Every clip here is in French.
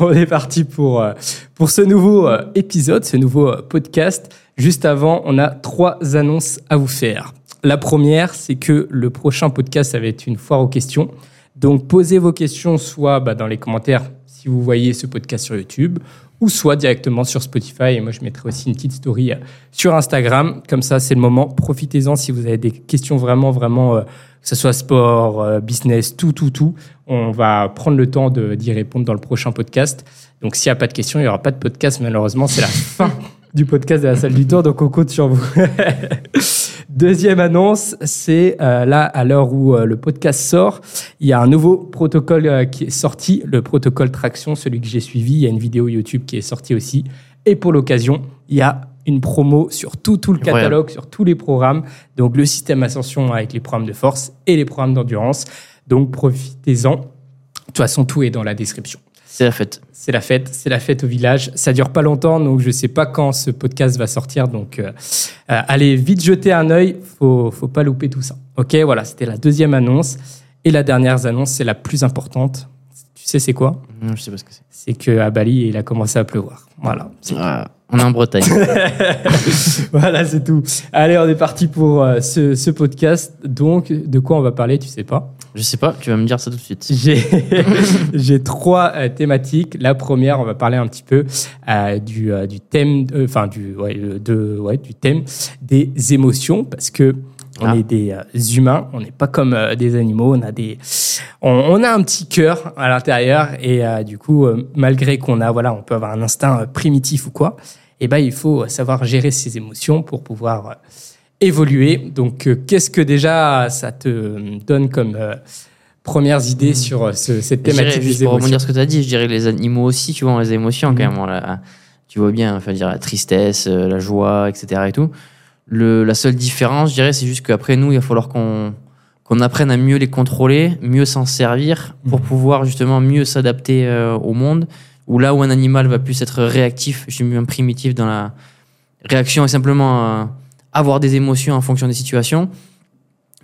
On est parti pour, euh, pour ce nouveau euh, épisode, ce nouveau euh, podcast. Juste avant, on a trois annonces à vous faire. La première, c'est que le prochain podcast, ça va être une foire aux questions. Donc, posez vos questions soit bah, dans les commentaires si vous voyez ce podcast sur YouTube, ou soit directement sur Spotify. Et moi, je mettrai aussi une petite story sur Instagram. Comme ça, c'est le moment. Profitez-en si vous avez des questions vraiment, vraiment, que ce soit sport, business, tout, tout, tout. On va prendre le temps d'y répondre dans le prochain podcast. Donc, s'il n'y a pas de questions, il n'y aura pas de podcast. Malheureusement, c'est la fin du podcast de la salle du tour. Donc, on compte sur vous. Deuxième annonce, c'est euh, là, à l'heure où euh, le podcast sort, il y a un nouveau protocole euh, qui est sorti, le protocole Traction, celui que j'ai suivi. Il y a une vidéo YouTube qui est sortie aussi. Et pour l'occasion, il y a une promo sur tout, tout le catalogue, sur tous les programmes. Donc, le système Ascension avec les programmes de force et les programmes d'endurance. Donc, profitez-en. De toute façon, tout est dans la description. C'est la fête. C'est la fête, c'est la fête au village. Ça dure pas longtemps, donc je sais pas quand ce podcast va sortir. Donc, euh, euh, allez vite jeter un œil. Faut, faut pas louper tout ça. Ok, voilà, c'était la deuxième annonce. Et la dernière annonce, c'est la plus importante. Tu sais, c'est quoi? Non, je sais pas ce que c'est. C'est qu'à Bali, il a commencé à pleuvoir. Voilà. Ah, on est en Bretagne. voilà, c'est tout. Allez, on est parti pour euh, ce, ce podcast. Donc, de quoi on va parler, tu sais pas? Je sais pas, tu vas me dire ça tout de suite. J'ai j'ai trois euh, thématiques. La première, on va parler un petit peu euh, du, euh, du thème, enfin du, ouais, de, ouais, du thème des émotions, parce que on Ah. est des humains, on n'est pas comme des animaux. On a des, on, on a un petit cœur à l'intérieur et du coup, malgré qu'on a, voilà, on peut avoir un instinct primitif ou quoi, et ben il faut savoir gérer ses émotions pour pouvoir évoluer. Donc, euh, qu'est-ce que déjà ça te donne comme euh, premières idées sur euh, ce- cette thématique juste des pour émotions? rebondir sur ce que tu as dit, je dirais les animaux aussi, tu vois, les émotions quand même. on la- tu vois bien, enfin, dire la tristesse, la joie, etc. Et tout. Le, la seule différence, je dirais, c'est juste qu'après nous, il va falloir qu'on qu'on apprenne à mieux les contrôler, mieux s'en servir pour Mhm. pouvoir justement mieux s'adapter euh, au monde. Ou là où un animal va plus être réactif, je suis un primitif dans la réaction et simplement avoir des émotions en fonction des situations.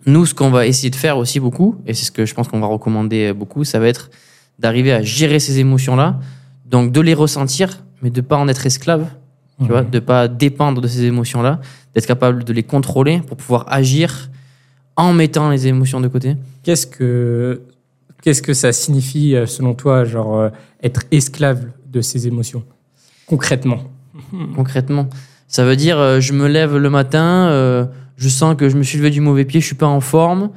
Nous, ce qu'on va essayer de faire aussi beaucoup, et c'est ce que je pense qu'on va recommander beaucoup, ça va être d'arriver à gérer ces émotions-là, donc de les ressentir, mais de pas en être esclave, tu vois, de pas dépendre de ces émotions-là, d'être capable de les contrôler pour pouvoir agir en mettant les émotions de côté. Qu'est-ce que qu'est-ce que ça signifie euh, selon toi, genre euh, être esclave de ses émotions concrètement? Concrètement. Ça veut dire, euh, je me lève le matin, euh, je sens que je me suis levé du mauvais pied, je suis pas en forme,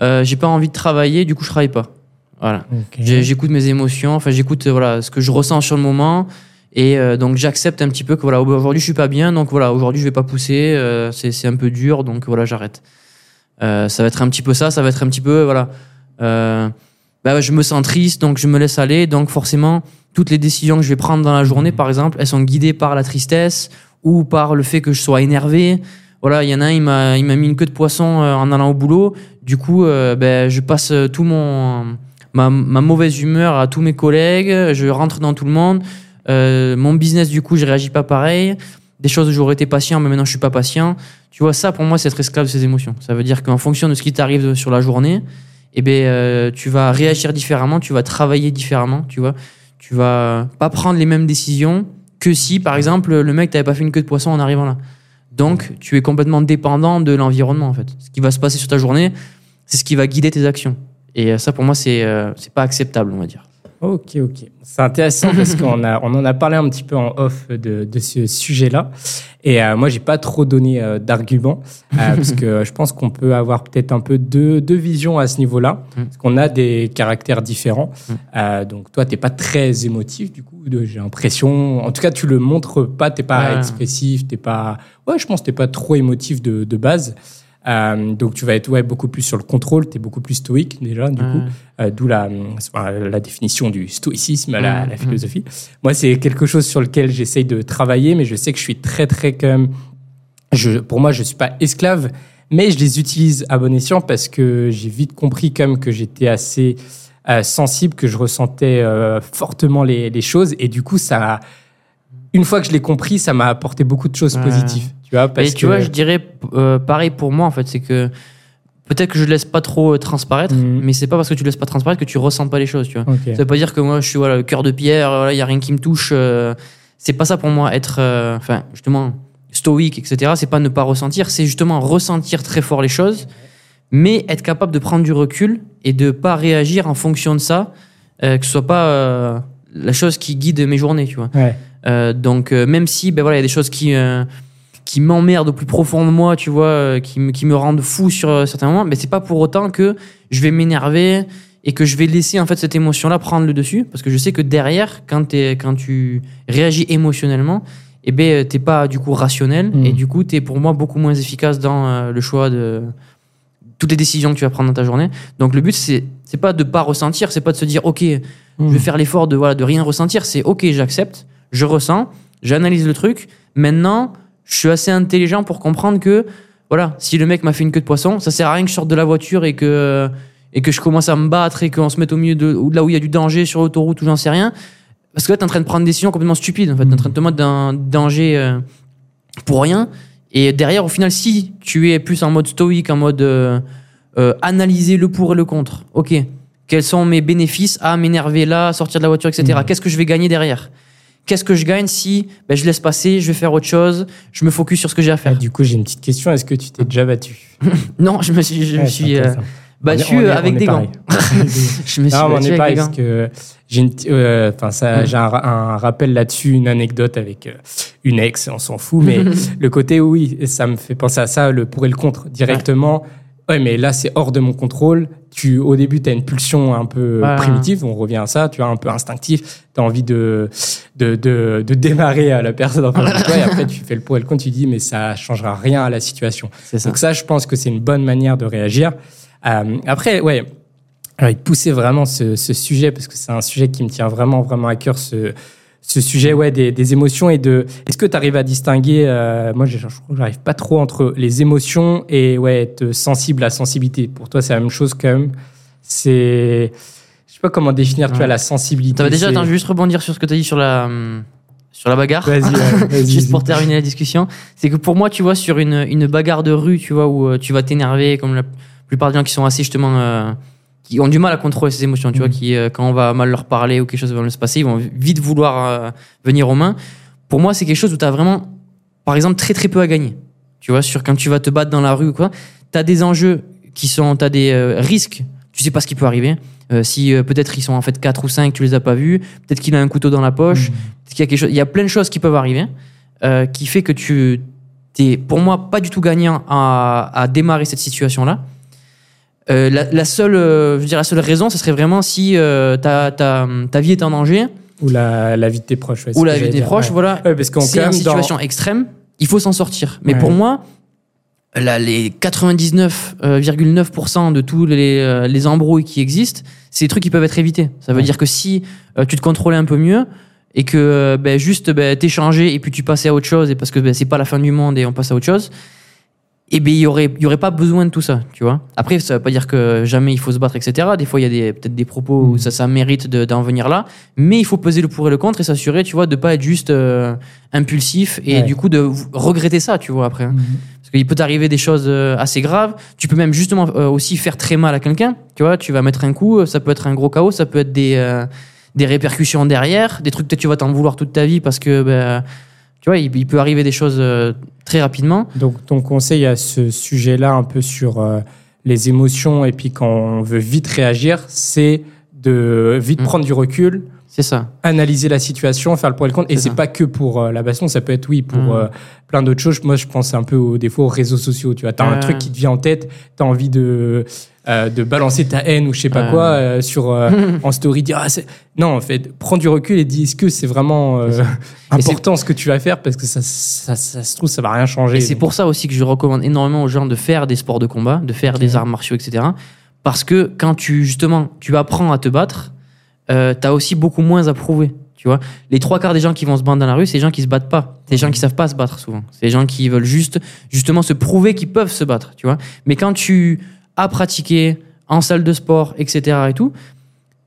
euh, j'ai pas envie de travailler, du coup je travaille pas. Voilà. J'écoute mes émotions, enfin j'écoute voilà ce que je ressens sur le moment et euh, donc j'accepte un petit peu que voilà aujourd'hui je suis pas bien donc voilà aujourd'hui je vais pas pousser, euh, c'est c'est un peu dur donc voilà j'arrête. Euh, ça va être un petit peu ça, ça va être un petit peu voilà. Euh, bah, je me sens triste donc je me laisse aller donc forcément toutes les décisions que je vais prendre dans la journée par exemple elles sont guidées par la tristesse ou par le fait que je sois énervé. Voilà, il y en a un, il m'a, il m'a mis une queue de poisson euh, en allant au boulot. Du coup, euh, ben, je passe tout mon, ma, ma mauvaise humeur à tous mes collègues. Je rentre dans tout le monde. Euh, mon business, du coup, je réagis pas pareil. Des choses où j'aurais été patient, mais maintenant je suis pas patient. Tu vois, ça, pour moi, c'est être esclave de ses émotions. Ça veut dire qu'en fonction de ce qui t'arrive sur la journée, eh ben, euh, tu vas réagir différemment, tu vas travailler différemment, tu vois. Tu vas pas prendre les mêmes décisions que si, par exemple, le mec t'avait pas fait une queue de poisson en arrivant là. Donc, tu es complètement dépendant de l'environnement, en fait. Ce qui va se passer sur ta journée, c'est ce qui va guider tes actions. Et euh, ça, pour moi, c'est euh, pas acceptable, on va dire. Ok, ok. C'est intéressant parce qu'on a, on en a parlé un petit peu en off de, de ce sujet-là. Et euh, moi, j'ai pas trop donné euh, d'arguments euh, parce que je pense qu'on peut avoir peut-être un peu deux, deux visions à ce niveau-là. Mm. Parce qu'on a des caractères différents. Mm. Euh, donc, toi, t'es pas très émotif, du coup, j'ai l'impression. En tout cas, tu le montres pas, t'es pas Ouais. expressif, t'es pas. Ouais, je pense que t'es pas trop émotif de, de base. Euh, donc, tu vas être ouais, beaucoup plus sur le contrôle, t'es beaucoup plus stoïque déjà, du coup. Euh, D'où la, la définition du stoïcisme, la, Mhm, la philosophie. Moi, c'est quelque chose sur lequel j'essaye de travailler, mais je sais que je suis très, très quand même. Je, pour moi, je suis pas esclave, mais je les utilise à bon escient parce que j'ai vite compris quand même que j'étais assez euh, sensible, que je ressentais euh, fortement les, les choses, et du coup, ça, a- une fois que je l'ai compris, ça m'a apporté beaucoup de choses Ouais. positives. Tu vois, parce Et tu que vois, je dirais euh, pareil pour moi, en fait, c'est que peut-être que je laisse pas trop euh, transparaître, Mhm. mais c'est pas parce que tu laisses pas transparaître que tu ressens pas les choses, tu vois. Ok. Ça veut pas dire que moi je suis voilà le cœur de pierre, voilà, il y a rien qui me touche. euh, c'est pas ça pour moi être, euh, enfin justement stoïque, etc. C'est pas ne pas ressentir, c'est justement ressentir très fort les choses, mais être capable de prendre du recul et de pas réagir en fonction de ça, euh, que ce soit pas euh, la chose qui guide mes journées, tu vois. Ouais. Euh, donc euh, même si ben voilà il y a des choses qui euh, qui m'emmerdent au plus profond de moi tu vois qui, me- qui me rendent fou sur certains moments mais c'est pas pour autant que je vais m'énerver et que je vais laisser en fait cette émotion là prendre le dessus parce que je sais que derrière quand t'es quand tu réagis émotionnellement et ben t'es pas du coup rationnel Mm. et du coup t'es pour moi beaucoup moins efficace dans le choix de toutes les décisions que tu vas prendre dans ta journée donc le but c'est c'est pas de pas ressentir c'est pas de se dire ok je Hmm. vais faire l'effort de voilà de rien ressentir. C'est ok, j'accepte, je ressens, j'analyse le truc. Maintenant, je suis assez intelligent pour comprendre que voilà, si le mec m'a fait une queue de poisson, ça sert à rien que je sorte de la voiture et que et que je commence à me battre et qu'on se mette au milieu de là où il y a du danger sur l'autoroute ou j'en sais rien. Parce que là, t'es en train de prendre des décisions complètement stupides. En fait, t'es en train de te mettre d'un danger euh, pour rien. Et derrière, au final, si tu es plus en mode stoïque, en mode euh, euh, analyser le pour et le contre. Ok, quels sont mes bénéfices à m'énerver là, sortir de la voiture, etc. Mhm. Qu'est-ce que je vais gagner derrière? Qu'est-ce que je gagne si ben, je laisse passer, je vais faire autre chose, je me focus sur ce que j'ai à Ah, faire du coup, j'ai une petite question. Est-ce que tu t'es déjà battu? Non, je me suis, je me suis euh, battu On est- on est- avec on des gants. pareil. Je me suis Non, on battu est avec des gants. que j'ai une, euh, ça, Mm. j'ai un, ra- un rappel là-dessus, une anecdote avec euh, une ex, on s'en fout, mais le côté oui, ça me fait penser à ça, le pour et le contre directement. Ouais, mais là c'est hors de mon contrôle. Tu, au début, tu as une pulsion un peu Ouais. primitive, on revient à ça, tu as un peu instinctif, tu as envie de, de, de, de démarrer à la personne en face de toi, et après tu fais le pour et le contre, tu dis, mais ça changera rien à la situation. C'est ça. Donc ça, je pense que c'est une bonne manière de réagir. Euh, après, ouais, alors, il poussait vraiment ce, ce sujet parce que c'est un sujet qui me tient vraiment, vraiment à cœur, ce, ce sujet ouais, des, des émotions et de... Est-ce que tu arrives à distinguer, euh, moi je, je crois que j'arrive pas trop entre les émotions et ouais, être sensible à sensibilité. Pour toi, c'est la même chose quand même. C'est... Je sais pas comment définir, tu vois, la sensibilité. Déjà, attends, je vais juste rebondir sur ce que tu as dit sur la, hum, sur la bagarre. Vas-y, vas-y, juste pour terminer la discussion, c'est que pour moi, tu vois, sur une, une bagarre de rue, tu vois, où euh, tu vas t'énerver, comme la plupart des gens qui sont assez justement, euh, qui ont du mal à contrôler ses émotions, tu vois, Mhm. qui, euh, quand on va mal leur parler ou quelque chose va mal se passer, ils vont vite vouloir euh, venir aux mains. Pour moi, c'est quelque chose où tu as vraiment, par exemple, très très peu à gagner. Tu vois, sur quand tu vas te battre dans la rue ou quoi, tu as des enjeux qui sont, tu as des euh, risques, tu sais pas ce qui peut arriver. Si peut-être ils sont en fait 4 ou 5, tu les as pas vus, peut-être qu'il a un couteau dans la poche. Peut-être qu'il y a quelque chose, il y a plein de choses qui peuvent arriver, qui fait que tu t'es, pour moi, pas du tout gagnant à, à démarrer cette situation-là. Euh, la, la seule, euh, je veux dire, la seule raison, ce serait vraiment si euh, ta, ta, ta vie est en danger Ou la, la vie de tes proches. ouais, ou la vie des proches, ouais. voilà. Ouais, parce qu'on C'est une dans- situation extrême, il faut s'en sortir. Mais pour moi, là, les 99,9% de tous les, euh, les embrouilles qui existent, c'est des trucs qui peuvent être évités. Ça veut dire que si euh, tu te contrôlais un peu mieux et que euh, ben, juste ben, t'échangeais et puis tu passais à autre chose et parce que ben, c'est pas la fin du monde et on passe à autre chose, et ben il y aurait il y aurait pas besoin de tout ça, tu vois. Après ça veut pas dire que jamais il faut se battre etc. Des fois il y a des peut-être des propos où Mhm. ça ça mérite de- d'en venir là, mais il faut peser le pour et le contre et s'assurer, tu vois, de pas être juste euh, impulsif et Ouais. du coup de regretter ça, tu vois après. hein. Mhm. Parce qu'il peut t'arriver des choses euh, assez graves. Tu peux même justement euh, aussi faire très mal à quelqu'un. Tu vois, tu vas mettre un coup, ça peut être un gros chaos, ça peut être des, euh, des répercussions derrière, des trucs que tu vas t'en vouloir toute ta vie parce que, ben, tu vois, il, il peut arriver des choses euh, très rapidement. Donc, ton conseil à ce sujet-là, un peu sur euh, les émotions, et puis quand on veut vite réagir, c'est de vite Mm. prendre du recul, C'est ça. analyser la situation, faire le pour et le contre. Et C'est pas que pour euh, la baston, ça peut être, oui, pour Mm. euh, plein d'autres choses. Moi, je pense un peu aux, des fois aux réseaux sociaux. Tu vois, t'as un truc qui te vient en tête, t'as envie de, euh, de balancer ta haine ou je sais pas quoi euh, sur, en story, dire, ah, non, en fait, prends du recul et dis, est-ce que c'est vraiment important ce que tu vas faire? Parce que ça, ça, ça se trouve, ça va rien changer. Et c'est pour ça aussi que je recommande énormément aux gens de faire des sports de combat, de faire des arts martiaux, etc. Parce que quand tu, justement, tu apprends à te battre, euh, t'as aussi beaucoup moins à prouver. Tu vois, les trois quarts des gens qui vont se battre dans la rue, c'est des gens qui se battent pas. C'est des gens qui savent pas se battre souvent. C'est des gens qui veulent juste, justement, se prouver qu'ils peuvent se battre. Tu vois. Mais quand tu as pratiqué en salle de sport, etc. et tout,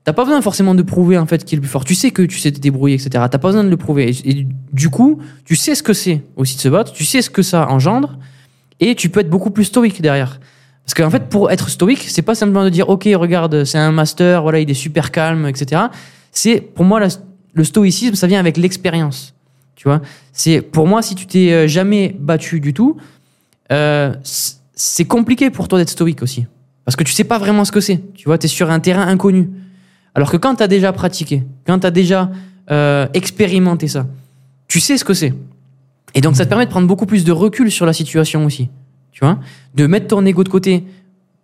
t'as pas besoin forcément de prouver en fait qui est le plus fort. Tu sais que tu sais te débrouiller, etc. T'as pas besoin de le prouver. Et, et du coup, tu sais ce que c'est aussi de se battre. Tu sais ce que ça engendre et tu peux être beaucoup plus stoïque derrière. Parce qu'en fait, pour être stoïque, c'est pas simplement de dire, OK, regarde, c'est un master, voilà, il est super calme, etc. C'est, pour moi, le stoïcisme, ça vient avec l'expérience. Tu vois? C'est, pour moi, si tu t'es euh, jamais battu du tout, euh, c'est compliqué pour toi d'être stoïque aussi. Parce que tu sais pas vraiment ce que c'est. Tu vois, tu es sur un terrain inconnu. Alors que quand tu as déjà pratiqué, quand tu as déjà euh, expérimenté ça, tu sais ce que c'est. Et donc, ça te permet de prendre beaucoup plus de recul sur la situation aussi. Tu vois De mettre ton ego de côté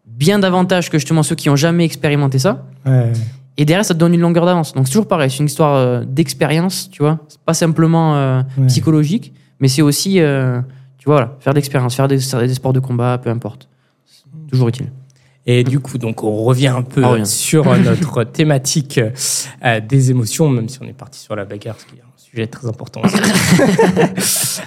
bien davantage que justement ceux qui ont jamais expérimenté ça. Ouais. Et derrière, ça te donne une longueur d'avance. Donc, c'est toujours pareil. C'est une histoire euh, d'expérience, tu vois. C'est pas simplement euh, Ouais. psychologique, mais c'est aussi, euh, tu vois, voilà, faire de l'expérience, faire des, des sports de combat, peu importe. C'est toujours utile. Et du coup, donc, on revient un peu sur notre thématique euh, des émotions, même si on est parti sur la bagarre, ce qui est un sujet très important.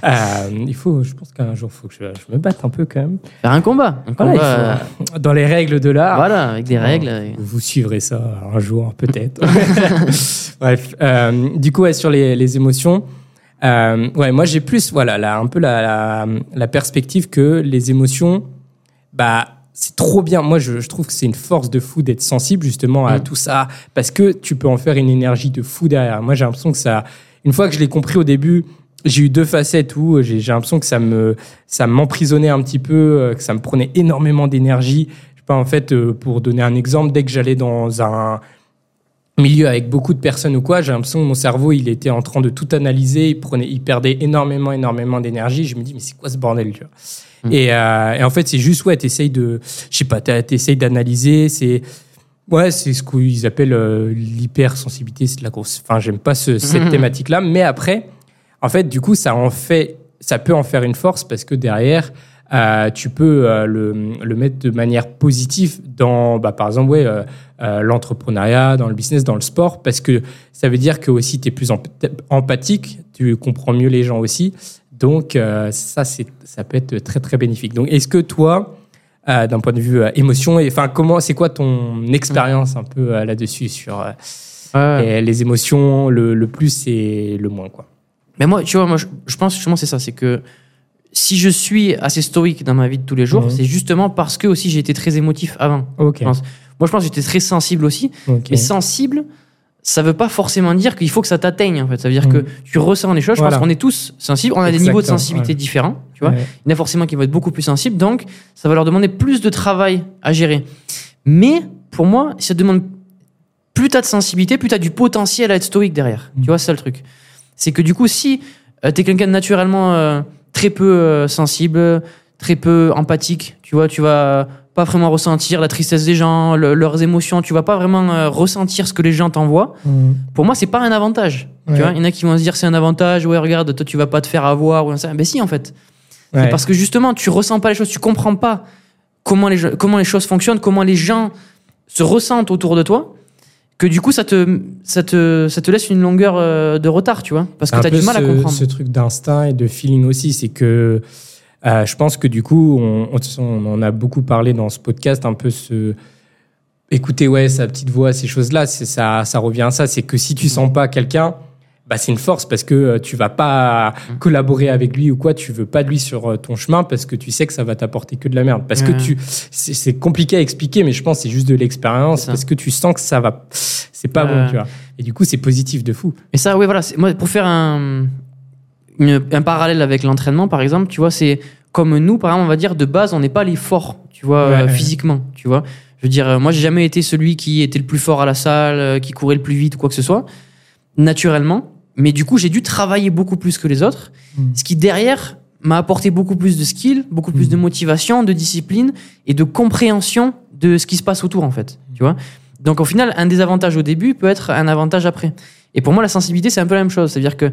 Euh, il faut, je pense qu'un jour, il faut que je, je me batte un peu quand même. Faire un combat. Un Voilà, combat, euh, dans les règles de l'art. voilà, avec des règles. euh, Vous suivrez ça un jour, peut-être. Bref, euh, du coup, ouais, sur les, les émotions, euh, ouais, moi j'ai plus, voilà, là, un peu la, la, la perspective que les émotions, bah, c'est trop bien. Moi, je, je trouve que c'est une force de fou d'être sensible justement à Mm. tout ça, parce que tu peux en faire une énergie de fou derrière. Moi, j'ai l'impression que ça, une fois que je l'ai compris au début, j'ai eu deux facettes où j'ai j'ai l'impression que ça me, ça m'emprisonnait un petit peu, euh, que ça me prenait énormément d'énergie. Je sais pas, en fait, euh, pour donner un exemple, dès que j'allais dans un milieu avec beaucoup de personnes ou quoi, j'ai l'impression que mon cerveau, il était en train de tout analyser, il, prenait, il perdait énormément, énormément d'énergie. Je me dis, mais c'est quoi ce bordel, tu vois? Mm. et, euh, et en fait, c'est juste, ouais, t'essayes de, je sais pas, t'essayes d'analyser, c'est, ouais, c'est ce qu'ils appellent euh, l'hypersensibilité, c'est de la grosse, enfin, j'aime pas ce- cette Mhm. thématique-là, mais après, en fait, du coup, ça en fait, ça peut en faire une force parce que derrière, euh, tu peux euh, le, le mettre de manière positive dans, bah, par exemple, ouais, euh, l'entrepreneuriat, dans le business, dans le sport, parce que ça veut dire que aussi tu es plus emp- empathique, tu comprends mieux les gens aussi. Donc, ça, c'est, ça peut être très, très bénéfique. Donc, est-ce que toi, euh, d'un point de vue euh, émotion, et enfin, comment, c'est quoi ton expérience un peu euh, là-dessus sur ouais. les, émotions, le, le plus et le moins, quoi Mais moi, tu vois, moi, je, je pense justement c'est ça, c'est que si je suis assez stoïque dans ma vie de tous les jours, Mhm. c'est justement parce que aussi j'ai été très émotif avant. Ok. Je pense. Moi, je pense que j'étais très sensible aussi, mais sensible, ça veut pas forcément dire qu'il faut que ça t'atteigne. En fait, ça veut dire Mhm. que tu ressens les choses. Je Voilà. pense qu'on est tous sensibles. On a des niveaux de sensibilité ouais. différents. Tu vois, Ouais. il y en a forcément qui vont être beaucoup plus sensibles, donc ça va leur demander plus de travail à gérer. Mais pour moi, ça demande plus t'as de sensibilité, plus t'as du potentiel à être stoïque derrière. Mm. Tu vois, c'est ça le truc. C'est que du coup, si euh, t'es quelqu'un de naturellement euh, très peu euh, sensible, très peu empathique, tu vois, tu vas pas vraiment ressentir la tristesse des gens, le- leurs émotions, tu vas pas vraiment euh, ressentir ce que les gens t'envoient. Mhm. Pour moi, c'est pas un avantage. Ouais. Tu vois, il y en a qui vont se dire c'est un avantage, ouais, regarde, toi tu vas pas te faire avoir ou ça. Ben si, en fait. Ouais. C'est parce que justement, tu ressens pas les choses, tu comprends pas comment les, comment les choses fonctionnent, comment les gens se ressentent autour de toi, que du coup, ça te, ça te, ça te laisse une longueur euh, de retard, tu vois, parce que tu as du mal à comprendre. Ce truc d'instinct et de feeling aussi, c'est que euh, je pense que du coup, on, on- on en a beaucoup parlé dans ce podcast, un peu ce écouter ouais sa petite voix, ces choses-là, ça, ça revient à ça, c'est que si tu sens pas quelqu'un, bah c'est une force parce que euh, tu vas pas Mm. collaborer avec lui ou quoi, tu veux pas de lui sur euh, ton chemin parce que tu sais que ça va t'apporter que de la merde. Parce que Ouais. tu, c'est compliqué à expliquer, mais je pense que c'est juste de l'expérience parce que tu sens que ça va, c'est pas bon, tu vois. Et du coup, c'est positif de fou. Mais ça, oui, voilà. Moi, pour faire un, une- un parallèle avec l'entraînement, par exemple, tu vois, c'est comme nous, par exemple, on va dire, de base, on n'est pas les forts, tu vois, Ouais, euh, ouais. physiquement, tu vois. Je veux dire, euh, moi, j'ai jamais été celui qui était le plus fort à la salle, euh, qui courait le plus vite ou quoi que ce soit, naturellement. Mais du coup, j'ai dû travailler beaucoup plus que les autres, Mm. ce qui derrière m'a apporté beaucoup plus de skills, beaucoup plus de motivation, de discipline et de compréhension de ce qui se passe autour, en fait, tu vois. Donc, au final, un désavantage au début peut être un avantage après. Et pour moi, la sensibilité, c'est un peu la même chose. C'est-à-dire que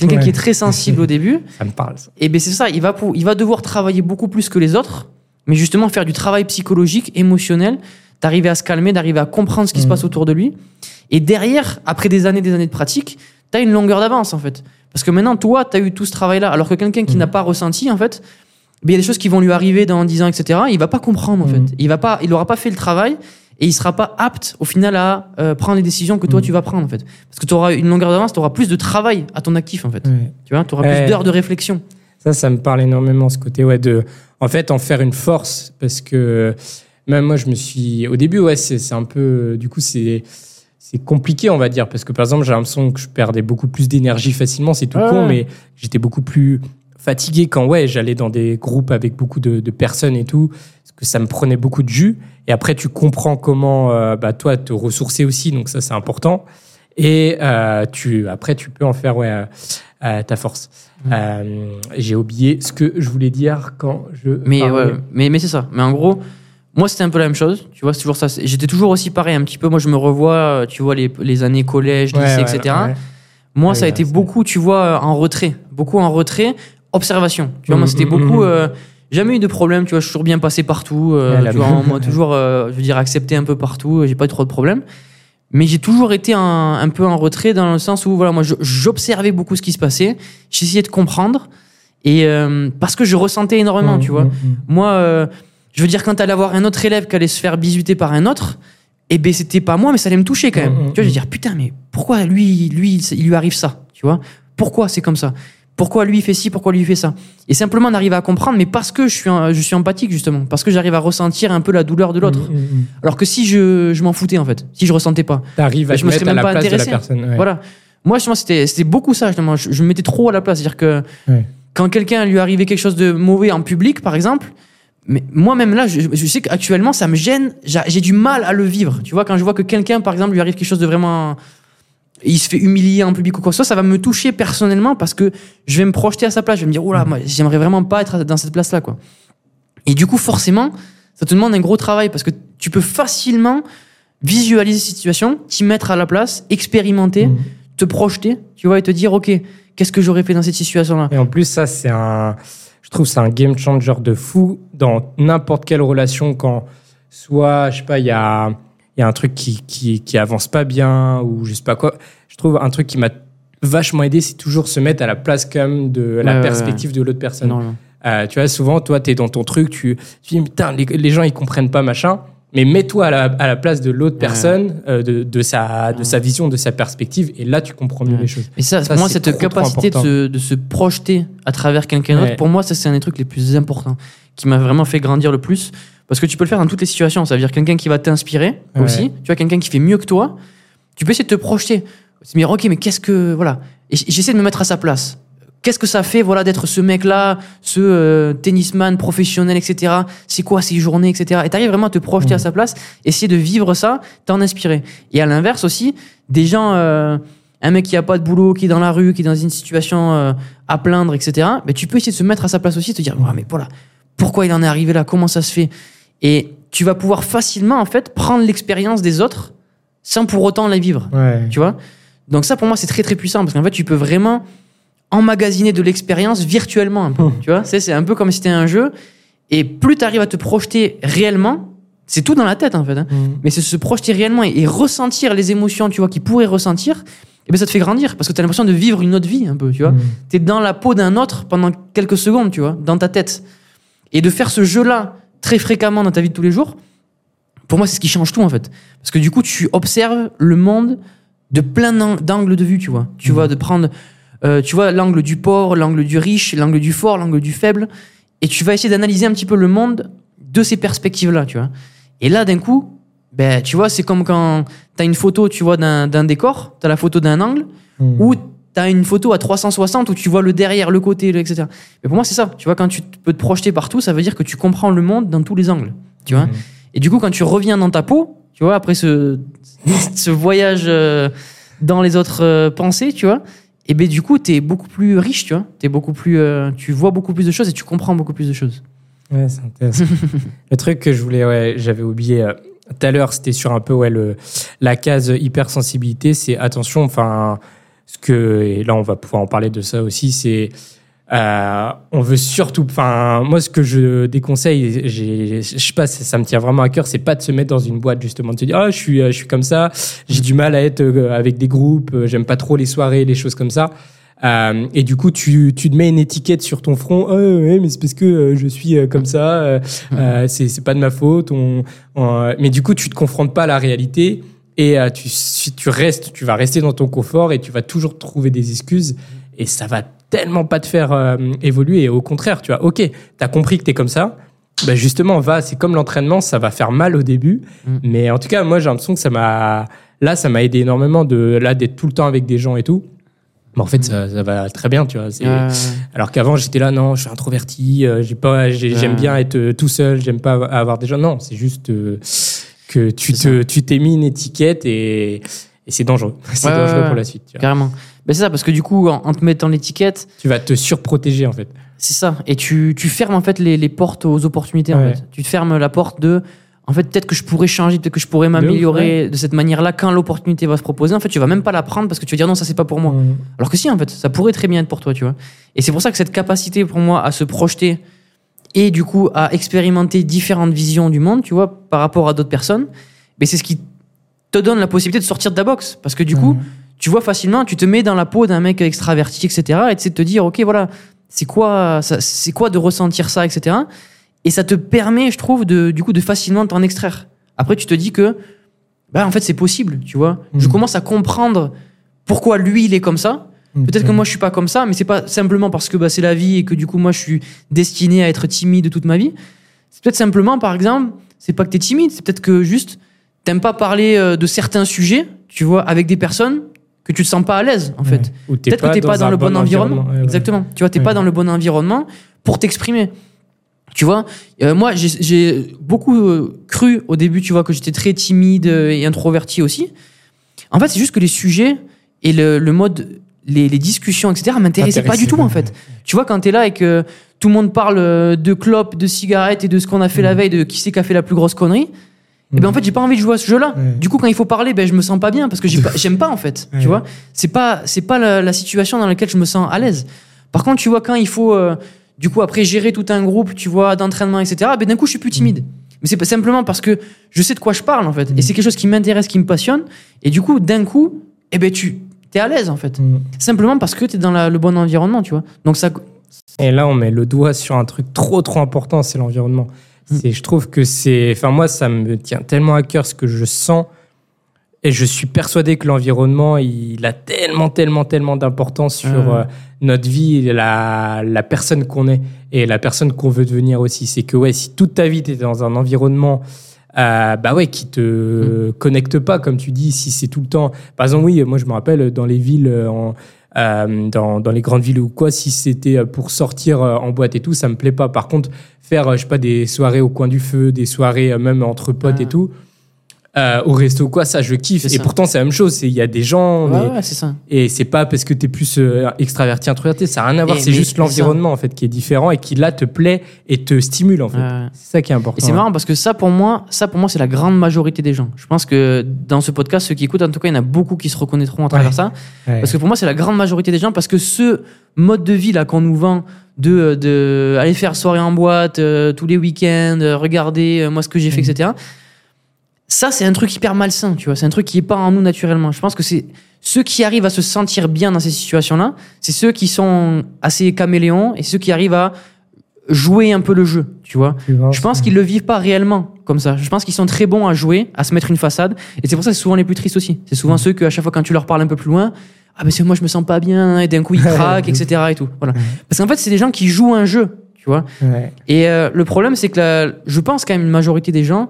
quelqu'un Ouais. qui est très sensible au début, Ça me parle. Ça. et ben c'est ça, il va, pour, il va devoir travailler beaucoup plus que les autres, mais justement faire du travail psychologique, émotionnel, d'arriver à se calmer, d'arriver à comprendre ce qui se Mhm. passe autour de lui. Et derrière, après des années des années de pratique, tu as une longueur d'avance en fait. Parce que maintenant, toi, tu as eu tout ce travail-là, alors que quelqu'un qui Mhm. n'a pas ressenti, en fait, ben, il y a des choses qui vont lui arriver dans 10 ans, etc. Il va pas comprendre en Mhm. fait. Il va pas, il aura pas fait le travail et il sera pas apte au final à euh, prendre les décisions que toi Mhm. tu vas prendre en fait. Parce que tu auras une longueur d'avance, tu auras plus de travail à ton actif en fait. Tu vois, tu auras Ouais. plus d'heures de réflexion. Ça, ça me parle énormément, ce côté, ouais, de. en fait, en faire une force parce que même moi, je me suis. Au début, ouais, c'est un peu. Du coup, c'est. C'est compliqué, on va dire, parce que par exemple, j'ai l'impression que je perdais beaucoup plus d'énergie facilement. C'est tout con, mais j'étais beaucoup plus fatigué quand ouais, j'allais dans des groupes avec beaucoup de, de, personnes et tout, parce que ça me prenait beaucoup de jus. Et après, tu comprends comment, euh, bah, toi, te ressourcer aussi, donc ça, c'est important. Et euh, tu, après, tu peux en faire ouais, euh, ta force. Mmh. J'ai oublié ce que je voulais dire quand je. Mais, ouais, mais, mais c'est ça. Mais en gros, moi, c'était un peu la même chose. Tu vois, c'est toujours ça. J'étais toujours aussi pareil, un petit peu. Moi, je me revois, tu vois, les, les années collège, lycée, etc. Moi, ça a été beaucoup, tu vois, en retrait. Beaucoup en retrait, observation. Tu vois, moi, mmh, c'était mmh, beaucoup. Euh, jamais eu de problème, tu vois, je suis toujours bien passé partout. Euh, tu vois, moi, toujours, euh, je veux dire, accepté un peu partout. J'ai pas eu trop de problèmes. Mais j'ai toujours été un, un, peu en retrait dans le sens où, voilà, moi, j'observais beaucoup ce qui se passait. J'essayais de comprendre. Et parce que je ressentais énormément, tu vois. Moi je veux dire, quand t'allais avoir un autre élève qui allait se faire bisuter par un autre, eh ben c'était pas moi, mais ça allait me toucher quand même. Tu vois, je vais dire, putain, mais pourquoi lui, lui, il lui arrive ça Tu vois? Pourquoi c'est comme ça? Pourquoi lui il fait ci Pourquoi lui il fait ça Et simplement d'arriver à comprendre, mais parce que je suis, je suis empathique justement, parce que j'arrive à ressentir un peu la douleur de l'autre. Alors que si je, je m'en foutais en fait, si je ressentais pas, t'arrives à je me serais même à la pas place intéressé. De la personne, Voilà. Moi, justement, c'était, c'était beaucoup ça justement. Je, je, me mettais trop à la place, c'est-à-dire que quand quelqu'un lui arrivait quelque chose de mauvais en public, par exemple mais moi-même là, je, sais qu'actuellement, ça me gêne. J'ai du mal à le vivre. Tu vois, quand je vois que quelqu'un, par exemple, lui arrive quelque chose de vraiment. Il se fait humilier en public ou quoi que ce soit, ça va me toucher personnellement parce que je vais me projeter à sa place. Je vais me dire, oh là, moi, j'aimerais vraiment pas être dans cette place-là, quoi. Et du coup, forcément, ça te demande un gros travail parce que tu peux facilement visualiser cette situation, t'y mettre à la place, expérimenter, mmh. te projeter, tu vois, et te dire, OK, qu'est-ce que j'aurais fait dans cette situation-là? Et en plus, ça, c'est un je trouve c'est un game changer de fou dans n'importe quelle relation quand soit, je sais pas, il y a, y a un truc qui, qui, qui avance pas bien ou je sais pas quoi. Je trouve un truc qui m'a vachement aidé, c'est toujours se mettre à la place comme de la perspective de l'autre personne. Euh, tu vois, souvent, toi, tu es dans ton truc, tu, tu dis, putain, les, les, gens, ils comprennent pas, machin. Mais mets-toi à la, à la, place de l'autre personne, euh, de, de, sa, de sa vision, de sa perspective, et là tu comprends mieux les choses. Et ça, pour moi, cette capacité de se, de se, projeter à travers quelqu'un d'autre, pour moi, ça c'est un des trucs les plus importants, qui m'a vraiment fait grandir le plus. Parce que tu peux le faire dans toutes les situations. Ça veut dire quelqu'un qui va t'inspirer aussi. Tu vois, quelqu'un qui fait mieux que toi. Tu peux essayer de te projeter. Se dire, ok, mais qu'est-ce que. Voilà. Et j'essaie de me mettre à sa place qu'est-ce que ça fait voilà d'être ce mec-là, ce euh, tennisman professionnel, etc. C'est quoi ces journées, etc. Et t'arrives vraiment à te projeter à sa place, essayer de vivre ça, t'en inspirer. Et à l'inverse aussi, des gens, euh, un mec qui a pas de boulot, qui est dans la rue, qui est dans une situation euh, à plaindre, etc. Mais tu peux essayer de se mettre à sa place aussi, te dire, ouais, mais voilà, pourquoi il en est arrivé là, comment ça se fait? Et tu vas pouvoir facilement en fait prendre l'expérience des autres sans pour autant la vivre. Tu vois? Donc ça pour moi c'est très très puissant parce qu'en fait tu peux vraiment emmagasiner de l'expérience virtuellement un peu. Hmm. Tu vois, c'est un peu comme si c'était un jeu. Et plus tu arrives à te projeter réellement, c'est tout dans la tête en fait. Hein. Hmm. Mais c'est se projeter réellement et, ressentir les émotions, tu vois, qu'ils pourraient ressentir. Et eh ben ça te fait grandir parce que tu as l'impression de vivre une autre vie un peu, tu vois? Hmm. Tu es dans la peau d'un autre pendant quelques secondes, tu vois, dans ta tête. Et de faire ce jeu-là très fréquemment dans ta vie de tous les jours, pour moi, c'est ce qui change tout en fait. Parce que du coup, tu observes le monde de plein d'angles de vue, tu vois. Tu vois, de prendre euh, tu vois, l'angle du pauvre, l'angle du riche, l'angle du fort, l'angle du faible. Et tu vas essayer d'analyser un petit peu le monde de ces perspectives-là, tu vois. Et là, d'un coup, ben, tu vois, c'est comme quand tu as une photo, tu vois, d'un décor, tu as la photo d'un angle, hmm. ou tu as une photo à 360 où tu vois le derrière, le côté, etc. Mais pour moi, c'est ça. Tu vois, quand tu peux te projeter partout, ça veut dire que tu comprends le monde dans tous les angles, tu vois? Hmm. Et du coup, quand tu reviens dans ta peau, tu vois, après ce, ce voyage euh, dans les autres euh, pensées, tu vois, et ben du coup, tu es beaucoup plus riche, tu vois. Es beaucoup plus, euh, tu vois beaucoup plus de choses et tu comprends beaucoup plus de choses. Ouais, c'est intéressant. le truc que je voulais, ouais, j'avais oublié tout à l'heure, c'était sur un peu ouais, le, la case hypersensibilité. C'est attention, enfin, ce que, et là on va pouvoir en parler de ça aussi, c'est euh, on veut surtout, enfin, moi, ce que je déconseille, je sais pas, ça me tient vraiment à cœur, c'est pas de se mettre dans une boîte justement, de se dire, ah, je suis, je suis comme ça, j'ai du mal à être euh, avec des groupes, euh, j'aime pas trop les soirées, les choses comme ça. Euh, et du coup, tu, tu te mets une étiquette sur ton front. Oh, ouais, mais c'est parce que je suis comme ça. Euh, c'est, c'est pas de ma faute. On, mais du coup, tu te confrontes pas à la réalité et tu, tu restes, tu vas rester dans ton confort et tu vas toujours trouver des excuses et ça va tellement pas te faire euh, évoluer. Et au contraire, tu vois, ok, t'as compris que t'es comme ça. Bah justement, va, c'est comme l'entraînement, ça va faire mal au début. Mm. Mais en tout cas, moi, j'ai l'impression que ça m'a. Là, ça m'a aidé énormément de là d'être tout le temps avec des gens et tout. Mais en fait, ça, ça va très bien, tu vois. Euh, Alors qu'avant, j'étais là, non, je suis introverti, euh, j'ai pas, j'ai- j'aime bien être euh, tout seul, j'aime pas avoir des gens. Non, c'est juste euh, que tu te, tu t'es mis une étiquette et, et c'est dangereux. C'est Ouais, dangereux ouais, pour la suite. Tu, vois. carrément. Ben, c'est ça, parce que du coup, en, en te mettant l'étiquette, Tu vas te surprotéger en fait. c'est ça. Et tu, tu fermes en fait les, les portes aux opportunités. En fait. Tu te fermes la porte de. En fait, peut-être que je pourrais changer, peut-être que je pourrais m'améliorer de cette manière-là quand l'opportunité va se proposer. En fait, tu vas même pas la prendre parce que tu vas dire non, ça c'est pas pour moi. Alors que si, en fait, ça pourrait très bien être pour toi, tu vois. Et c'est pour ça que cette capacité pour moi à se projeter et du coup à expérimenter différentes visions du monde, tu vois, par rapport à d'autres personnes, mais c'est ce qui te donne la possibilité de sortir de la boxe. Parce que du coup, tu vois facilement, tu te mets dans la peau d'un mec extraverti, etc. Et tu sais te dire, ok, voilà, c'est quoi, c'est quoi de ressentir ça, etc. Et ça te permet, je trouve, de, du coup, de facilement t'en extraire. Après, tu te dis que, bah, en fait, c'est possible, tu vois. Je Mhm. commence à comprendre pourquoi lui, il est comme ça. Peut-être que moi, je suis pas comme ça, mais c'est pas simplement parce que bah, c'est la vie et que du coup, moi, je suis destiné à être timide toute ma vie. C'est peut-être simplement, par exemple, c'est pas que tu es timide, c'est peut-être que juste, t'aimes pas parler euh, de certains sujets, tu vois, avec des personnes que tu te sens pas à l'aise, en fait. Ou t'es Peut-être que t'es pas dans le bon environnement. Ouais, ouais. Exactement. Tu vois, t'es Ouais. pas dans le bon environnement pour t'exprimer. Tu vois, euh, moi, j'ai- beaucoup euh, cru au début, tu vois, que j'étais très timide et introverti aussi. En fait, c'est juste que les sujets et le, le mode, les, les discussions, etc., m'intéressaient pas du tout, en fait. Tu vois, quand t'es là et que tout le monde parle euh, de clopes, de cigarettes et de ce qu'on a fait la veille, de qui c'est qui a fait la plus grosse connerie, et ben en fait, j'ai pas envie de jouer à ce jeu-là. Du coup, quand il faut parler, ben je me sens pas bien parce que j'aime pas en fait. Tu vois, c'est pas c'est pas la, la situation dans laquelle je me sens à l'aise. Par contre, tu vois, quand il faut euh, du coup après gérer tout un groupe, tu vois, d'entraînement, etc. Ben d'un coup, je suis plus timide. Mais c'est pas simplement parce que je sais de quoi je parle en fait, et c'est quelque chose qui m'intéresse, qui me passionne. Et du coup, d'un coup, eh ben tu es à l'aise en fait. Mm. Simplement parce que tu es dans la- le bon environnement, tu vois. Donc ça, Et là, on met le doigt sur un truc trop, trop important, c'est l'environnement. Mm. C'est, je trouve que c'est, enfin moi, ça me tient tellement à cœur ce que je sens, et je suis persuadé que l'environnement, il a tellement, tellement, tellement d'importance sur euh, notre vie, la, la personne qu'on est et la personne qu'on veut devenir aussi. C'est que ouais, si toute ta vie t'es dans un environnement euh, bah ouais, qui te connecte pas, comme tu dis, si c'est tout le temps. Par exemple, oui, moi je me rappelle dans les villes, euh, en, euh, dans, dans les grandes villes ou quoi, si c'était euh, pour sortir euh, en boîte et tout, ça me plaît pas. Par contre, faire, je sais pas, des soirées au coin du feu, des soirées même entre potes Ah. et tout, euh, au resto quoi, ça je kiffe. Et ça. pourtant, c'est la même chose. Il y a des gens, ouais, mais- ouais, ça. et c'est pas parce que t'es plus euh, extraverti, introverti, ça n'a rien à voir. C'est juste l'environnement en fait qui est différent et qui là te plaît et te stimule en fait. Ouais. C'est ça qui est important. Et c'est marrant parce que ça, pour moi, ça pour moi, c'est la grande majorité des gens. Je pense que dans ce podcast, ceux qui écoutent, en tout cas, il y en a beaucoup qui se reconnaîtront à travers ça. Parce que pour moi, c'est la grande majorité des gens parce que ce mode de vie là qu'on nous vend de, de aller faire soirée en boîte euh, tous les week-ends, euh, regarder euh, moi ce que j'ai fait, Mhm. etc. Ça, c'est un truc hyper malsain, tu vois. C'est un truc qui est pas en nous naturellement. Je pense que c'est ceux qui arrivent à se sentir bien dans ces situations-là, c'est ceux qui sont assez caméléons et ceux qui arrivent à jouer un peu le jeu, tu vois. Je pense qu'ils le vivent pas réellement comme ça. Je pense qu'ils sont très bons à jouer, à se mettre une façade. Et c'est pour ça que c'est souvent les plus tristes aussi. C'est souvent ceux que à chaque fois quand tu leur parles un peu plus loin, ah ben c'est moi je me sens pas bien et d'un coup ils craquent, etc. et tout. Voilà. Parce qu'en fait c'est des gens qui jouent un jeu, tu vois. Ouais. Et euh, le problème c'est que la- je pense quand même une majorité des gens,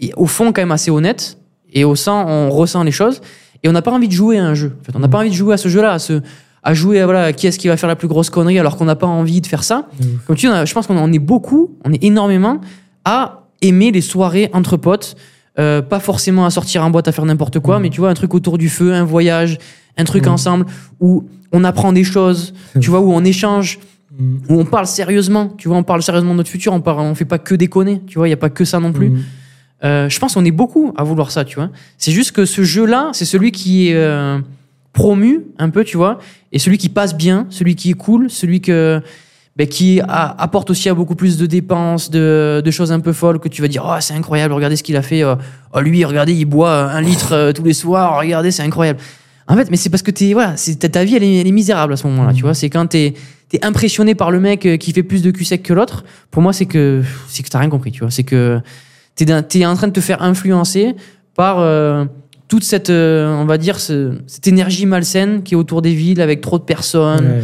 et au fond quand même assez honnêtes et au sein on ressent les choses et on n'a pas envie de jouer à un jeu. En fait, on n'a pas envie de jouer à ce jeu-là, à se à jouer à voilà qui est-ce qui va faire la plus grosse connerie alors qu'on n'a pas envie de faire ça. Ouf. Comme tu dis, a- je pense qu'on en est beaucoup, on est énormément à aimer les soirées entre potes, euh, pas forcément à sortir en boîte à faire n'importe quoi, Mhm. mais tu vois, un truc autour du feu, un voyage, un truc Mhm. ensemble où on apprend des choses, tu vois, où on échange, Mm. où on parle sérieusement, tu vois, on parle sérieusement de notre futur, on, parle, on fait pas que déconner, tu vois, il y a pas que ça non plus. Euh, je pense qu'on est beaucoup à vouloir ça, tu vois. C'est juste que ce jeu-là, c'est celui qui est euh, promu un peu, tu vois, et celui qui passe bien, celui qui est cool, celui que ben, qui apporte aussi à beaucoup plus de dépenses, de, de choses un peu folles que tu vas dire, oh c'est incroyable, regardez ce qu'il a fait, euh, oh lui, regardez, il boit euh, un litre tous les soirs, regardez, c'est incroyable. En fait, mais c'est parce que t'es, voilà, c'est, ta- vie, elle est, elle est misérable à ce moment-là, tu vois. C'est quand t'es, t'es impressionné par le mec qui fait plus de cul sec que l'autre. Pour moi, c'est que, c'est que t'as rien compris, tu vois. C'est que t'es, d'un- t'es en train de te faire influencer par euh, toute cette, euh, on va dire, ce- cette énergie malsaine qui est autour des villes avec trop de personnes. Ouais,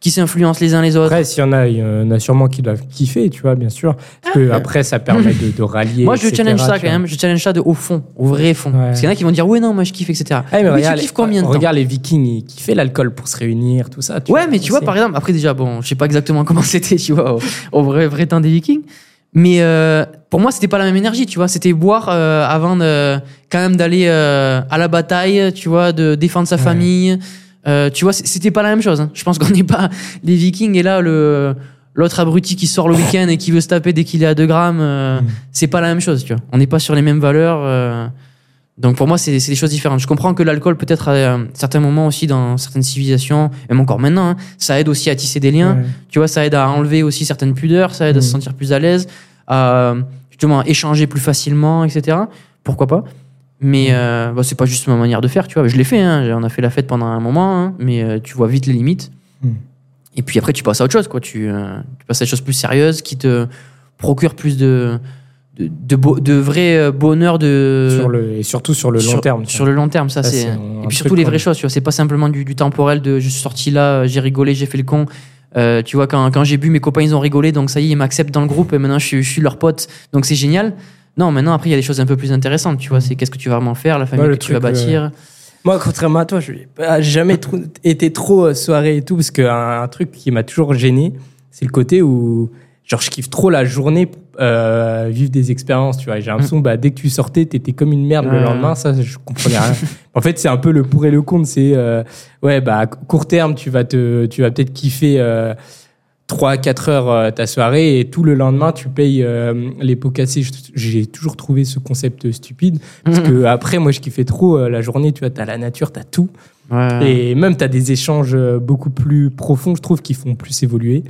qui s'influencent les uns les autres. Après, s'il y en a, il y en a sûrement qui doivent kiffer, tu vois, bien sûr. Parce que après, ça permet de, de rallier. Moi, je etc., challenge ça tu quand même. Je challenge ça de, au fond, au vrai fond. Ouais. Parce qu'il y en a qui vont dire, ouais, non, moi je kiffe, etc. Ah, mais regarde, tu kiffes combien de temps regarde les Vikings, ils kiffaient l'alcool pour se réunir, tout ça. tu Ouais, mais tu vois, par exemple, après déjà, bon, je sais pas exactement comment c'était, tu vois, au, au vrai, vrai temps des Vikings. Mais euh, pour moi, c'était pas la même énergie, tu vois. C'était boire euh, avant de, quand même d'aller euh, à la bataille, tu vois, de défendre sa Ouais. famille. Euh, tu vois, c'était pas la même chose. hein. Je pense qu'on n'est pas les Vikings et là le l'autre abruti qui sort le week-end et qui veut se taper dès qu'il est à 2 grammes. euh, Mm. C'est pas la même chose, tu vois. On n'est pas sur les mêmes valeurs. Donc pour moi, c'est des choses différentes. Je comprends que l'alcool peut-être à certains moments aussi dans certaines civilisations, même encore maintenant, hein, ça aide aussi à tisser des liens. Ouais. Tu vois, ça aide à enlever aussi certaines pudeurs, ça aide à se Mm. sentir plus à l'aise, à justement échanger plus facilement, etc. Pourquoi pas Mais euh, bah, c'est pas juste ma manière de faire, tu vois. Je l'ai fait, hein, on a fait la fête pendant un moment, hein, mais euh, tu vois vite les limites. Mm. Et puis après, tu passes à autre chose, quoi. Tu, euh, tu passes à des choses plus sérieuses qui te procurent plus de, de, de, beau- de vrai euh, bonheur de. Sur le, et surtout sur le long terme. Sur le long terme, ça, Ça, c'est. Et puis surtout les vraies choses, tu vois. C'est pas simplement du, du temporel de je suis sorti là, j'ai rigolé, j'ai fait le con. Euh, tu vois, quand, quand j'ai bu, mes copains ils ont rigolé, donc ça y est, ils m'acceptent dans le groupe et maintenant je suis, je suis leur pote, donc c'est génial. Non, maintenant après il y a des choses un peu plus intéressantes, tu vois. C'est qu'est-ce que tu vas vraiment faire, la famille Ouais, que tu vas bâtir. Moi, contrairement à toi, je n'ai jamais trop- été trop euh, soirée et tout, parce qu'un un truc qui m'a toujours gêné, c'est le côté où, genre, je kiffe trop la journée, euh, vivre des expériences, tu vois. J'ai l'impression, bah, dès que tu sortais, t'étais comme une merde le lendemain, ça, je comprenais rien. en fait, c'est un peu le pour et le contre, c'est, euh, ouais, bah, à court terme, tu vas te, tu vas peut-être kiffer, euh, 3 à 4 heures euh, ta soirée et tout le lendemain tu payes euh, les pots cassés. J'ai toujours trouvé ce concept stupide parce Mhm. que après moi je kiffais trop euh, la journée, tu vois, t'as la nature, t'as tout Ouais. et même t'as des échanges beaucoup plus profonds, je trouve, qui font plus évoluer.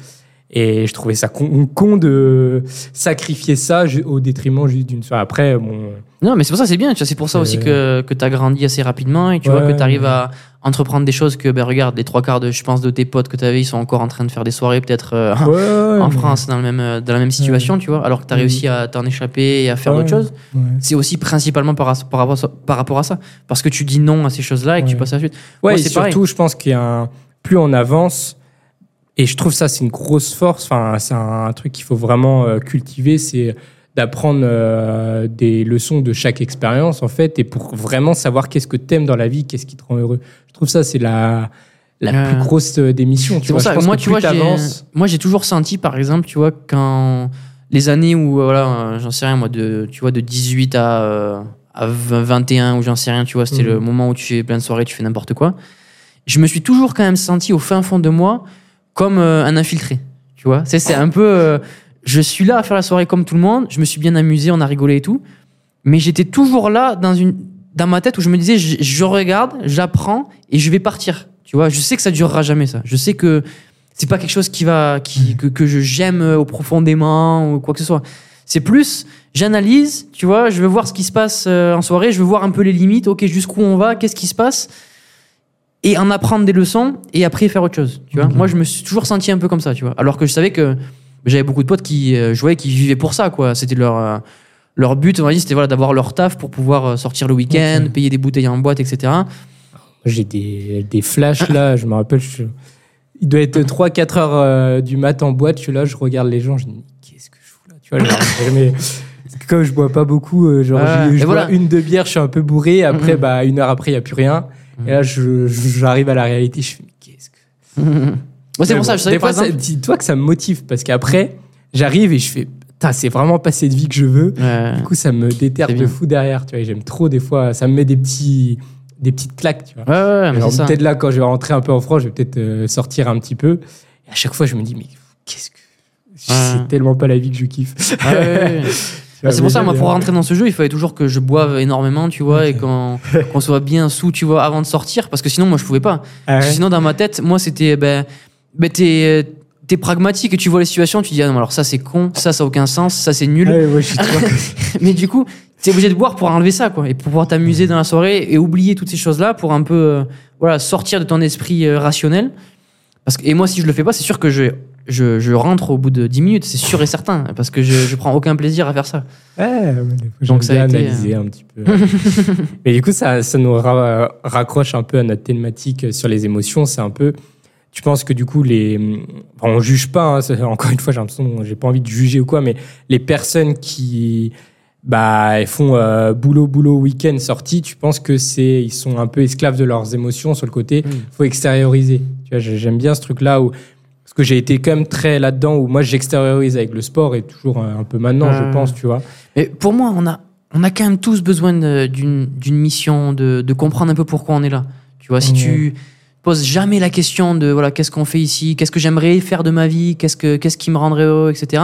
Et je trouvais ça con, con de sacrifier ça au détriment juste d'une soirée. Après, bon, Non, mais c'est pour ça, c'est bien. tu vois, C'est pour ça aussi Euh. que, que tu as grandi assez rapidement et tu Ouais, vois que tu arrives ouais. à entreprendre des choses que, ben regarde, les trois quarts de, je pense, de tes potes que tu avais, ils sont encore en train de faire des soirées, peut-être euh, ouais, en France, dans, le même, euh, dans la même situation, tu vois, alors que tu as réussi à t'en échapper et à faire d'autres choses. C'est aussi principalement par, par, rapport à ça, par rapport à ça. Parce que tu dis non à ces choses-là et que tu passes à la suite. Ouais, Moi, et surtout, pareil. je pense qu'il y a un, plus on avance, et je trouve ça c'est une grosse force. Enfin, c'est un, truc qu'il faut vraiment euh, cultiver, c'est d'apprendre euh, des leçons de chaque expérience en fait, et pour vraiment savoir qu'est-ce que t'aimes dans la vie, qu'est-ce qui te rend heureux. Je trouve ça c'est la la plus grosse euh, des missions. Tu vois, ça Je que pense moi, que tu plus vois, moi, j'ai toujours senti, par exemple, tu vois, quand les années où, voilà, j'en sais rien, moi, de, tu vois, de 18 à, à 20, 21, ou j'en sais rien, tu vois, c'était Mhm. le moment où tu fais plein de soirées, tu fais n'importe quoi. Je me suis toujours quand même senti au fin fond de moi comme euh, un infiltré, tu vois. C'est, c'est un peu, euh, je suis là à faire la soirée comme tout le monde, je me suis bien amusé, on a rigolé et tout, mais j'étais toujours là dans une, dans ma tête où je me disais, je, je regarde, j'apprends et je vais partir. Tu vois, je sais que ça durera jamais ça. Je sais que c'est pas quelque chose qui va, qui, que, que je j'aime euh, profondément ou quoi que ce soit. C'est plus, j'analyse, tu vois, je veux voir ce qui se passe en soirée, je veux voir un peu les limites, ok, jusqu'où on va, qu'est-ce qui se passe, et en apprendre des leçons et après faire autre chose. Tu vois, moi je me suis toujours senti un peu comme ça, tu vois. Alors que je savais que j'avais beaucoup de potes qui, euh, voyais, qui vivaient pour ça, quoi. C'était leur euh, leur but, on va dire, c'était voilà d'avoir leur taf pour pouvoir euh, sortir le week-end, payer des bouteilles en boîte, etc. J'ai des, des flashs là, je me rappelle, je- il doit être 3-4 heures euh, du mat en boîte, je suis là, je regarde les gens, je me dis, qu'est-ce que je fous là Tu vois, jamais- comme je bois pas beaucoup, genre, je, et je bois voilà. une, deux bières, je suis un peu bourré, après, bah, une heure après, il n'y a plus rien. Et là, j'arrive à la réalité, je fais, mais qu'est-ce que. C'est pour ça, bon, je savais ça- exemple. dis-toi que ça me motive, parce qu'après, j'arrive et je fais, putain, c'est vraiment pas cette vie que je veux. Ouais. Du coup, ça me déterre de bien. fou derrière, tu vois, j'aime trop, des fois, ça me met des petits, des petites claques, tu vois. Ouais, ça. peut-être là, quand je vais rentrer un peu en France, je vais peut-être euh, sortir un petit peu. Et à chaque fois, je me dis, mais qu'est-ce que. C'est tellement pas la vie que je kiffe. Ah Bah, c'est pour ça, moi, pour rentrer dans ce jeu, il fallait toujours que je boive énormément, tu vois, et qu'on qu'on soit bien sous, tu vois, avant de sortir, parce que sinon, moi, je pouvais pas. Ah ouais Sinon, dans ma tête, moi, c'était, ben, ben t'es t'es pragmatique et tu vois les situations, tu dis, ah non, alors ça, c'est con, ça, ça a aucun sens, ça, c'est nul. Ah ouais, ouais, je suis trop- Mais du coup, t'es obligé de boire pour enlever ça, quoi, et pour pouvoir t'amuser dans la soirée et oublier toutes ces choses-là pour un peu, euh, voilà, sortir de ton esprit euh, rationnel. Parce que, et moi, si je le fais pas, c'est sûr que je, je, je rentre au bout de 10 minutes, c'est sûr et certain, parce que je, je prends aucun plaisir à faire ça. Ouais, Donc, ça a été, analyser un petit peu. Mais du coup, ça, ça nous ra- raccroche un peu à notre thématique sur les émotions. C'est un peu tu penses que du coup, les. Enfin, on juge pas, hein, encore une fois, j'ai l'impression, j'ai pas envie de juger ou quoi, mais les personnes qui bah, elles font euh, boulot, boulot, week-end, sortie, tu penses que c'est. Ils sont un peu esclaves de leurs émotions sur le côté, Mm. faut extérioriser. Tu vois, j'ai- j'aime bien ce truc-là où. Parce que j'ai été quand même très là-dedans où moi j'extériorise avec le sport et toujours un un peu maintenant, je Ouais. pense, tu vois. Mais pour moi, on a, on a quand même tous besoin d'une mission, de, de comprendre un peu pourquoi on est là. Tu vois, si Mhm. tu poses jamais la question de voilà, qu'est-ce qu'on fait ici, qu'est-ce que j'aimerais faire de ma vie, qu'est-ce que qu'est-ce qui me rendrait heureux, etc.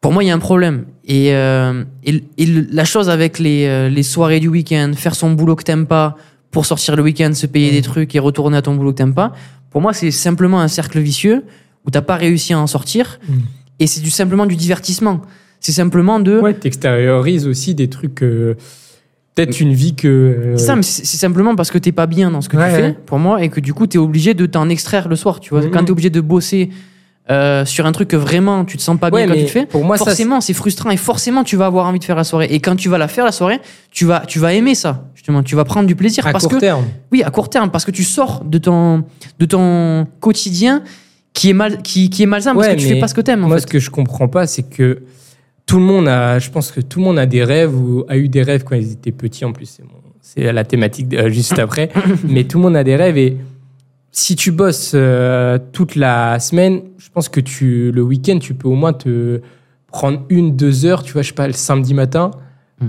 Pour moi, il y a un problème. Et, euh, et, et la chose avec les, euh, les soirées du week-end, faire son boulot que t'aimes pas pour sortir le week-end, se payer des trucs et retourner à ton boulot que t'aimes pas, pour moi, c'est simplement un cercle vicieux où t'as pas réussi à en sortir. Mhm. Et c'est du, simplement du divertissement. C'est simplement de. Ouais, t'extériorises aussi des trucs. euh, Peut-être une vie que. euh, C'est ça, mais c'est simplement parce que t'es pas bien dans ce que Ouais, tu fais, ouais. pour moi, et que du coup, t'es obligé de t'en extraire le soir, tu vois. Mhm. Quand t'es obligé de bosser euh, sur un truc que vraiment tu te sens pas bien quand tu le fais, pour moi, forcément, c'est frustrant et forcément, tu vas avoir envie de faire la soirée. Et quand tu vas la faire, la soirée, tu vas, tu vas aimer ça, justement. Tu vas prendre du plaisir. à parce court que, terme. oui, à court terme, parce que tu sors de ton, de ton quotidien qui est, mal, qui, qui est malsain parce que tu fais pas ce que t'aimes, Moi, fait. ce que je comprends pas, c'est que tout le monde a, je pense que tout le monde a des rêves ou a eu des rêves quand ils étaient petits. En plus, c'est c'est la thématique euh, juste après. Mais tout le monde a des rêves et si tu bosses euh, toute la semaine, je pense que tu, le week-end, tu peux au moins te prendre une, deux heures, tu vois, je sais pas, le samedi matin,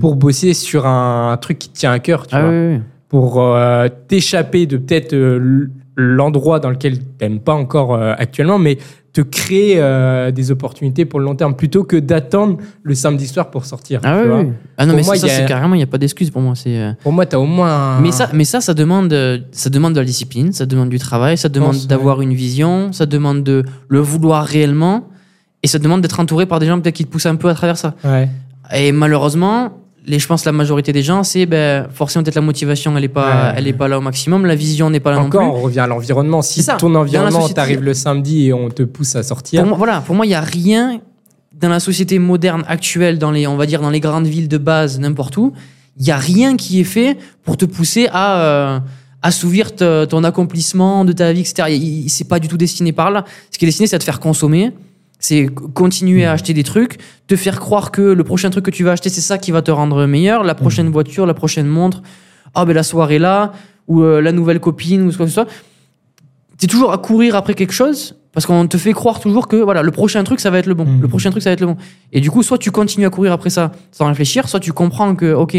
pour bosser sur un, truc qui te tient à cœur, tu Ah vois oui, oui, oui. pour euh, t'échapper de peut-être euh, l'endroit dans lequel t'aimes pas encore actuellement, mais te créer euh, des opportunités pour le long terme plutôt que d'attendre le samedi soir pour sortir. Ah tu oui, vois. oui. Ah non, Pour mais moi, ça, a- c'est carrément, il n'y a pas d'excuse pour moi. C'est. euh, Pour moi, t'as au moins. un- Mais ça, mais ça, ça demande, ça demande de la discipline, ça demande du travail, ça demande pense, d'avoir une vision, ça demande de le vouloir réellement, et ça demande d'être entouré par des gens peut-être qui te poussent un peu à travers ça. Ouais. Et malheureusement, les, je pense la majorité des gens, c'est ben, forcément peut-être la motivation, elle est pas, Ouais. elle est pas là au maximum, la vision n'est pas là Encore, non plus. on revient à l'environnement. Si ça. ton environnement, t'arrives le samedi et on te pousse à sortir. Pour moi, voilà, pour moi, il y a rien dans la société moderne actuelle, dans les, on va dire dans les grandes villes de base, n'importe où, il y a rien qui est fait pour te pousser à euh, assouvir te- ton accomplissement de ta vie, etc. C'est pas du tout destiné par là. Ce qui est destiné, c'est à te faire consommer. C'est continuer à acheter des trucs, te faire croire que le prochain truc que tu vas acheter, c'est ça qui va te rendre meilleur, la prochaine voiture, la prochaine montre, ah ben la soirée là, ou euh, la nouvelle copine, ou ce que ce soit. T'es toujours à courir après quelque chose, parce qu'on te fait croire toujours que voilà, le prochain truc, ça va être le bon. Mhm. Le prochain truc, ça va être le bon. Et du coup, soit tu continues à courir après ça sans réfléchir, soit tu comprends que, ok,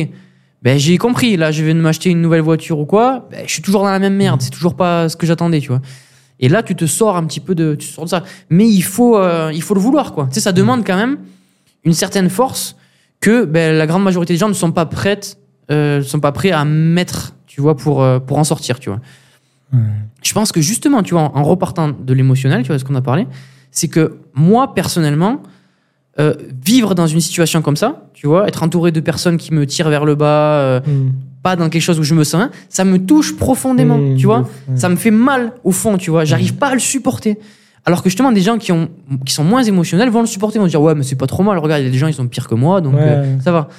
ben j'ai compris, là, je viens de m'acheter une nouvelle voiture ou quoi, ben, je suis toujours dans la même merde, c'est toujours pas ce que j'attendais, tu vois. Et là, tu te sors un petit peu de, tu sors de ça. Mais il faut, euh, il faut le vouloir, quoi. Tu sais, ça demande quand même une certaine force que ben, la grande majorité des gens ne sont pas prêtes, euh, ne sont pas prêts à mettre, tu vois, pour, euh, pour en sortir, tu vois. Je pense que justement, tu vois, en, en repartant de l'émotionnel, tu vois, ce qu'on a parlé, c'est que moi, personnellement, vivre dans une situation comme ça, tu vois, être entouré de personnes qui me tirent vers le bas, Mm. Pas dans quelque chose où je me sens, ça me touche profondément, Mm, tu vois. Ça me fait mal au fond, tu vois. J'arrive pas à le supporter. Alors que justement, des gens qui, ont, qui sont moins émotionnels vont le supporter, vont dire ouais, mais c'est pas trop mal. Regarde, il y a des gens ils sont pires que moi, donc Ouais. euh, ça va.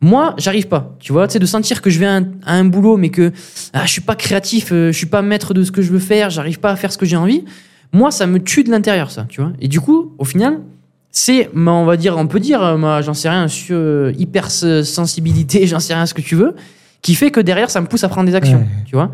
Moi, j'arrive pas, tu vois, tu sais, de sentir que je vais à un, à un boulot, mais que ah, je suis pas créatif, euh, je suis pas maître de ce que je veux faire, j'arrive pas à faire ce que j'ai envie. Moi, ça me tue de l'intérieur, ça, tu vois. Et du coup, au final, c'est, on va dire, on peut dire, euh, j'en sais rien, sur euh, hyper sensibilité, j'en sais rien, ce que tu veux, qui fait que derrière, ça me pousse à prendre des actions, Ouais. tu vois.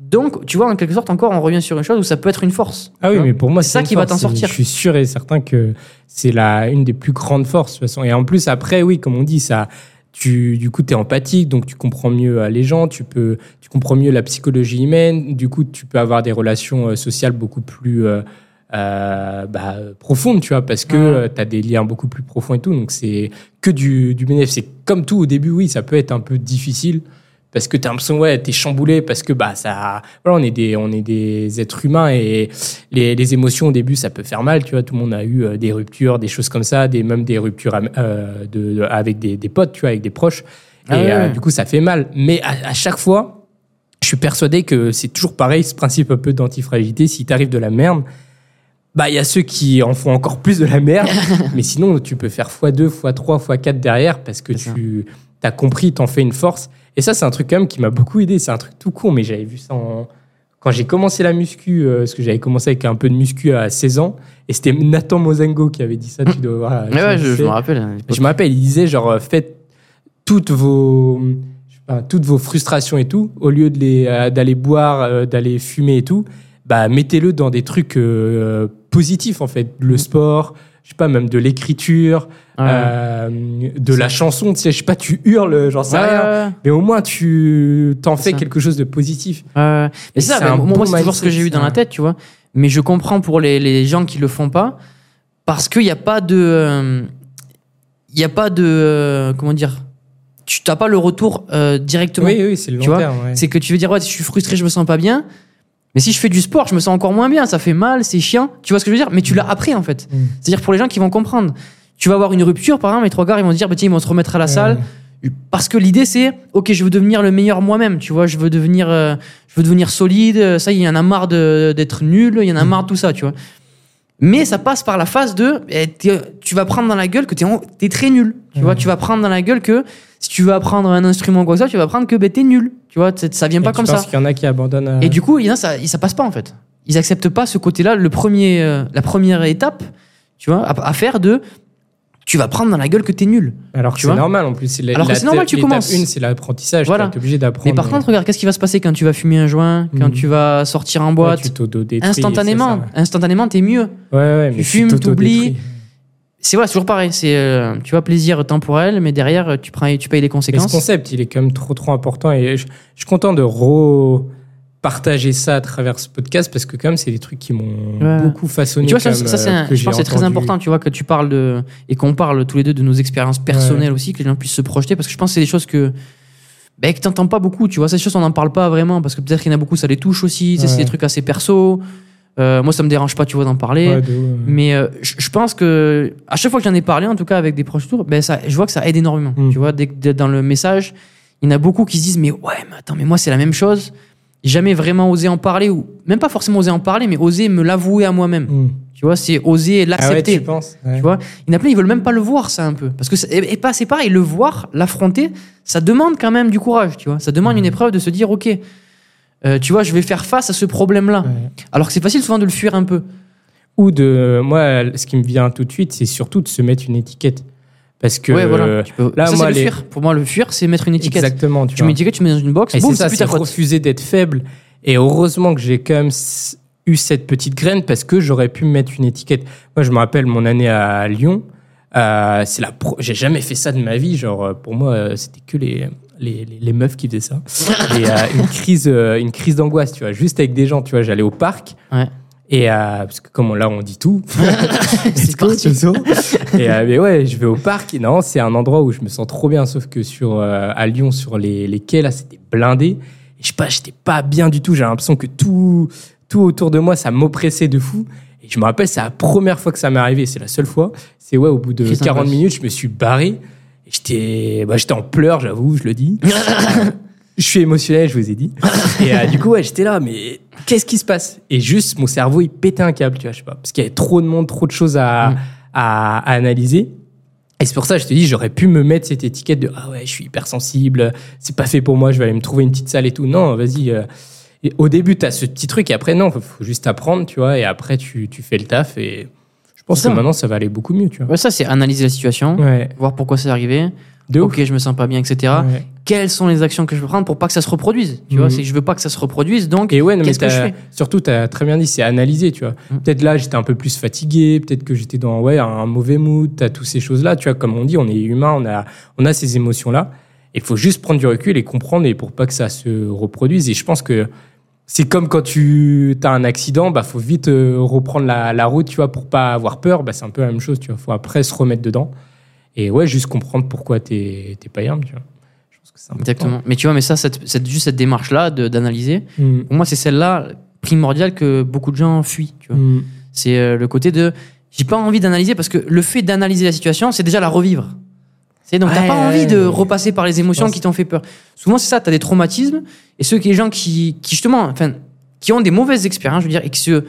Donc, tu vois, en quelque sorte, encore, on revient sur une chose où ça peut être une force. Ah oui, vois. mais pour moi, C'est ça qui va t'en sortir. Je suis sûr et certain que c'est la une des plus grandes forces de toute façon. Et en plus, après, oui, comme on dit, ça, tu, du coup, tu es empathique, donc tu comprends mieux euh, les gens, tu peux, tu comprends mieux la psychologie humaine. Du coup, tu peux avoir des relations euh, sociales beaucoup plus euh, euh, bah, profondes, tu vois, parce que Ouais. tu as des liens beaucoup plus profonds et tout. Donc, c'est que du, du bénéfice. C'est comme tout au début, oui, ça peut être un peu difficile parce que tu as l'impression ouais t'es chamboulé parce que bah ça voilà on est des on est des êtres humains et les, les émotions au début ça peut faire mal tu vois tout le monde a eu euh, des ruptures des choses comme ça des même des ruptures euh, de, de- avec des, des potes tu vois avec des proches et Ah ouais. euh, du coup ça fait mal mais à, à chaque fois je suis persuadé que c'est toujours pareil ce principe un peu d'antifragilité si t'arrives de la merde bah il y a ceux qui en font encore plus de la merde mais sinon tu peux faire x2 x3 x4 derrière parce que tu as compris t'en fais une force et ça, c'est un truc quand même qui m'a beaucoup aidé. C'est un truc tout con, mais j'avais vu ça en quand j'ai commencé la muscu, euh, parce que j'avais commencé avec un peu de muscu à 16 ans, et c'était Nathan Mozengo qui avait dit ça, tu dois voir. Ouais, ouais, je, me rappelle. Je me rappelle, il disait genre euh, faites toutes vos toutes vos frustrations et tout, au lieu de les euh, d'aller boire, euh, d'aller fumer et tout, bah mettez-le dans des trucs euh, positifs en fait, le sport, je sais pas même de l'écriture, Ouais. euh, de la chanson, tu sais, je sais pas, tu hurles, j'en sais Ouais, rien, ouais, mais au moins tu t'en fais ça. quelque chose de positif. Ouais. Mais c'est ça, bah, bon moi, c'est toujours ce que j'ai eu dans la tête, tu vois. Mais je comprends pour les, les gens qui le font pas, parce qu'il n'y a pas de. euh, Il n'y a pas de. euh, Comment dire Tu n'as pas le retour euh, directement. Oui, oui, c'est le long terme. C'est que tu veux dire, ouais, je suis frustré, je me sens pas bien. Mais si je fais du sport, je me sens encore moins bien. Ça fait mal, c'est chiant. Tu vois ce que je veux dire? Mais tu l'as appris, en fait. Mm. C'est-à-dire pour les gens qui vont comprendre. Tu vas avoir une rupture, par exemple, les trois gars, ils vont se dire, bah, tiens, ils vont se remettre à la salle. Parce que l'idée, c'est, ok, je veux devenir le meilleur moi-même. Tu vois, je veux devenir, euh, je veux devenir solide. euh, Ça, il y en a marre d'être nul. Il y en a marre de tout ça, tu vois. Mais ça passe par la phase de, eh, tu vas prendre dans la gueule que t'es, t'es très nul. Tu vois, tu vas prendre dans la gueule que si tu veux apprendre un instrument ou quoi que ça, tu vas apprendre que ben, t'es nul. Tu vois, ça vient pas tu comme penses ça. qu'il y en a qui abandonnent. euh, Et du coup, il y en a, ça, ça passe pas en fait. Ils acceptent pas ce côté-là, le premier, euh, la première étape, tu vois, à, à faire de, tu vas prendre dans la gueule que t'es nul. Alors que c'est normal en plus. Alors que c'est normal, tu commences. Une, c'est l'apprentissage. Voilà. Tu es obligé d'apprendre. Mais par contre, regarde, qu'est-ce qui va se passer quand tu vas fumer un joint, quand Mhm. tu vas sortir en Ouais, boîte tu Instantanément, c'est instantanément, t'es mieux. ça. Ouais, ouais, Tu mais fumes, t'oublies. C'est voilà, c'est toujours pareil. C'est, euh, tu vois, plaisir temporel, mais derrière, tu prends, tu payes les Mais ce conséquences. concept, il est quand même trop, trop important. Et je, je suis content de repartager ça à travers ce podcast parce que, quand même, c'est des trucs qui m'ont Ouais. beaucoup façonné. tu vois, ça, ça, c'est euh, je pense c'est très important, tu vois, que tu parles de et qu'on parle tous les deux de nos expériences personnelles aussi, que les gens puissent se projeter, parce que je pense que c'est des choses que ben, que t'entends pas beaucoup, tu vois, ces choses on n'en parle pas vraiment, parce que peut-être qu'il y en a beaucoup, ça les touche aussi, c'est des trucs assez perso. Euh, moi, ça me dérange pas, tu vois, d'en parler. De. Mais euh, je pense que à chaque fois que j'en ai parlé, en tout cas avec des proches autour, ben ça, je vois que ça aide énormément. Mm. Tu vois, dès que- dès- dans le message, il y en a beaucoup qui se disent mais ouais, mais attends, mais moi c'est la même chose. Jamais vraiment osé en parler ou même pas forcément osé en parler, mais oser me l'avouer à moi-même. Hmm. Tu vois, c'est oser Ah ouais, l'accepter. tu penses Ouais. tu vois, il y en a plein, ils veulent même pas le voir ça un peu, parce que c'est- et, et pas c'est pareil, le voir, l'affronter, ça demande quand même du courage. Tu vois, ça demande une épreuve de se dire ok. euh, tu vois, je vais faire face à ce problème-là. Ouais. Alors que c'est facile souvent de le fuir un peu. Ou de. Moi, ce qui me vient tout de suite, c'est surtout de se mettre une étiquette. Parce que. ouais, voilà. Tu peux... là, ça, moi, c'est le les- fuir. Pour moi, le fuir, c'est mettre une étiquette. Exactement. Tu Tu mets une étiquette, tu mets dans une box, Et boum, c'est ça, c'est refuser d'être faible. Et heureusement que j'ai quand même eu cette petite graine parce que j'aurais pu me mettre une étiquette. Moi, je me rappelle mon année à Lyon. euh, c'est la pro- j'ai jamais fait ça de ma vie. Genre, euh, pour moi, euh, c'était que les, les, les- les meufs qui faisaient ça. Et euh, une crise, euh, une crise d'angoisse, tu vois, juste avec des gens. Tu vois, j'allais au parc. Ouais. Et euh, parce que comme on- là, on dit tout. C'est. Et euh, mais ouais, je vais au parc. Non, c'est un endroit où je me sens trop bien. Sauf que sur euh, à Lyon, sur les, les quais là, c'était blindé. Et je sais pas, j'étais pas bien du tout. J'ai l'impression que tout tout autour de moi, ça m'oppressait de fou. Et je me rappelle, c'est la première fois que ça m'est arrivé. C'est la seule fois. C'est ouais, au bout de Crise 40 d'angoisse. minutes, je me suis barré. J'étais, bah, j'étais en pleurs, j'avoue, je le dis. je suis émotionnel, je vous ai dit. Et euh, du coup, ouais, j'étais là, mais qu'est-ce qui se passe? Et juste, mon cerveau, il pétait un câble, tu vois, je sais pas, parce qu'il y avait trop de monde, trop de choses à, Mm. à, à analyser. Et c'est pour ça, je te dis, j'aurais pu me mettre cette étiquette de ah ouais, je suis hypersensible, c'est pas fait pour moi, je vais aller me trouver une petite salle et tout. Non, vas-y. euh, au début, tu as ce petit truc, et après, non, faut, faut juste apprendre, tu vois, et après, tu, tu fais le taf, et je pense que maintenant, ça va aller beaucoup mieux, tu vois. Ouais, ça, c'est analyser la situation, Ouais, voir pourquoi c'est arrivé. De ouf. Ok, je me sens pas bien, etc. Ouais. Quelles sont les actions que je peux prendre pour pas que ça se reproduise Tu Mhm. vois, c'est que je veux pas que ça se reproduise, donc Et ouais, qu'est-ce que je fais? surtout, tu as très bien dit, c'est analyser, tu vois. Mm. Peut-être là, j'étais un peu plus fatigué, peut-être que j'étais dans ouais, un mauvais mood, tu as toutes ces choses-là, tu vois, comme on dit, on est humain, on a, on a ces émotions-là. Il faut juste prendre du recul et comprendre et pour pas que ça se reproduise. Et je pense que c'est comme quand tu as un accident, bah faut vite euh, reprendre la, la route, tu vois, pour pas avoir peur. Bah, c'est un peu la même chose, tu vois. faut après se remettre dedans. Et ouais, juste comprendre pourquoi t'es t'es pas bien, tu vois. Je pense que c'est important. Exactement. Mais tu vois, mais ça, cette, cette- juste cette démarche-là de- d'analyser, Mm. pour moi, c'est celle-là primordiale que beaucoup de gens fuient. Tu vois. Mm. C'est euh, le côté de j'ai pas envie d'analyser parce que le fait d'analyser la situation, c'est déjà la revivre. C'est donc t'as Ouais, pas envie ouais, de repasser par les émotions qui t'ont fait peur. Souvent c'est ça, t'as des traumatismes et ceux qui les gens qui, qui justement, enfin, qui ont des mauvaises expériences, je veux dire, et qui se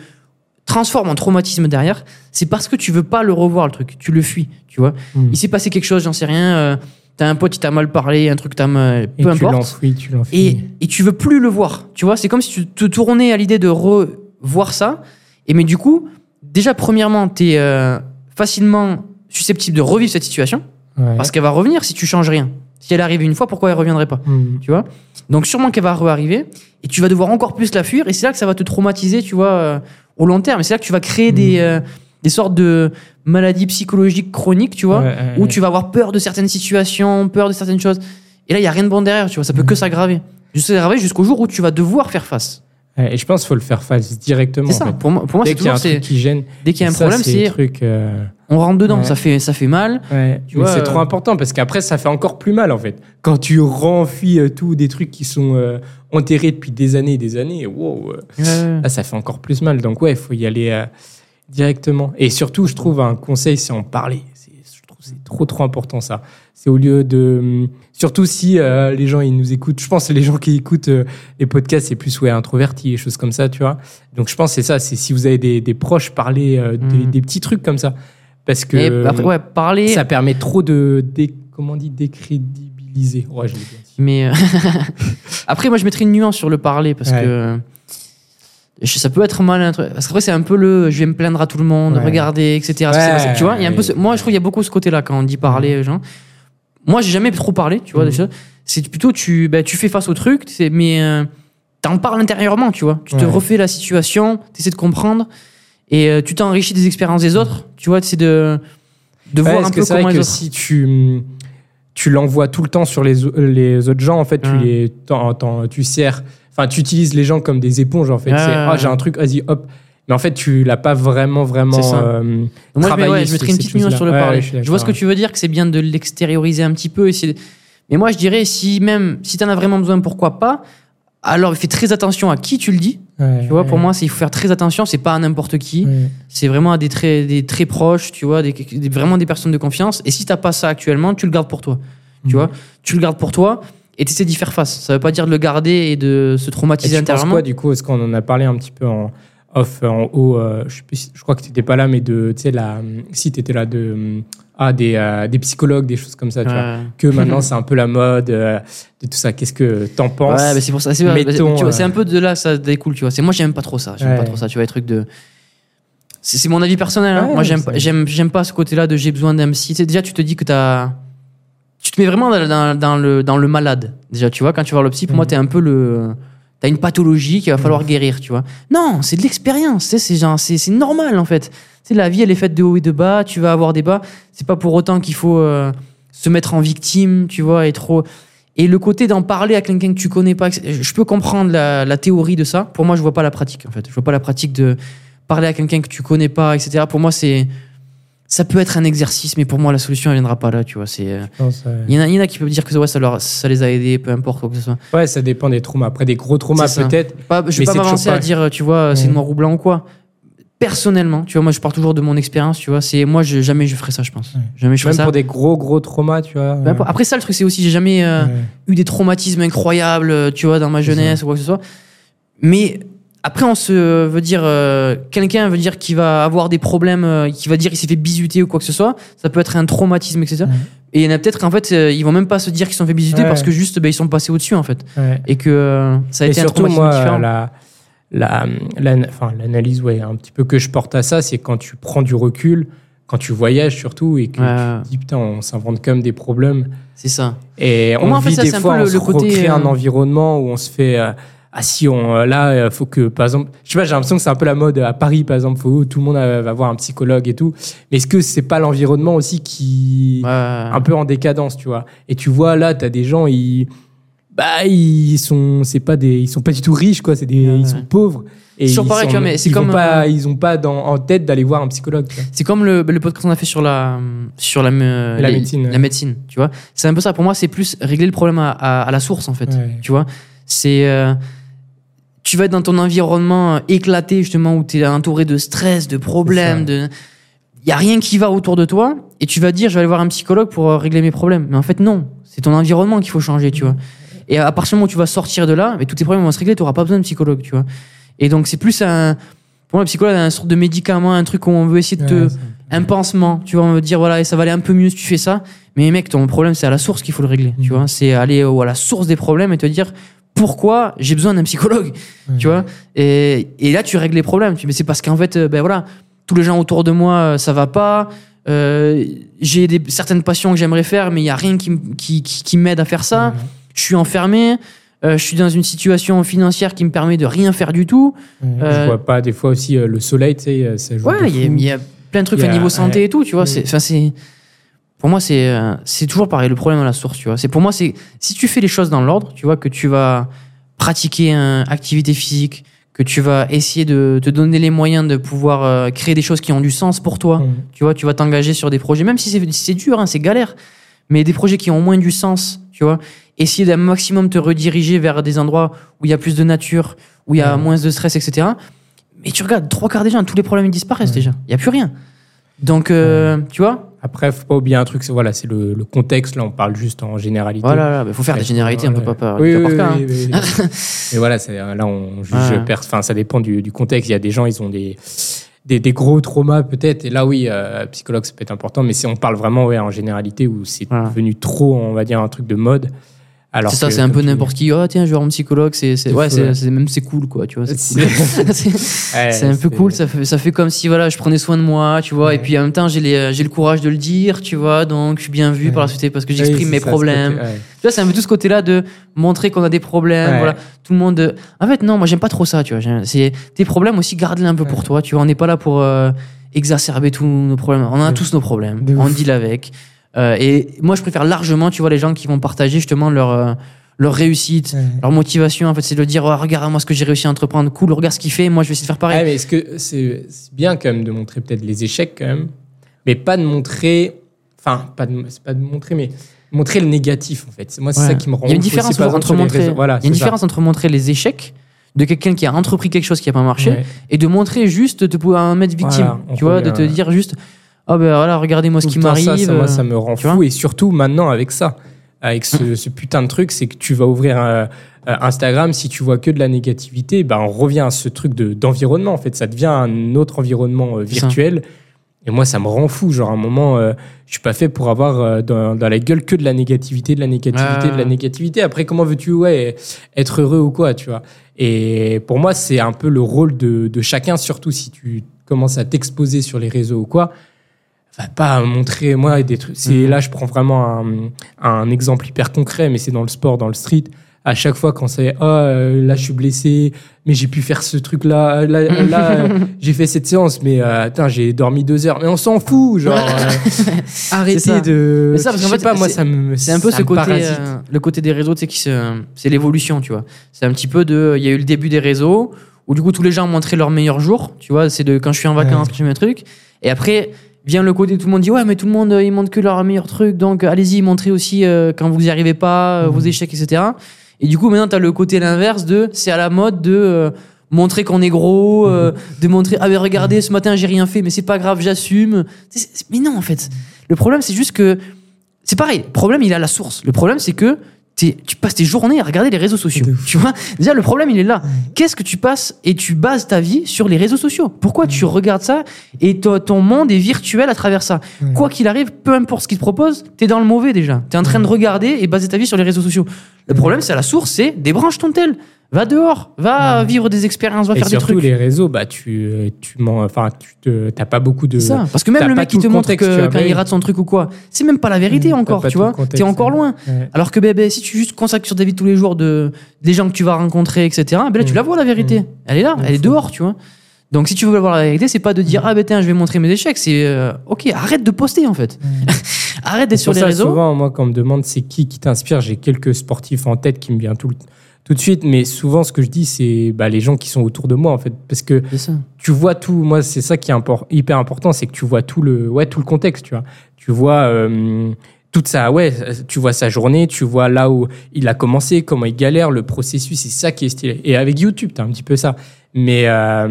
transforment en traumatisme derrière, c'est parce que tu veux pas le revoir le truc, tu le fuis, tu vois. Mm. Il s'est passé quelque chose, j'en sais rien. euh, t'as un pote qui t'a mal parlé, un truc t'a mal, Et peu tu importe. l'enfuis, tu l'enfuis. Et, et tu veux plus le voir. Tu vois, c'est comme si tu te tournais à l'idée de revoir ça. Et mais du coup, déjà, premièrement, tu es facilement susceptible de revivre cette situation Ouais. parce qu'elle va revenir si tu changes rien. Si elle arrive une fois, pourquoi elle reviendrait pas Hmm. Tu vois Donc, sûrement qu'elle va re-arriver et tu vas devoir encore plus la fuir. Et c'est là que ça va te traumatiser, tu vois, euh, au long terme. Et c'est là que tu vas créer des, euh, des sortes de maladies psychologiques chroniques, tu vois, Ouais, ouais, où ouais. tu vas avoir peur de certaines situations, peur de certaines choses. Et là, il y a rien de bon derrière, tu vois. Ça peut que s'aggraver. Juste s'aggraver jusqu'au jour où tu vas devoir faire face. Ouais, Et je pense qu'il faut le faire face directement. C'est ça. en fait. Pour moi, pour moi Dès c'est qu'il y a un truc qui gêne. dès qu'il y a un ça, problème, c'est truc. euh, on rentre dedans. Ouais. Ça fait ça fait mal. Ouais, Tu mais vois, c'est euh, trop important parce qu'après ça fait encore plus mal en fait. Quand tu renfuis euh, tout des trucs qui sont euh, enterrés depuis des années et des années, wow, là ça fait encore plus mal. Donc ouais, il faut y aller directement. Et surtout, je trouve un conseil, c'est en parler. Je trouve c'est trop trop important ça. C'est au lieu de hum, surtout si euh, les gens ils nous écoutent. Je pense que les gens qui écoutent euh, les podcasts c'est plus ouais introvertis et choses comme ça, tu vois. Donc je pense que c'est ça. C'est si vous avez des, des proches parler euh, des, Mhm. des petits trucs comme ça parce que après, ouais, parler. ça permet trop de dé- comment on dit décrédibiliser. Ouais, je l'ai bien dit. Mais après, moi, je mettrais une nuance sur le parler parce Ouais. que ça peut être mal. Parce qu'après, c'est un peu le je vais me plaindre à tout le monde, Ouais. regardez, etc. Ouais. Tu vois, il y a un peu. ce- moi, je trouve qu'il y a beaucoup ce côté-là quand on dit parler, genre. Moi, j'ai jamais trop parlé, tu vois, Mhm. des choses. C'est plutôt tu, bah, tu fais face au truc, mais euh, t'en parles intérieurement, tu vois. Tu te refais la situation, t'essaies de comprendre et euh, tu t'enrichis des expériences des autres, tu vois, c'est de de Ouais, voir un peu c'est vrai comment les que autres. si tu tu l'envoies tout le temps sur les, les autres gens, en fait, tu les t'en- tu sers, enfin, tu utilises les gens comme des éponges, en fait. C'est, ah, j'ai un truc, vas-y, hop. Mais en fait, tu l'as pas vraiment, vraiment. Euh, Moi, je, mets- travailler ouais, je mettrais une petite nuance sur le Ouais, parler. je je vois ce que tu veux dire, que c'est bien de l'extérioriser un petit peu. et Mais moi, je dirais, si même si tu en as vraiment besoin, pourquoi pas? Alors, fais très attention à qui tu le dis. ouais, Tu vois, pour moi, il faut faire très attention. C'est pas à n'importe qui. C'est vraiment à des très, des très proches, tu vois, des, des- vraiment des personnes de confiance. Et si t'as pas ça actuellement, tu le gardes pour toi. Tu Mhm. vois, tu le gardes pour toi et tu essaies d'y faire face. Ça veut pas dire de le garder et de se Et traumatiser tu penses intérieurement. quoi, du coup, parce qu'on en a parlé un petit peu en off, en haut, euh, je, sais plus si- je crois que tu n'étais pas là, mais de, tu sais, la, si tu étais là, de, ah, des, euh, des psychologues, des choses comme ça, tu vois. Ouais. Que maintenant, c'est un peu la mode euh, de tout ça. Qu'est-ce que t'en penses? Ouais, mais c'est pour ça. Euh, un peu de là, ça découle, tu vois. C'est moi, j'aime pas trop ça. J'aime Ouais. pas trop ça. Tu vois, les trucs de. C'est mon avis personnel. hein. Ouais, moi, j'aime j'aime, j'aime pas ce côté-là de j'ai besoin d'un psy. Tu sais, déjà, tu te dis que t'as. Tu te mets vraiment dans, dans- dans le, dans le malade. Déjà, tu vois, quand tu vas voir le psy, pour moi, Mhm. t'es un peu le. T'as une pathologie qu'il va falloir guérir, tu vois. Non, c'est de l'expérience. C'est c'est, c'est normal, en fait. Sais, la vie, elle est faite de haut et de bas. Tu vas avoir des bas. C'est pas pour autant qu'il faut euh, se mettre en victime, tu vois, et trop. Et le côté d'en parler à quelqu'un que tu connais pas, je peux comprendre la, la théorie de ça. Pour moi, je vois pas la pratique, en fait. Je vois pas la pratique de parler à quelqu'un que tu connais pas, etc. Pour moi, c'est. Ça peut être un exercice, mais pour moi, la solution, elle viendra pas là, tu vois. C'est. euh, Je pense, ouais. Il y, en a, il y en a qui peuvent dire que ouais, ça, leur, ça les a aidés, peu importe quoi que ce soit. Ouais, ça dépend des traumas. Après, des gros traumas, C'est peut-être. Pas, je vais pas c'est m'avancer à dire, tu vois, c'est Ouais. noir ou blanc ou quoi. Personnellement, tu vois, moi, je pars toujours de mon expérience, tu vois. C'est moi, je, jamais je ferai ça, je pense. Jamais je ferai Même ça. pour des gros, gros traumas, tu vois. Importe. Après ça, le truc, c'est aussi, j'ai jamais euh, eu des traumatismes incroyables, euh, tu vois, dans ma jeunesse ou quoi que ce soit. Mais après, on se veut dire, euh, quelqu'un veut dire qu'il va avoir des problèmes, euh, qui va dire qu'il s'est fait bisuter ou quoi que ce soit. Ça peut être un traumatisme, etc. Ouais. Et il y en a peut-être qu'en fait, euh, ils vont même pas se dire qu'ils sont fait bisuter Ouais. parce que juste, ben, ils sont passés au-dessus, en fait. Ouais. Et que euh, ça a Et été un surtout, traumatisme moi, différent. la, la, la- enfin, l'analyse, ouais, un petit peu que je porte à ça, c'est quand tu prends du recul, quand tu voyages surtout, et que Ouais. tu te dis, putain, on s'invente même des problèmes. C'est ça. Et on moi, en fait, vit ça, des c'est un fois, peu on le- se le côté, recrée un euh, environnement où on se fait. Euh, ah si, on, euh, là, il faut que, par exemple, je sais pas, j'ai l'impression que c'est un peu la mode à Paris, par exemple, faut, tout le monde euh, va voir un psychologue et tout. Mais est-ce que c'est pas l'environnement aussi qui, Ouais. un peu en décadence, tu vois? Et tu vois là, tu as des gens, ils bah ils sont c'est pas des ils sont pas du tout riches quoi, c'est des Ouais. ils sont pauvres et ils pareil, sont- tu vois, mais c'est ils comme, pas euh, ils ont pas dans, en tête d'aller voir un psychologue, tu vois. C'est comme le, le podcast qu'on a fait sur la, sur la, me- La les- médecine, ouais. La médecine, tu vois. C'est un peu ça. Pour moi, c'est plus régler le problème à, à- à la source, en fait. Tu vois. C'est. euh, tu vas être dans ton environnement euh, éclaté, justement, où tu es entouré de stress, de problèmes, de. Il y a rien qui va autour de toi, et tu vas dire, je vais aller voir un psychologue pour euh, régler mes problèmes. Mais en fait, non. C'est ton environnement qu'il faut changer, tu vois. Et à partir du moment où tu vas sortir de là, mais tous tes problèmes vont se régler, tu n'auras pas besoin de psychologue, tu vois. Et donc, c'est plus un. Pour moi, le psychologue, c'est un sorte de médicament, un truc où on veut essayer de te Ouais, un pansement. Tu vas me dire, voilà, et ça va aller un peu mieux si tu fais ça. Mais mec, ton problème, c'est à la source qu'il faut le régler. Tu Mhm. vois, c'est aller à la source des problèmes et te dire pourquoi j'ai besoin d'un psychologue. Tu vois, et, et là, tu règles les problèmes. Tu- Mais c'est parce qu'en fait, euh, ben voilà, tous les gens autour de moi, euh, ça va pas. Euh, j'ai des, certaines passions que j'aimerais faire, mais il y a rien qui, m- qui, qui, qui m'aide à faire ça. Je suis enfermé. euh, je suis dans une situation financière qui me permet de rien faire du tout. Je Euh, vois pas des fois aussi le soleil, tu sais, ça joue. Ouais, il y, a- y plein de trucs a- niveau santé et tout, tu vois. C'est, pour moi, c'est, euh, c'est toujours pareil, le problème à la source, tu vois. C'est, pour moi, c'est, si tu fais les choses dans l'ordre, tu vois, que tu vas pratiquer une activité physique, que tu vas essayer de te donner les moyens de pouvoir euh, créer des choses qui ont du sens pour toi, Mhm. tu vois, tu vas t'engager sur des projets, même si c'est, si dur, hein, c'est galère, mais des projets qui ont au moins du sens, tu vois. Essayer d'un maximum te rediriger vers des endroits où il y a plus de nature, où il y a Ouais. moins de stress, etc. Mais tu regardes, trois quarts des gens, tous les problèmes ils disparaissent Ouais. déjà. Il n'y a plus rien. Donc, euh, tu vois, Après, faut pas oublier un truc, c'est voilà, c'est le, le contexte. Là, on parle juste en généralité. voilà, il faut faire des généralités, on peut pas parler Oui, cas, hein. oui, oui. Mais voilà, c'est- là, on juge. Enfin, ça dépend du, du contexte. Il y a des gens, ils ont des, des, des gros traumas peut-être. Et là, oui, euh, psychologue, ça peut être important. Mais si on parle vraiment ouais, en généralité où c'est Voilà. devenu trop, on va dire, un truc de mode. Alors C'est ça, c'est un peu n'importe qui. Oh, tiens, je vais voir mon psychologue. C'est, c'est, C'est ouais, c'est, même c'est cool, quoi, tu vois. C'est, C'est- cool. c'est, Ouais, c'est un peu cool. Ça fait, ça fait comme si, voilà, je prenais soin de moi, tu vois. Ouais. Et puis, en même temps, j'ai les, j'ai le courage de le dire, tu vois. Donc, je suis bien vu par la société parce que j'exprime mes ça, problèmes. Tu vois, c'est un peu tout ce côté-là de montrer qu'on a des problèmes. Voilà, tout le monde. euh, En fait, non, moi, j'aime pas trop ça, tu vois. C'est tes problèmes aussi, garde-les un peu pour toi. Tu vois, on n'est pas là pour euh, exacerber tous nos problèmes. On a tous nos problèmes. On deal avec. Euh, et moi, je préfère largement, tu vois, les gens qui vont partager justement leur euh, leur réussite, leur motivation. En fait, c'est de dire, oh, regarde moi ce que j'ai réussi à entreprendre. Cool, regarde ce qu'il fait. Moi, je vais essayer de faire pareil. Mais est-ce que c'est bien quand même de montrer peut-être les échecs quand même, mais pas de montrer, enfin pas de, c'est pas de montrer, mais montrer le négatif en fait. Moi c'est Ouais. ça qui me rend. Il y a une différence entre montrer. Voilà, il y a une ça. différence entre montrer les échecs de quelqu'un qui a entrepris quelque chose qui a pas marché Ouais. et de montrer juste de pouvoir en mettre victime. Voilà, tu vois, revient de te dire juste, oh ben voilà, regardez-moi ce qui ça, m'arrive. ça, moi, ça euh, me rend fou. Et surtout maintenant avec ça, avec ce, ce putain de truc, c'est que tu vas ouvrir un- euh, Instagram, si tu vois que de la négativité, ben on revient à ce truc de d'environnement. En fait, ça devient un autre environnement euh, ça. virtuel. Et moi, ça me rend fou. Genre, à un moment, euh, je suis pas fait pour avoir euh, dans, dans la gueule que de la négativité, de la négativité, de la négativité. Après, comment veux-tu ouais, être heureux ou quoi, tu vois? Et pour moi, c'est un peu le rôle de, de chacun, surtout si tu commences à t'exposer sur les réseaux ou quoi va pas montrer moi des trucs c'est Mhm. là je prends vraiment un, un exemple hyper concret mais c'est dans le sport dans le street à chaque fois quand c'est oh euh, là je suis blessé mais j'ai pu faire ce truc là là, là euh, j'ai fait cette séance mais euh, j'ai dormi deux heures mais on s'en fout genre euh, arrêtez de Mais ça, parce je qu'en fait, pas moi ça me C'est un peu ce côté, euh, le côté des réseaux, tu sais, qui se, c'est l'évolution, tu vois. C'est un petit peu de, il y a eu le début des réseaux où du coup tous les gens montraient leur meilleur jour, tu vois. C'est de quand je suis en vacances, Ouais. je fais mes trucs. Et après vient le côté où tout le monde dit ouais, mais tout le monde euh, il montre que leur meilleur truc, donc euh, allez-y, montrez aussi euh, quand vous n'y arrivez pas, euh, vos Mhm. échecs, etc. Et du coup maintenant t'as le côté l'inverse de, c'est à la mode de euh, montrer qu'on est gros, euh, de montrer ah mais regardez ce matin j'ai rien fait, mais c'est pas grave, j'assume. Mais non en fait, le problème c'est juste que c'est pareil. Le problème, il est à la source. Le problème, c'est que tu passes tes journées à regarder les réseaux sociaux. Tu vois? Déjà, le problème, il est là. Qu'est-ce que tu passes et tu bases ta vie sur les réseaux sociaux? Pourquoi tu regardes ça et to- ton monde est virtuel à travers ça? Quoi qu'il arrive, peu importe ce qu'ils te proposent, t'es dans le mauvais déjà. T'es en train de regarder et baser ta vie sur les réseaux sociaux. Le problème, c'est à la source, c'est débranche ton tel. Va dehors, va vivre des expériences, va et faire des surtout trucs. les réseaux bah tu euh, tu mens enfin tu te t'as pas beaucoup de ça. Parce que même le mec qui te montre contexte, que quand bah il rate son truc ou quoi, c'est même pas la vérité T'as encore, tu vois. T'es encore loin. Ouais. Alors que bébé, si tu juste consacres sur ta vie tous les jours de des gens que tu vas rencontrer, etc. Ben là, tu Mm. la vois la vérité. Mm. Elle est là, elle est dehors, tu vois. Donc si tu veux voir la vérité, c'est pas de dire ah ben tiens, je vais montrer mes échecs. C'est euh, ok, arrête de poster en fait. arrête d'être sur les ça, réseaux. Souvent, moi, quand on me demande c'est qui qui t'inspire, j'ai quelques sportifs en tête qui me viennent tout, le- tout de suite. Mais souvent, ce que je dis, c'est bah, les gens qui sont autour de moi, en fait. Parce que ça. tu vois tout. Moi, c'est ça qui est impor- hyper important, c'est que tu vois tout le, ouais, tout le contexte, tu vois. Tu vois euh, toute sa, ouais, tu vois sa journée, tu vois là où il a commencé, comment il galère, le processus, c'est ça qui est stylé. Et avec YouTube, t'as un petit peu ça. Mais, euh,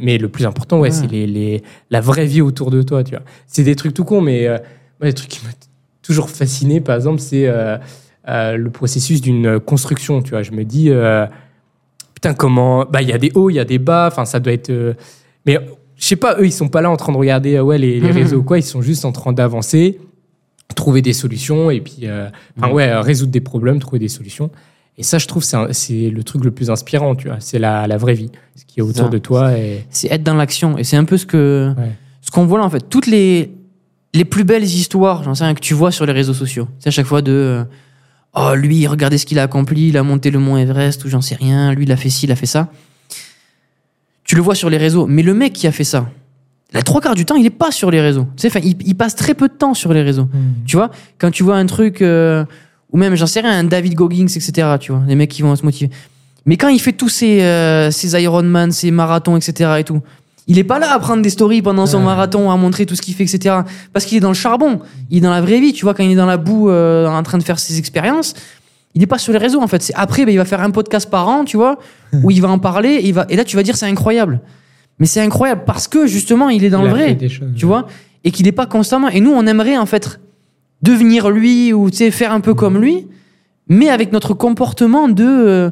mais le plus important, ouais, Ouais. c'est les, les, la vraie vie autour de toi, tu vois. C'est des trucs tout cons, mais euh, moi, les trucs qui m'ont toujours fasciné, par exemple, c'est euh, euh, le processus d'une construction, tu vois. Je me dis, euh, putain, comment. Bah, il y a des hauts, il y a des bas, enfin, ça doit être. euh, mais je sais pas, eux, ils sont pas là en train de regarder ouais, les, les Mhm. réseaux, quoi. Ils sont juste en train d'avancer, trouver des solutions et puis, enfin, Mhm. ouais, résoudre des problèmes, trouver des solutions. Et ça, je trouve, c'est le truc le plus inspirant, tu vois. C'est la, la vraie vie, ce qui est autour Ça. de toi. Et... c'est être dans l'action. Et c'est un peu ce que Ouais. ce qu'on voit là en fait. Toutes les les plus belles histoires, j'en sais rien, que tu vois sur les réseaux sociaux. C'est à chaque fois de oh lui, regardez ce qu'il a accompli, il a monté le mont Everest ou j'en sais rien, lui il a fait ci, il a fait ça. Tu le vois sur les réseaux, mais le mec qui a fait ça, la trois quarts du temps, il est pas sur les réseaux. Tu sais, il, il passe très peu de temps sur les réseaux. Tu vois, quand tu vois un truc, euh, ou même, j'en sais rien, un David Goggins, etc., tu vois, les mecs qui vont se motiver. Mais quand il fait tous ses, euh, ses Ironman, ses marathons, etc., et tout, il est pas là à prendre des stories pendant son Ouais. marathon, à montrer tout ce qu'il fait, etc., parce qu'il est dans le charbon, il est dans la vraie vie, tu vois, quand il est dans la boue, euh, en train de faire ses expériences, il est pas sur les réseaux, en fait. C'est après, ben, il va faire un podcast par an, tu vois, où il va en parler, et, il va, et là, tu vas dire, c'est incroyable. Mais c'est incroyable parce que, justement, il est dans Il le vrai choses, tu vois, et qu'il n'est pas constamment. Et nous, on aimerait en fait devenir lui ou tu sais faire un peu comme lui, mais avec notre comportement de euh,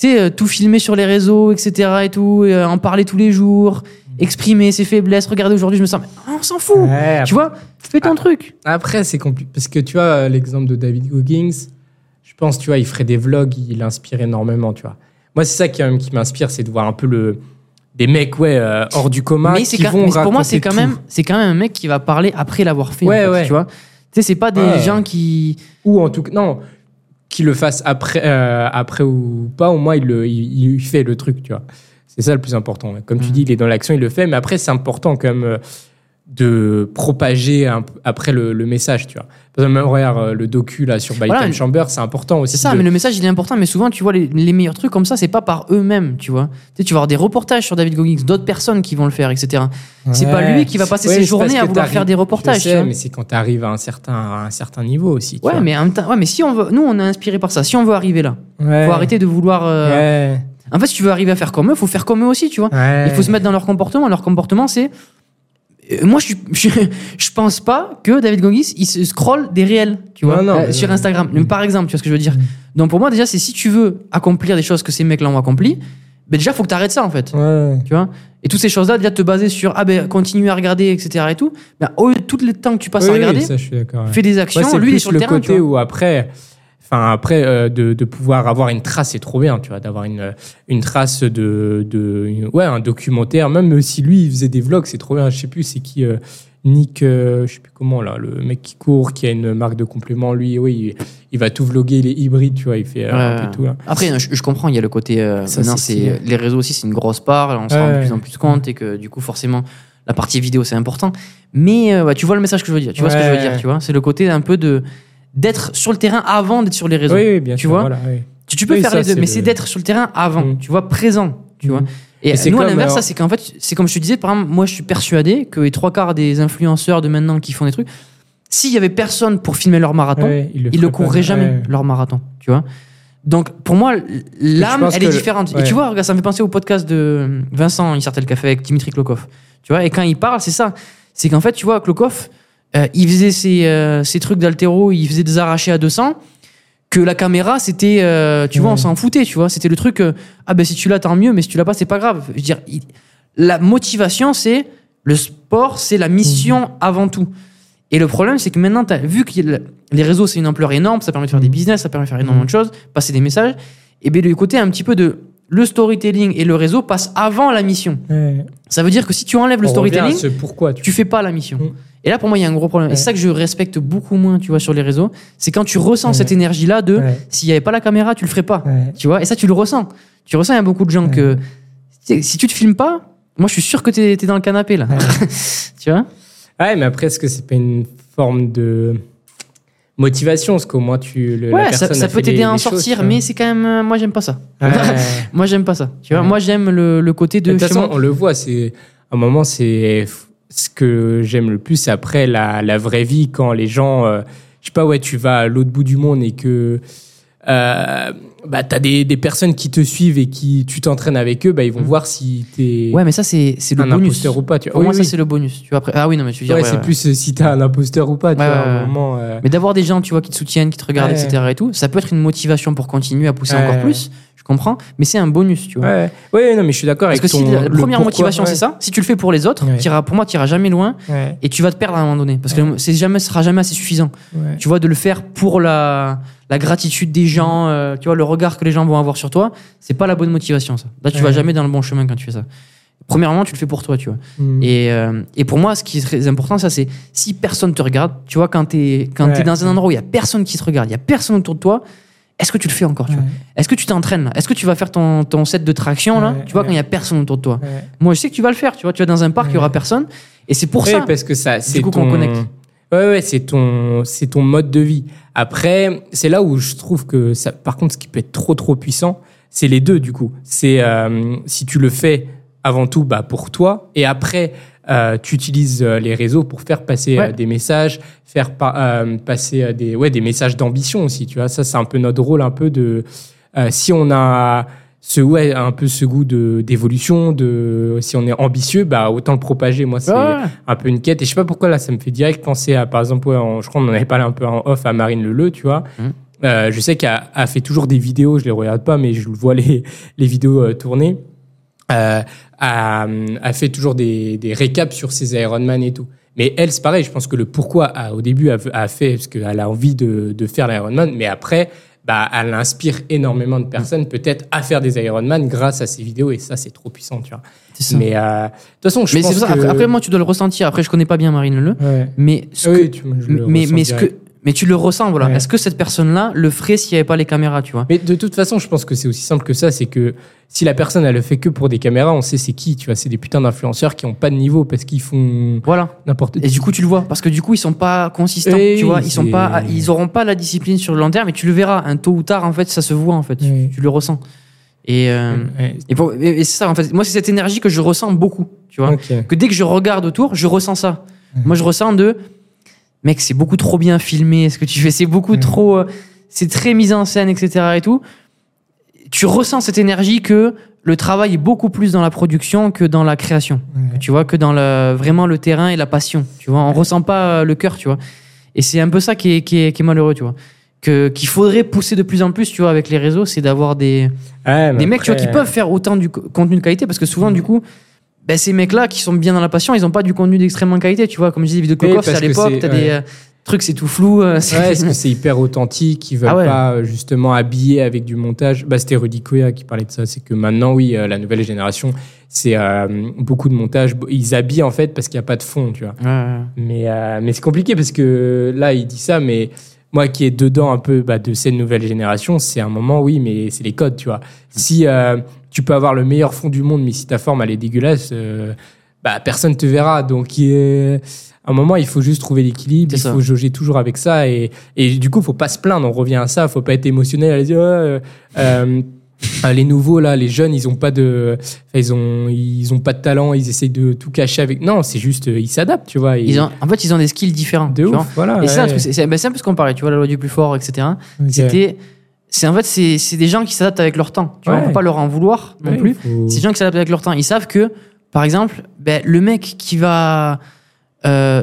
tu sais euh, tout filmer sur les réseaux, etc. et tout, et, euh, en parler tous les jours, exprimer ses faiblesses. Regardez aujourd'hui, je me sens, mais on s'en fout. Ouais, Tu vois, fais ton Ah. truc. Après, c'est compliqué. Parce que tu vois, euh, l'exemple de David Goggins, je pense, tu vois, il ferait des vlogs, il inspire énormément, tu vois. Moi, c'est ça qui, qui m'inspire, c'est de voir un peu le, des mecs, ouais, euh, hors du commun mais qui quand- vont mais pour moi, c'est quand même, c'est quand même un mec qui va parler après l'avoir fait. en Ouais, fait, ouais. Tu vois, tu sais, c'est pas des Ouais. gens qui. Ou en tout cas, non, qu'il le fasse après, euh, après ou pas, au moins, il, le, il, il fait le truc, tu vois. C'est ça le plus important. Comme tu Mm. dis, il est dans l'action, il le fait, mais après, c'est important quand même euh, de propager un après le, le message, tu vois. Par exemple, même, regarde, euh, le docu là, sur By Voilà, Time Chamber, c'est important aussi. C'est ça, de- mais le message il est important. Mais souvent, tu vois, les, les meilleurs trucs comme ça, c'est pas par eux-mêmes, tu vois. Tu sais, tu vas avoir des reportages sur David Goggins, d'autres personnes qui vont le faire, etc. C'est pas Ouais. lui qui va passer Ouais, ses journées à vouloir faire des reportages. Je tu sais, vois. mais c'est quand tu arrives à un certain, à un certain niveau aussi. tu Ouais, vois. mais temps, ouais, mais si on veut, nous, on est inspiré par ça. Si on veut arriver là, Ouais. faut arrêter de vouloir. euh, Ouais. En fait, si tu veux arriver à faire comme eux, faut faire comme eux aussi, tu vois. Ouais. Il faut se mettre dans leur comportement. Leur comportement, c'est. Euh, Moi, je, je, je pense pas que David Goggins, il se scrolle des réels, tu vois, Non, non, euh, sur. Instagram. Mm. Par exemple, tu vois ce que je veux dire. Donc, pour moi, déjà, c'est si tu veux accomplir des choses que ces mecs-là ont accompli, ben déjà, faut que tu arrêtes ça, en fait. Ouais. Tu vois? Et toutes ces choses-là, déjà, te baser sur, ah ben, continue à regarder, etc. et tout. Ben, au lieu de tout le temps que tu passes à regarder, oui, ça, je suis d'accord. ouais. fais des actions. Lui, il est sur le, le terrain, côté où après, enfin après euh, de, de pouvoir avoir une trace, c'est trop bien, tu vois, d'avoir une, une trace de, de ouais un documentaire. Même si lui il faisait des vlogs, c'est trop bien. Je sais plus c'est qui. euh, Nick, euh, je sais plus comment là, le mec qui court, qui a une marque de compléments, lui, oui, il, il va tout vloguer, il est hybride, tu vois, il fait euh, un Ouais. peu tout là. Après, je, je comprends, il y a le côté. euh, c'est stylé. les réseaux aussi, c'est une grosse part. On se rend de plus en plus compte et que du coup, forcément, la partie vidéo, c'est important. Mais euh, tu vois le message que je veux dire. Tu vois ce que je veux dire. Tu vois, c'est le côté un peu de d'être sur le terrain avant d'être sur les réseaux. Oui, oui, bien Tu sûr. vois voilà, oui. Tu, tu peux Oui, faire ça, les deux, mais le- c'est d'être sur le terrain avant. Mm. Tu vois, présent. Tu vois. Mm. Et, Et c'est nous, à l'inverse, ça, c'est qu'en fait, c'est comme je te disais, par exemple, moi, je suis persuadé que les trois quarts des influenceurs de maintenant qui font des trucs, s'il y avait personne pour filmer leur marathon, Ouais, le ils le pas. courraient jamais, Ouais. leur marathon, tu vois. Donc, pour moi, l'âme, elle est différente. Et tu vois, regarde, ça me fait penser au podcast de Vincent, il sortait le café avec Dimitri Klokov. Tu vois, et quand il parle, c'est ça. C'est qu'en fait, tu vois, Klokov, euh, il faisait ses, euh, ses trucs d'altéro, il faisait des arrachés à 200, que la caméra, c'était, euh, tu vois, on s'en foutait, tu vois. C'était le truc, euh, ah ben si tu l'as, tant mieux, mais si tu l'as pas, c'est pas grave. Je veux dire, il- la motivation, c'est le sport, c'est la mission Mhm. avant tout. Et le problème, c'est que maintenant, as, vu que les réseaux, c'est une ampleur énorme, ça permet de faire des Mhm. business, ça permet de faire énormément de choses, passer des messages, et bien le côté un petit peu de le storytelling et le réseau passe avant la mission. Ouais. Ça veut dire que si tu enlèves le On storytelling, pourquoi tu tu fais pas la mission. Mhm. Et là, pour moi, il y a un gros problème. Et Ouais. c'est ça que je respecte beaucoup moins, tu vois, sur les réseaux. C'est quand tu ressens Ouais. cette énergie-là de Ouais. s'il y avait pas la caméra, tu le ferais pas. Ouais. Tu vois, et ça, tu le ressens. Tu ressens, il y a beaucoup de gens Ouais. que si tu te filmes pas, moi, je suis sûr que tu es, dans le canapé, là. tu vois? Ouais, mais après, est-ce que c'est pas une forme de motivation? Parce qu'au moins, tu. Le, la Ouais, ça, personne ça a peut t'aider à en sortir, mais c'est quand même. euh, moi, j'aime pas ça. Ouais. moi, j'aime pas ça. Tu vois, Ouais. moi, j'aime le, le côté de. De toute façon, on le voit, c'est. À un moment, c'est. Ce que j'aime le plus, c'est après la, la vraie vie, quand les gens. euh, je sais pas, ouais, tu vas à l'autre bout du monde et que. Euh, bah, t'as des, des personnes qui te suivent et qui tu t'entraînes avec eux, bah, ils vont Mm. voir si t'es Ouais, mais ça, c'est c'est le un bonus. imposteur ou pas. Tu vois. Pour Oui, moi, ça, c'est le bonus. Tu vois, après... Ah oui, non, mais tu veux dire. Ouais, ouais, c'est ouais. plus euh, si t'es un imposteur ou pas, tu vois, un moment. euh, Mais d'avoir des gens, tu vois, qui te soutiennent, qui te regardent, etc. et tout, ça peut être une motivation pour continuer à pousser encore plus. Comprends Mais c'est un bonus, tu vois. Ouais, ouais, non, mais je suis d'accord Parce avec que si la première pourquoi, motivation, ouais. c'est ça, si tu le fais pour les autres, Ouais. t'iras- pour moi, tu iras jamais loin et tu vas te perdre à un moment donné. Parce que c'est jamais, ce sera jamais assez suffisant. Tu vois, de le faire pour la, la gratitude des gens, euh, tu vois, le regard que les gens vont avoir sur toi, c'est pas la bonne motivation, ça. Là, tu vas jamais dans le bon chemin quand tu fais ça. Premièrement, tu le fais pour toi, tu vois. Mm. Et, euh, et pour moi, ce qui est très important, ça, c'est si personne te regarde, tu vois, quand t'es quand Ouais. t'es dans un endroit où il y a personne qui te regarde, il y a personne autour de toi, est-ce que tu le fais encore, Ouais. Est-ce que tu t'entraînes Est-ce que tu vas faire ton, ton set de traction là Tu vois, ouais. quand il y a personne autour de toi. Moi, je sais que tu vas le faire, tu vois. Tu vas dans un parc, il y aura personne. Et c'est pour ça. parce que ça, c'est coup, ton... qu'on connecte. Ouais, ouais, c'est ton, c'est ton mode de vie. Après, c'est là où je trouve que ça, par contre, ce qui peut être trop, trop puissant, c'est les deux, du coup. C'est, euh, si tu le fais avant tout, bah, pour toi, et après, euh, tu utilises euh, les réseaux pour faire passer euh, Ouais. des messages, faire pa- passer des, ouais, des messages d'ambition aussi, tu vois. Ça, c'est un peu notre rôle, un peu de, si on a ce, ouais, un peu ce goût de, d'évolution, de, si on est ambitieux, bah, autant le propager. Moi, c'est, un peu une quête. Et je sais pas pourquoi là, ça me fait direct penser à, par exemple, ouais, en- je crois qu'on en avait parlé un peu en off à Marine Leleu, tu vois. Euh, je sais qu'elle a fait toujours des vidéos, je les regarde pas, mais je vois les, les vidéos euh, tourner. Euh, a, a fait toujours des, des récaps sur ses Ironman et tout. Mais elle, c'est pareil, je pense que le pourquoi, a, au début, a, a fait parce qu'elle a envie de, de faire l'Ironman, mais après, bah, elle inspire énormément de personnes, peut-être, à faire des Ironman grâce à ses vidéos, et ça, c'est trop puissant, tu vois. Ça. Mais euh, de toute façon, je Mais pense ça. que... Après, après, moi, tu dois le ressentir. Après, je connais pas bien Marine Le. Ouais. Mais ce Oui, que, tu- mais, mais ce que. Mais tu le ressens, voilà. Ouais. Est-ce que cette personne-là le ferait s'il n'y avait pas les caméras, tu vois? Mais de toute façon, je pense que c'est aussi simple que ça. C'est que si la personne, elle le fait que pour des caméras, on sait c'est qui. Tu vois, c'est des putains d'influenceurs qui ont pas de niveau parce qu'ils font Voilà. n'importe Et du coup, tu le vois, parce que du coup, ils sont pas consistants, tu vois. Ils sont pas, ils auront pas la discipline sur le long terme, et tu le verras. Un tôt ou tard, en fait, ça se voit, en fait. Tu- le ressens. Et, euh, Ouais. et, et- c'est ça, en fait. Moi, c'est cette énergie que je ressens beaucoup, tu vois. Que dès que je regarde autour, je ressens ça. Moi, je ressens de, mec, c'est beaucoup trop bien filmé, ce que tu fais, c'est beaucoup Ouais. trop, euh, c'est très mis en scène, etc. et tout. Tu ressens cette énergie que le travail est beaucoup plus dans la production que dans la création. Tu vois, que dans le, vraiment le terrain et la passion. Tu vois, on ressent pas euh, le cœur, tu vois. Et c'est un peu ça qui est, qui est, qui est malheureux, tu vois. Que, qu'il faudrait pousser de plus en plus, tu vois, avec les réseaux, c'est d'avoir des, Ouais, des mecs, tu vois, qui peuvent faire autant du co- contenu de qualité, parce que souvent, du coup, ben, ces mecs-là qui sont bien dans la passion, ils ont pas du contenu d'extrêmement qualité, tu vois. Comme je disais, les vidéos de Cocoff, c'est à que l'époque, t'as ouais. des euh, trucs, c'est tout flou. euh, c'est- Ouais, est-ce que c'est hyper authentique Ils veulent Ah ouais. pas euh, justement habiller avec du montage bah, C'était Rudy Koya qui parlait de ça. C'est que maintenant, oui, la nouvelle génération, c'est euh, beaucoup de montage. Ils habillent en fait parce qu'il n'y a pas de fond, tu vois. Ouais. Mais, euh, mais c'est compliqué parce que là, il dit ça, mais moi qui est dedans un peu bah, de cette nouvelle génération, c'est un moment, oui, mais c'est les codes, tu vois. Si euh, tu peux avoir le meilleur fond du monde, mais si ta forme, elle est dégueulasse, euh, bah, personne te verra. Donc, il est- à un moment, il faut juste trouver l'équilibre, il faut jauger toujours avec ça. Et, et du coup, faut pas se plaindre, on revient à ça, faut pas être émotionnel, aller dire, Ouais, euh, euh, euh, les nouveaux là, les jeunes, ils ont pas de, ils ont, ils ont pas de talent, ils essayent de tout cacher avec. Non, c'est juste, ils s'adaptent, tu vois. et- Ils ont, en fait, ils ont des skills différents. de vois. ouf, voilà. Et ouais. c'est, ben, c'est un peu ce qu'on parlait, tu vois, la loi du plus fort, etc. C'était, c'est en fait, c'est, c'est des gens qui s'adaptent avec leur temps. Tu vois, Ouais. on peut pas leur en vouloir non Ouais, plus. faut- C'est des gens qui s'adaptent avec leur temps. Ils savent que, par exemple, ben, le mec qui va euh,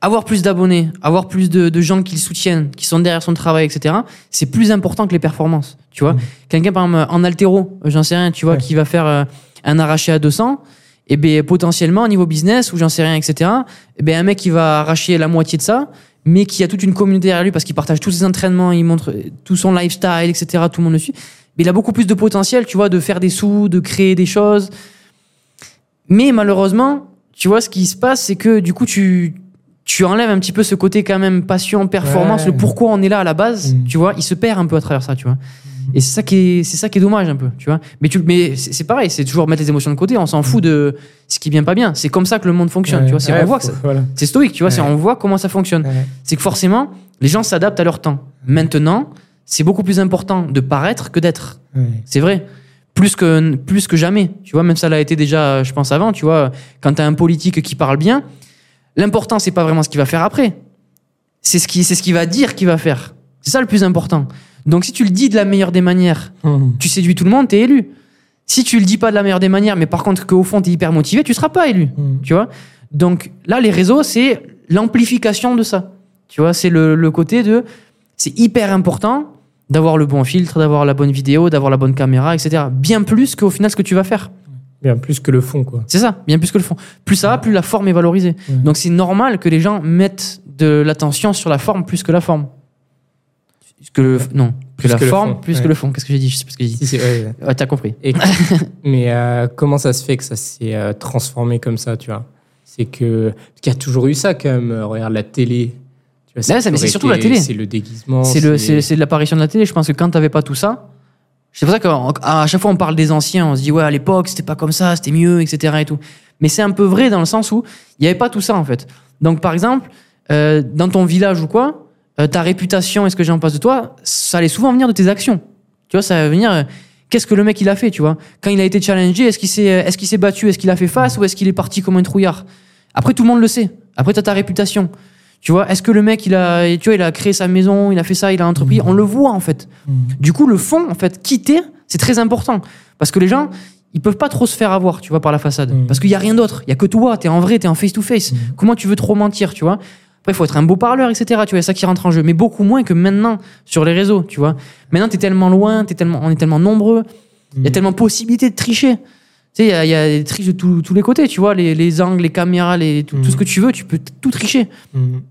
avoir plus d'abonnés, avoir plus de, de gens qui le soutiennent, qui sont derrière son travail, etc., c'est plus important que les performances. Tu vois, quelqu'un par exemple en altéro, j'en sais rien, tu vois, Ouais. qui va faire euh, un arraché à 200, et ben potentiellement au niveau business ou j'en sais rien, etc. Et ben un mec qui va arracher la moitié de ça, mais qui a toute une communauté derrière lui parce qu'il partage tous ses entraînements, il montre tout son lifestyle, etc. Tout le monde le suit. Mais il a beaucoup plus de potentiel, tu vois, de faire des sous, de créer des choses. Mais malheureusement, tu vois, ce qui se passe, c'est que du coup, tu, tu enlèves un petit peu ce côté quand même passion, performance, Ouais. le pourquoi on est là à la base, Mm. tu vois, il se perd un peu à travers ça, tu vois. Et c'est ça qui est, c'est ça qui est dommage un peu, tu vois. Mais tu, mais c'est pareil, c'est toujours mettre les émotions de côté. On s'en fout de ce qui vient pas bien. C'est comme ça que le monde fonctionne, Ouais. tu vois. C'est Ouais, on voit que faut- ça- voilà. c'est stoïque, tu vois. C'est on voit comment ça fonctionne. C'est que forcément, les gens s'adaptent à leur temps. Maintenant, c'est beaucoup plus important de paraître que d'être. C'est vrai. Plus que, plus que jamais. Tu vois, même ça l'a été déjà, je pense, avant. Tu vois, quand tu as un politique qui parle bien, l'important, c'est pas vraiment ce qu'il va faire après. C'est ce qui, c'est ce qu'il va dire qu'il va faire. C'est ça le plus important. Donc, si tu le dis de la meilleure des manières, Hum. tu séduis tout le monde, t'es élu. Si tu le dis pas de la meilleure des manières, mais par contre qu'au fond t'es hyper motivé, tu seras pas élu. Hum. Tu vois? Donc là, les réseaux, c'est l'amplification de ça. Tu vois, c'est le, le côté de. C'est hyper important d'avoir le bon filtre, d'avoir la bonne vidéo, d'avoir la bonne caméra, etc. Bien plus qu'au final ce que tu vas faire. Bien plus que le fond, quoi. C'est ça, bien plus que le fond. Plus ça va, plus la forme est valorisée. Donc c'est normal que les gens mettent de l'attention sur la forme plus que la forme. Que le, non, Plus que la que le forme fond, plus ouais. que le fond. Qu'est-ce que j'ai dit? Je sais pas ce que j'ai dit. Si, ouais, T'as compris. Et- mais euh, comment ça se fait que ça s'est euh, transformé comme ça, tu vois? C'est que parce qu'il y a toujours eu ça quand même. euh, regarde la télé. Tu vois, Ouais, ça, mais c'est surtout la télé. C'est le déguisement. C'est l'apparition de la télé. Je pense que quand t'avais pas tout ça, c'est pour ça qu'à chaque fois on parle des anciens, on se dit ouais à l'époque c'était pas comme ça, c'était mieux, etc. et tout. Mais c'est un peu vrai dans le sens où il y avait pas tout ça en fait. Donc par exemple, euh, dans ton village ou quoi, euh, ta réputation et ce que j'ai en face de toi, ça allait souvent venir de tes actions. Tu vois, ça va venir. euh, Qu'est-ce que le mec il a fait, tu vois? Quand il a été challengé, est-ce qu'il s'est, est-ce qu'il s'est battu, est-ce qu'il a fait face? Ou est-ce qu'il est parti comme un trouillard? Après tout le monde le sait. Après t'as ta réputation. Tu vois, est-ce que le mec il a, tu vois, il a créé sa maison, il a fait ça, il a entrepris, on le voit en fait. Du coup, le fond, en fait, quitter, c'est très important. Parce que les gens, ils peuvent pas trop se faire avoir, tu vois, par la façade. Mm. Parce qu'il y a rien d'autre. Il y a que toi, t'es en vrai, t'es en face-to-face. Comment tu veux trop mentir, tu vois? Après, il faut être un beau parleur, etc. Tu vois, ça qui rentre en jeu. Mais beaucoup moins que maintenant sur les réseaux, tu vois. Maintenant, t'es tellement loin, t'es tellement, on est tellement nombreux. Il y a tellement possibilité de tricher. Tu sais, il y a, il y a des triches de tous tous les côtés, tu vois, les, les angles, les caméras, les, tout, tout ce que tu veux, tu peux tout tricher. Mhm.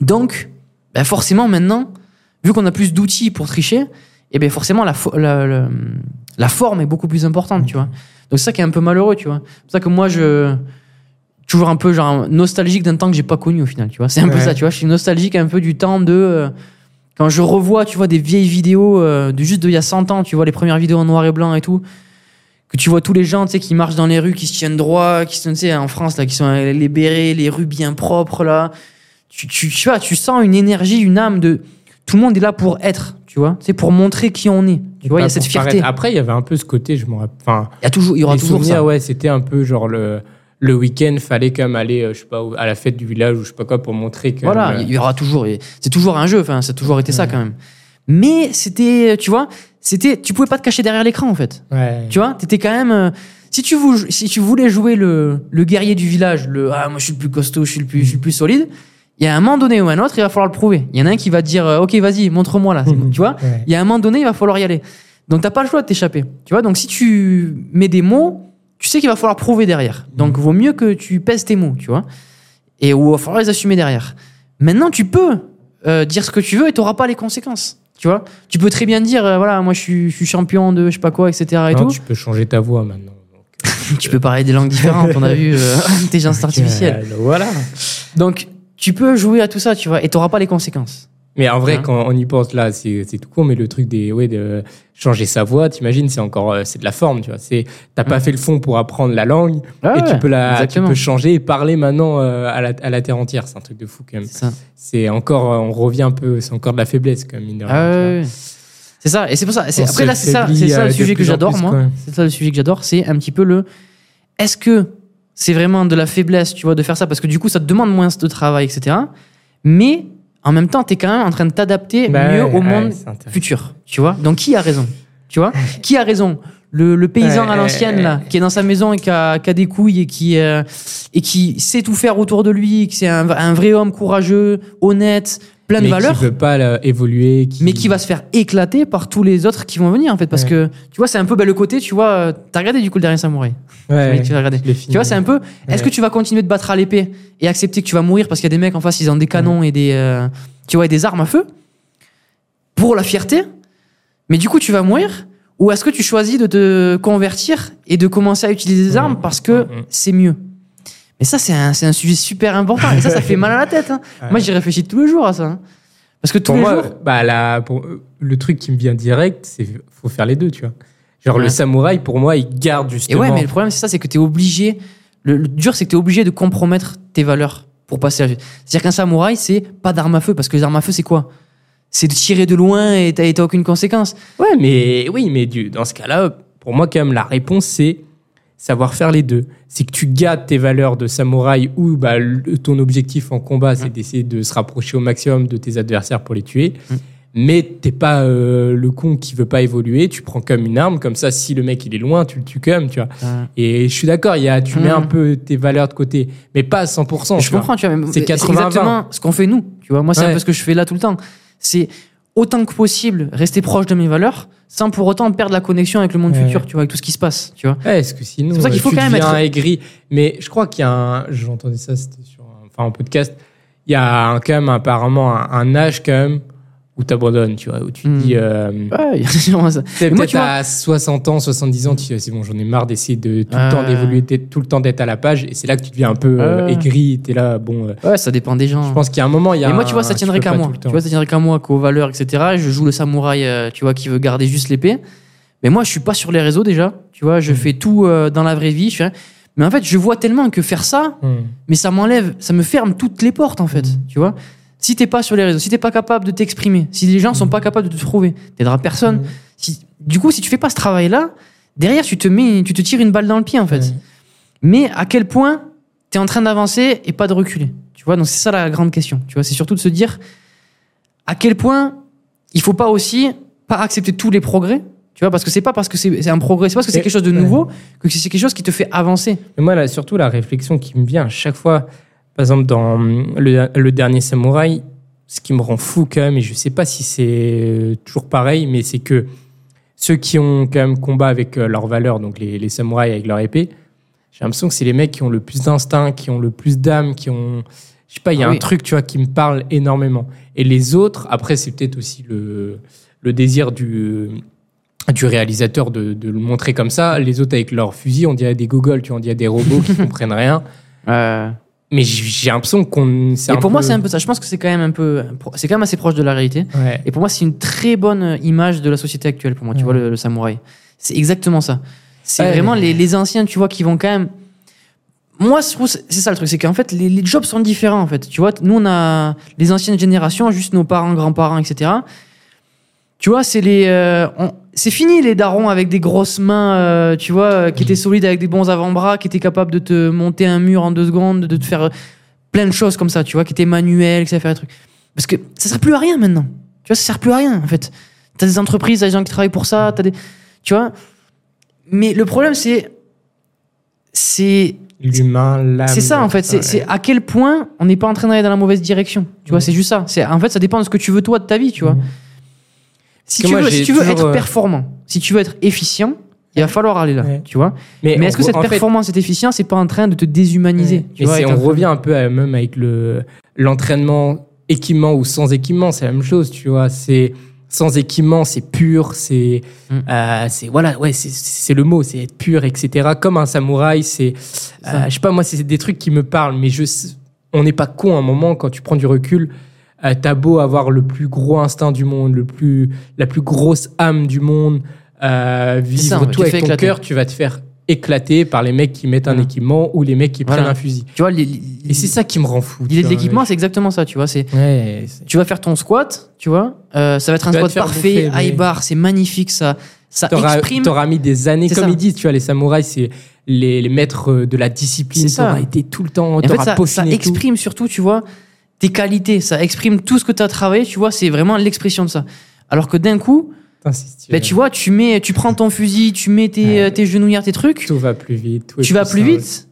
Donc, ben forcément, maintenant, vu qu'on a plus d'outils pour tricher, et bien forcément, la, fo- la, la, la forme est beaucoup plus importante, tu vois. Donc, c'est ça qui est un peu malheureux, tu vois. C'est pour ça que moi, je. Toujours un peu genre nostalgique d'un temps que j'ai pas connu au final, tu vois. C'est un peu ça, tu vois. Je suis nostalgique un peu du temps de. euh, quand je revois, tu vois, des vieilles vidéos euh, de juste d'il y a 100 ans, tu vois, les premières vidéos en noir et blanc et tout. Que tu vois tous les gens, tu sais, qui marchent dans les rues, qui se tiennent droit, qui sont, tu sais, en France, là, qui sont avec les bérets, les rues bien propres, là tu, tu, tu vois, tu sens une énergie, une âme de tout le monde est là pour être, tu vois, c'est pour montrer qui on est. Tu vois, il y a Pas cette fierté. paraître. Après, il y avait un peu ce côté, je me rappelle. Enfin, Il y a toujours, il y aura toujours ça. ouais, c'était un peu genre le, le week-end, fallait quand même aller, euh, je sais pas, à la fête du village ou je sais pas quoi pour montrer que. Voilà, euh, il y aura toujours, c'est toujours un jeu. Enfin, ça a toujours été ça quand même. Mais c'était, tu vois, c'était, tu pouvais pas te cacher derrière l'écran en fait. ouais. Tu vois, t'étais quand même. euh, si tu vou- si tu voulais jouer le, le guerrier du village, le ah moi je suis le plus costaud, je suis le plus, je suis le plus solide. Il y a un moment donné ou un autre, il va falloir le prouver. Il y en a un qui va te dire euh, ok vas-y montre-moi là, tu vois. Ouais. Il y a un moment donné, il va falloir y aller. Donc t'as pas le choix de t'échapper. Tu vois, donc si tu mets des mots, tu sais qu'il va falloir prouver derrière. Donc vaut mieux que tu pèses tes mots, tu vois. Et où il va falloir les assumer derrière. Maintenant, tu peux euh, dire ce que tu veux et t'auras pas les conséquences. Tu vois, tu peux très bien dire euh, voilà, moi je suis, je suis champion de je sais pas quoi, etc. Et Non, tout. tu peux changer ta voix maintenant. donc, Tu peux parler des langues différentes. On a vu euh, intelligence artificielle. euh, voilà. Donc tu peux jouer à tout ça, tu vois, et t'auras pas les conséquences. Mais en vrai, Hein? quand on y pense là, c'est tout con, mais le truc des, ouais, de changer sa voix, t'imagines, c'est encore, euh, c'est de la forme, tu vois. C'est, t'as pas fait le fond pour apprendre la langue, Ah et tu peux la, tu peux changer et parler maintenant euh, à, la, à la terre entière. C'est un truc de fou quand même. C'est encore, euh, on revient un peu, c'est encore de la faiblesse quand même, mine de rien, Ah ouais. C'est ça, et c'est pour ça. Après là, c'est ça, c'est ça le sujet que j'adore, moi. C'est ça le sujet que j'adore, c'est un petit peu le. Est-ce que c'est vraiment de la faiblesse, tu vois, de faire ça? Parce que du coup, ça te demande moins de travail, etc. Mais en même temps, t'es quand même en train de t'adapter Bah mieux ouais, au monde futur, tu vois. Donc qui a raison, tu vois. Qui a raison? Le, le paysan Ouais, à l'ancienne là, qui est dans sa maison et qui a, qui a des couilles et qui euh, et qui sait tout faire autour de lui, qui c'est un, un vrai homme courageux, honnête, plein de mais valeurs. qui veut pas là, évoluer, qui... mais qui va se faire éclater par tous les autres qui vont venir en fait parce Ouais. que tu vois c'est un peu bah, le côté tu vois euh, t'as regardé du coup le dernier samouraï? Ouais, tu regardé tu vois c'est un peu est-ce que tu vas continuer de battre à l'épée et accepter que tu vas mourir parce qu'il y a des mecs en face ils ont des canons et des euh, tu vois et des armes à feu pour la fierté? Mais du coup tu vas mourir? Ou est-ce que tu choisis de te convertir et de commencer à utiliser des armes parce que c'est mieux? Mais ça c'est un, c'est un sujet super important et ça ça fait mal à la tête hein. Ouais. moi j'y réfléchis tous les jours à ça hein. parce que tous Pour les moi, jours bah, la- pour, le truc qui me vient direct, c'est faut faire les deux, tu vois. Genre Ouais. le samouraï, pour moi, il garde Et justement. ouais, mais le problème, c'est ça, c'est que tu es obligé. Le, le dur, c'est que tu es obligé de compromettre tes valeurs pour passer à la. C'est-à-dire qu'un samouraï, c'est pas d'armes à feu, parce que les armes à feu, c'est quoi? C'est de tirer de loin et t'as t'as aucune conséquence. Ouais, mais oui, mais du, dans ce cas-là, pour moi, quand même, la réponse, c'est savoir faire les deux. C'est que tu gardes tes valeurs de samouraï ou bah, le- ton objectif en combat, c'est Mm. d'essayer de se rapprocher au maximum de tes adversaires pour les tuer. Mm. Mais t'es pas euh, le con qui veut pas évoluer. Tu prends comme une arme, comme ça, si le mec il est loin, tu le tues même, tu vois. Et je suis d'accord, il y a, tu mets Mm. un peu tes valeurs de côté, mais pas à 100%. je tu vois. comprends, tu vois. C'est 80-20. exactement ce qu'on fait nous. Tu vois, moi, c'est un Ouais. peu ce que je fais là tout le temps. C'est autant que possible rester proche de mes valeurs sans pour autant perdre la connexion avec le monde Ouais. futur, tu vois, avec tout ce qui se passe, tu vois. Ouais, est-ce que sinon, C'est pour ça qu'il euh, faut quand même être- aigri. Mais je crois qu'il y a un. J'entendais ça, c'était sur un, enfin, un podcast. Il y a un- quand même apparemment un, un âge quand même où tu abandonnes, tu vois, où tu te Hmm. dis. euh, Ouais, ça. peut-être moi, tu vois- à 60 ans, 70 ans, tu dis c'est bon, j'en ai marre d'essayer de tout le temps Ouais. d'évoluer, tout le temps d'être à la page. Et c'est là que tu deviens un peu euh, Ouais. aigri. Tu es là, bon. euh, Ouais, ça dépend des gens. je pense qu'il y a un moment, il y a. Et moi, tu vois, ça tiendrait qu'à moi. Tu vois, ça tiendrait qu'à moi, qu'aux valeurs, etc. Et je joue le samouraï, euh, tu vois, qui veut garder juste l'épée. Mais moi, je suis pas sur les réseaux déjà. Tu vois, je Mm. fais tout euh, dans la vraie vie. Je fais... Mais en fait, je vois tellement que faire ça, Hmm. mais ça m'enlève, ça me ferme toutes les portes, en fait. Tu vois Si t'es pas sur les réseaux, si t'es pas capable de t'exprimer, si les gens sont pas capables de te trouver, t'aideras personne. Si... Du coup, si tu fais pas ce travail-là, derrière, tu te mets, tu te tires une balle dans le pied, en fait. Mais à quel point tu es en train d'avancer et pas de reculer? Tu vois, donc c'est ça la grande question. Tu vois, c'est surtout de se dire à quel point il faut pas aussi pas accepter tous les progrès. Tu vois, parce que c'est pas parce que c'est un progrès, c'est pas parce que c'est quelque chose de nouveau que c'est quelque chose qui te fait avancer. Mais moi, là, surtout, la réflexion qui me vient à chaque fois, par exemple, dans hum, le, le dernier Samouraï, ce qui me rend fou quand même, et je sais pas si c'est euh, toujours pareil, mais c'est que ceux qui ont quand même combat avec euh, leurs valeurs, donc les, les samouraïs avec leur épée, j'ai l'impression que c'est les mecs qui ont le plus d'instinct, qui ont le plus d'âme, qui ont. Je sais pas, il y a Ah un oui. truc, tu vois, qui me parle énormément. Et les autres, après, c'est peut-être aussi le, le désir du, du réalisateur de, de le montrer comme ça. Les autres, avec leurs fusils, on dirait des gogoles, tu vois, on dirait des robots qui comprennent rien. Mais j'ai l'impression qu'on. Et pour moi, c'est un peu ça. Je pense que c'est quand même un peu, c'est quand même assez proche de la réalité. Ouais. Et pour moi, c'est une très bonne image de la société actuelle. Pour moi, tu Ouais. vois, le, le samouraï. C'est exactement ça. C'est Ouais, vraiment les, les anciens, tu vois, qui vont quand même. Moi, je trouve c'est c'est ça le truc, c'est qu'en fait, les, les jobs sont différents. En fait, tu vois, nous, on a les anciennes générations, juste nos parents, grands-parents, etc. Tu vois, c'est les, euh, on- c'est fini les darons avec des grosses mains, euh, tu vois, euh, qui étaient solides avec des bons avant-bras, qui étaient capables de te monter un mur en deux secondes, de te faire euh, plein de choses comme ça, tu vois, qui étaient manuels, qui savaient faire des trucs. Parce que ça sert plus à rien maintenant. Tu vois, ça sert plus à rien en fait. T'as des entreprises, t'as des gens qui travaillent pour ça, t'as des, tu vois. Mais le problème c'est, c'est, L'humain, l'âme. c'est ça en fait. C'est, ouais. à quel point on n'est pas en train d'aller dans la mauvaise direction. Tu vois, c'est juste ça. C'est en fait, ça dépend de ce que tu veux toi de ta vie, tu vois. Mhm. Si tu moi, veux, j'ai si tu veux toujours, être euh, performant, si tu veux être efficient, il va falloir aller là, Ouais. tu vois. Mais, est-ce que cette en fait, performance, cette efficience, c'est pas en train de te déshumaniser Ouais. tu vois, on revient un peu à, même avec le l'entraînement équipement ou sans équipement, c'est la même chose, tu vois. C'est sans équipement, c'est pur, c'est Mm. euh, c'est voilà, ouais, c'est- le mot, c'est être pur, etc. Comme un samouraï, c'est euh, je sais pas moi, c'est des trucs qui me parlent, mais je on n'est pas con à un moment quand tu prends du recul. Euh, T'as beau avoir le plus gros instinct du monde, le plus la plus grosse âme du monde, euh, vivre ça, tout avec ton éclater. cœur, tu vas te faire éclater par les mecs qui mettent un Voilà. équipement ou les mecs qui Voilà. prennent un fusil. Tu vois, les- Et c'est ça qui me rend fou. L'idée tu de vois, l'équipement, c'est exactement ça, tu vois. C'est, Ouais, c'est- tu vas faire ton squat, tu vois. euh, ça va être un squat parfait, mais- high bar, c'est magnifique, ça, ça T'auras exprime. t'auras mis des années, comme ça. ils disent, tu vois, les samouraïs, c'est les, les maîtres de la discipline. Ça. T'auras été tout le temps, Et en fait, t'auras ça, ça tout. exprime surtout, tu vois, tes qualités, ça exprime tout ce que tu as travaillé, tu vois, c'est vraiment l'expression de ça. Alors que d'un coup, ben, tu vois, tu, mets, tu prends ton fusil, tu mets tes, Ouais. euh, tes genouillères, tes trucs, Tout va plus vite. tout tu vas plus vite,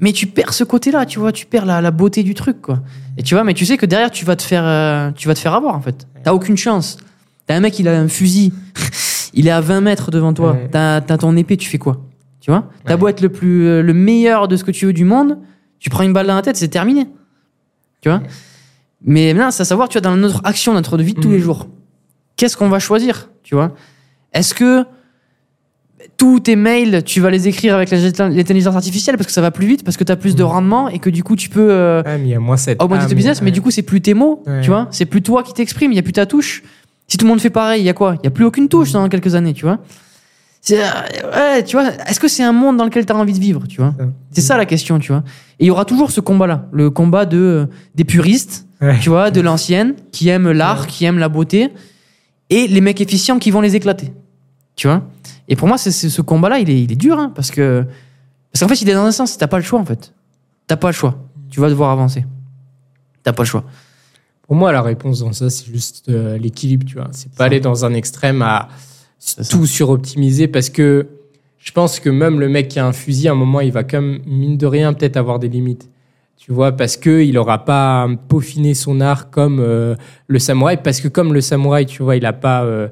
mais tu perds ce côté-là, tu vois, tu perds la, la beauté du truc, quoi. Et tu vois, mais tu sais que derrière, tu vas te faire, euh, tu vas te faire avoir, en fait. T'as aucune chance. T'as un mec, il a un fusil, il est à 20 mètres devant toi, Ouais. t'as as ton épée, tu fais quoi? Tu vois? T'as Ouais. beau être le, plus, euh, le meilleur de ce que tu veux du monde, tu prends une balle dans la tête, c'est terminé. Tu vois? Mais maintenant, c'est à savoir, tu vois, dans notre action, notre vie de tous Mhm. les jours, qu'est-ce qu'on va choisir Tu vois? Est-ce que tous tes mails, tu vas les écrire avec l'intelligence artificielle parce que ça va plus vite, parce que tu as plus de Mhm. rendement et que du coup, tu peux euh, Ouais, mais y moins cette. augmenter ton business, mais du coup, c'est plus tes mots, Ouais. tu vois? C'est plus toi qui t'exprime, il n'y a plus ta touche. Si tout le monde fait pareil, il y a quoi? Il n'y a plus aucune touche dans quelques années, tu vois? Ouais, tu vois, est-ce que c'est un monde dans lequel tu as envie de vivre, tu vois C'est ça la question, tu vois. Et il y aura toujours ce combat-là, le combat de, euh, des puristes, Ouais. tu vois, de l'ancienne, qui aiment l'art, qui aiment la beauté, et les mecs efficients qui vont les éclater, tu vois. Et pour moi, c'est, c'est- ce combat-là, il est, il est dur, hein, parce que parce qu'en fait, il est dans un sens, t'as pas le choix, en fait. T'as pas le choix. Tu vas devoir avancer. T'as pas le choix. Pour moi, la réponse dans ça, c'est juste euh, l'équilibre, tu vois. C'est pas Ça. aller dans un extrême à. Tout suroptimiser parce que je pense que même le mec qui a un fusil, à un moment, il va quand même, mine de rien, peut-être avoir des limites. Tu vois, parce que il aura pas peaufiné son art comme euh, le samouraï, parce que comme le samouraï, tu vois, il a pas, euh,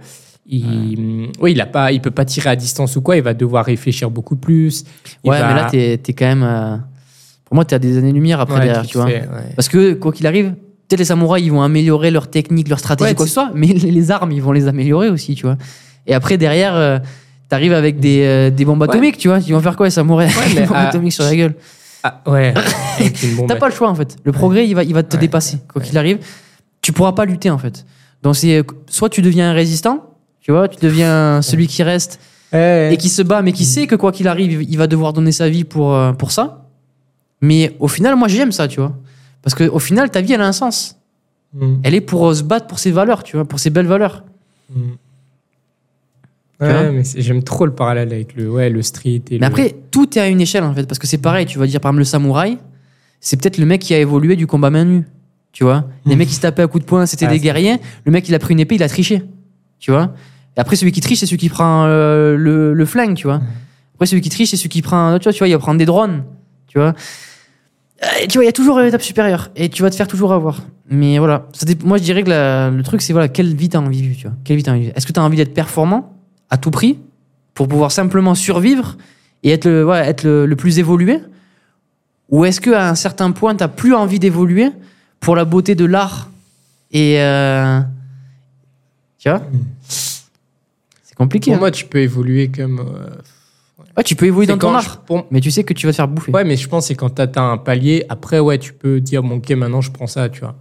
il, oui, il a pas, il peut pas tirer à distance ou quoi. Il va devoir réfléchir beaucoup plus. Ouais, va- mais là, t'es es quand même. euh, Pour moi, t'es à des années-lumière après Ouais, derrière, tu vois. ouais. Parce que, quoi qu'il arrive, peut-être les samouraïs, ils vont améliorer leur technique, leur stratégie, quoi que tu- ce soit, mais les armes, ils vont les améliorer aussi, tu vois. Et après, derrière, euh, t'arrives avec des, euh, des bombes Ouais. atomiques, tu vois. Ils vont faire quoi, les samouraïs Ouais, des bombes à- atomiques sur la gueule Ah, ouais. T'as pas le choix, en fait. Le progrès, il va, il va te Ouais. dépasser. Quoi qu'il arrive, tu pourras pas lutter, en fait. Donc, c'est soit tu deviens un résistant, tu vois, tu deviens celui qui reste et qui se bat, mais qui sait que quoi qu'il arrive, il va devoir donner sa vie pour, euh, pour ça. Mais au final, moi, j'aime ça, tu vois. Parce qu'au final, ta vie, elle a un sens. Mm. Elle est pour se battre pour ses valeurs, tu vois, pour ses belles valeurs. Mm. Ouais, mais j'aime trop le parallèle avec le, ouais, le street. Et Mais le- après, tout est à une échelle, en fait. Parce que c'est pareil, tu vas dire, par exemple, le samouraï, c'est peut-être le mec qui a évolué du combat main nue. Tu vois Les Mm. mecs qui se tapaient à coups de poing, c'était Ah, des guerriers. Le mec, il a pris une épée, il a triché. Tu vois Et après, celui qui triche, c'est celui qui prend euh, le, le flingue, tu vois Après, celui qui triche, c'est celui qui prend. Tu vois, tu vois, il va prendre des drones. Tu vois Euh, Tu vois, il y a toujours une étape supérieure. Et tu vas te faire toujours avoir. Mais voilà. Moi, je dirais que la- le truc, c'est voilà, quelle vie t'as envie de vivre, tu vois Quelle vie t'as envie de vivre Est-ce que t'as envie d'être performant? À tout prix pour pouvoir simplement survivre et être le, ouais, être le, le plus évolué? Ou est-ce qu'à un certain point, t'as plus envie d'évoluer pour la beauté de l'art et. euh, Tu vois? C'est compliqué. Pour hein. moi, tu peux évoluer comme. euh, Ouais, tu peux évoluer dans ton art, je- pour- mais tu sais que tu vas te faire bouffer. Ouais, mais je pense que c'est quand tu atteins un palier, après, ouais, tu peux dire, bon, ok, maintenant je prends ça, tu vois.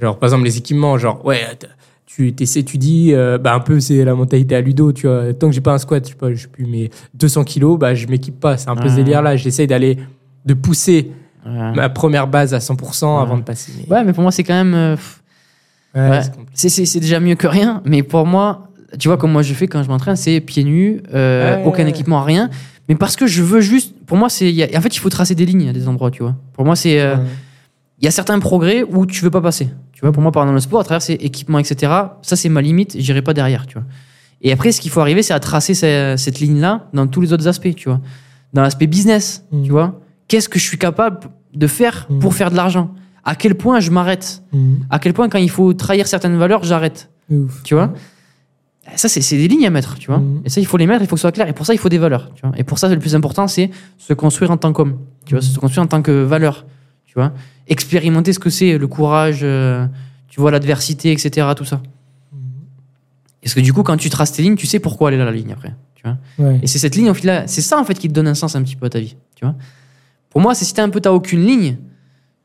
Genre, par exemple, les équipements, genre, ouais, t- tu t'essaies, tu dis, euh, bah, un peu, c'est la mentalité à Ludo, tu vois. Tant que j'ai pas un squat, je sais pas, je plus, mais 200 kilos, bah, je m'équipe pas. C'est un peu ce Ouais. délire-là. J'essaie d'aller, de pousser ma première base à 100% Ouais. avant de passer. Mais, Ouais, mais pour moi, c'est quand même. euh, ouais, ouais. c'est déjà mieux que rien, mais pour moi, tu vois, comme moi je fais quand je m'entraîne, c'est pieds nus, euh, Ouais. aucun équipement, rien. Mais parce que je veux juste. Pour moi, c'est. En fait, il faut tracer des lignes à des endroits, tu vois. Pour moi, c'est. Il y a certains progrès où tu veux pas passer. Tu vois, pour moi, par exemple, le sport, à travers ces équipements, etc., ça, c'est ma limite, j'irai pas derrière, tu vois. Et après, ce qu'il faut arriver, c'est à tracer ce- cette ligne-là dans tous les autres aspects, tu vois. Dans l'aspect business, Mhm. tu vois. Qu'est-ce que je suis capable de faire Mhm. pour faire de l'argent? À quel point je m'arrête? Mhm. À quel point, quand il faut trahir certaines valeurs, j'arrête? Tu vois? Ça, c'est des lignes à mettre, tu vois. Et ça, il faut les mettre, il faut que ce soit clair. Et pour ça, il faut des valeurs, tu vois. Et pour ça, le plus important, c'est se construire en tant qu'homme, tu vois, se construire en tant que valeur, tu vois. Expérimenter ce que c'est, le courage, euh, tu vois, l'adversité, etc., tout ça. Mhm. Parce que du coup, quand tu traces tes lignes, tu sais pourquoi elle est là, la ligne, après, tu vois. Ouais. Et c'est cette ligne, au final, c'est ça, en fait, qui te donne un sens un petit peu à ta vie, tu vois. Pour moi, c'est si t'as un peu, t'as aucune ligne,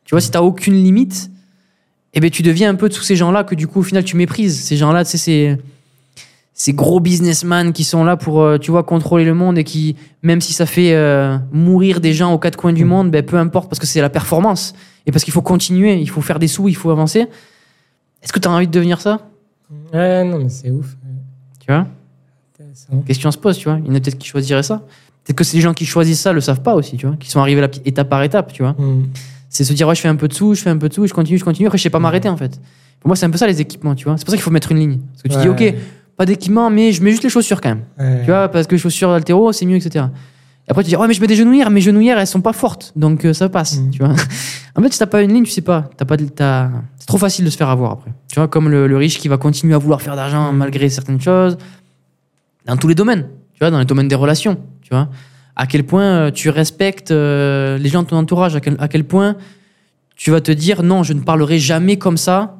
tu vois, si t'as aucune limite, eh ben, tu deviens un peu de tous ces gens-là que, du coup, au final, tu méprises. Ces gens-là, tu sais, c'est ces gros businessmen qui sont là pour, euh, tu vois, contrôler le monde et qui, même si ça fait euh, mourir des gens aux quatre coins du Mm. monde, ben, peu importe, parce que c'est la performance. Et parce qu'il faut continuer, il faut faire des sous, il faut avancer. Est-ce que tu as envie de devenir ça? Ouais, non, mais c'est ouf. Tu vois? Question se pose, tu vois. Il y en a peut-être qui choisiraient ça. Peut-être que les gens qui choisissent ça le savent pas aussi, tu vois. Qui sont arrivés là, étape par étape, tu vois. Mhm. C'est se dire, ouais, je fais un peu de sous, je fais un peu de sous, je continue, je continue. Après, je sais pas m'arrêter, en fait. Pour moi, c'est un peu ça, les équipements, tu vois. C'est pour ça qu'il faut mettre une ligne. Parce que tu dis, ok, pas d'équipement, mais je mets juste les chaussures quand même. Ouais. Tu vois, parce que les chaussures altéro, c'est mieux, etc. Et après, tu dis, ouais, mais je mets des genouillères, mes genouillères, elles sont pas fortes, donc euh, ça passe, Mhm. tu vois. en fait, si t'as pas une ligne, tu sais pas. T'as pas de- t'as- C'est trop facile de se faire avoir après. Tu vois, comme le, le riche qui va continuer à vouloir faire d'argent malgré certaines choses, dans tous les domaines, tu vois, dans les domaines des relations, tu vois. À quel point euh, tu respectes euh, les gens de ton entourage, à quel, à quel point tu vas te dire, non, je ne parlerai jamais comme ça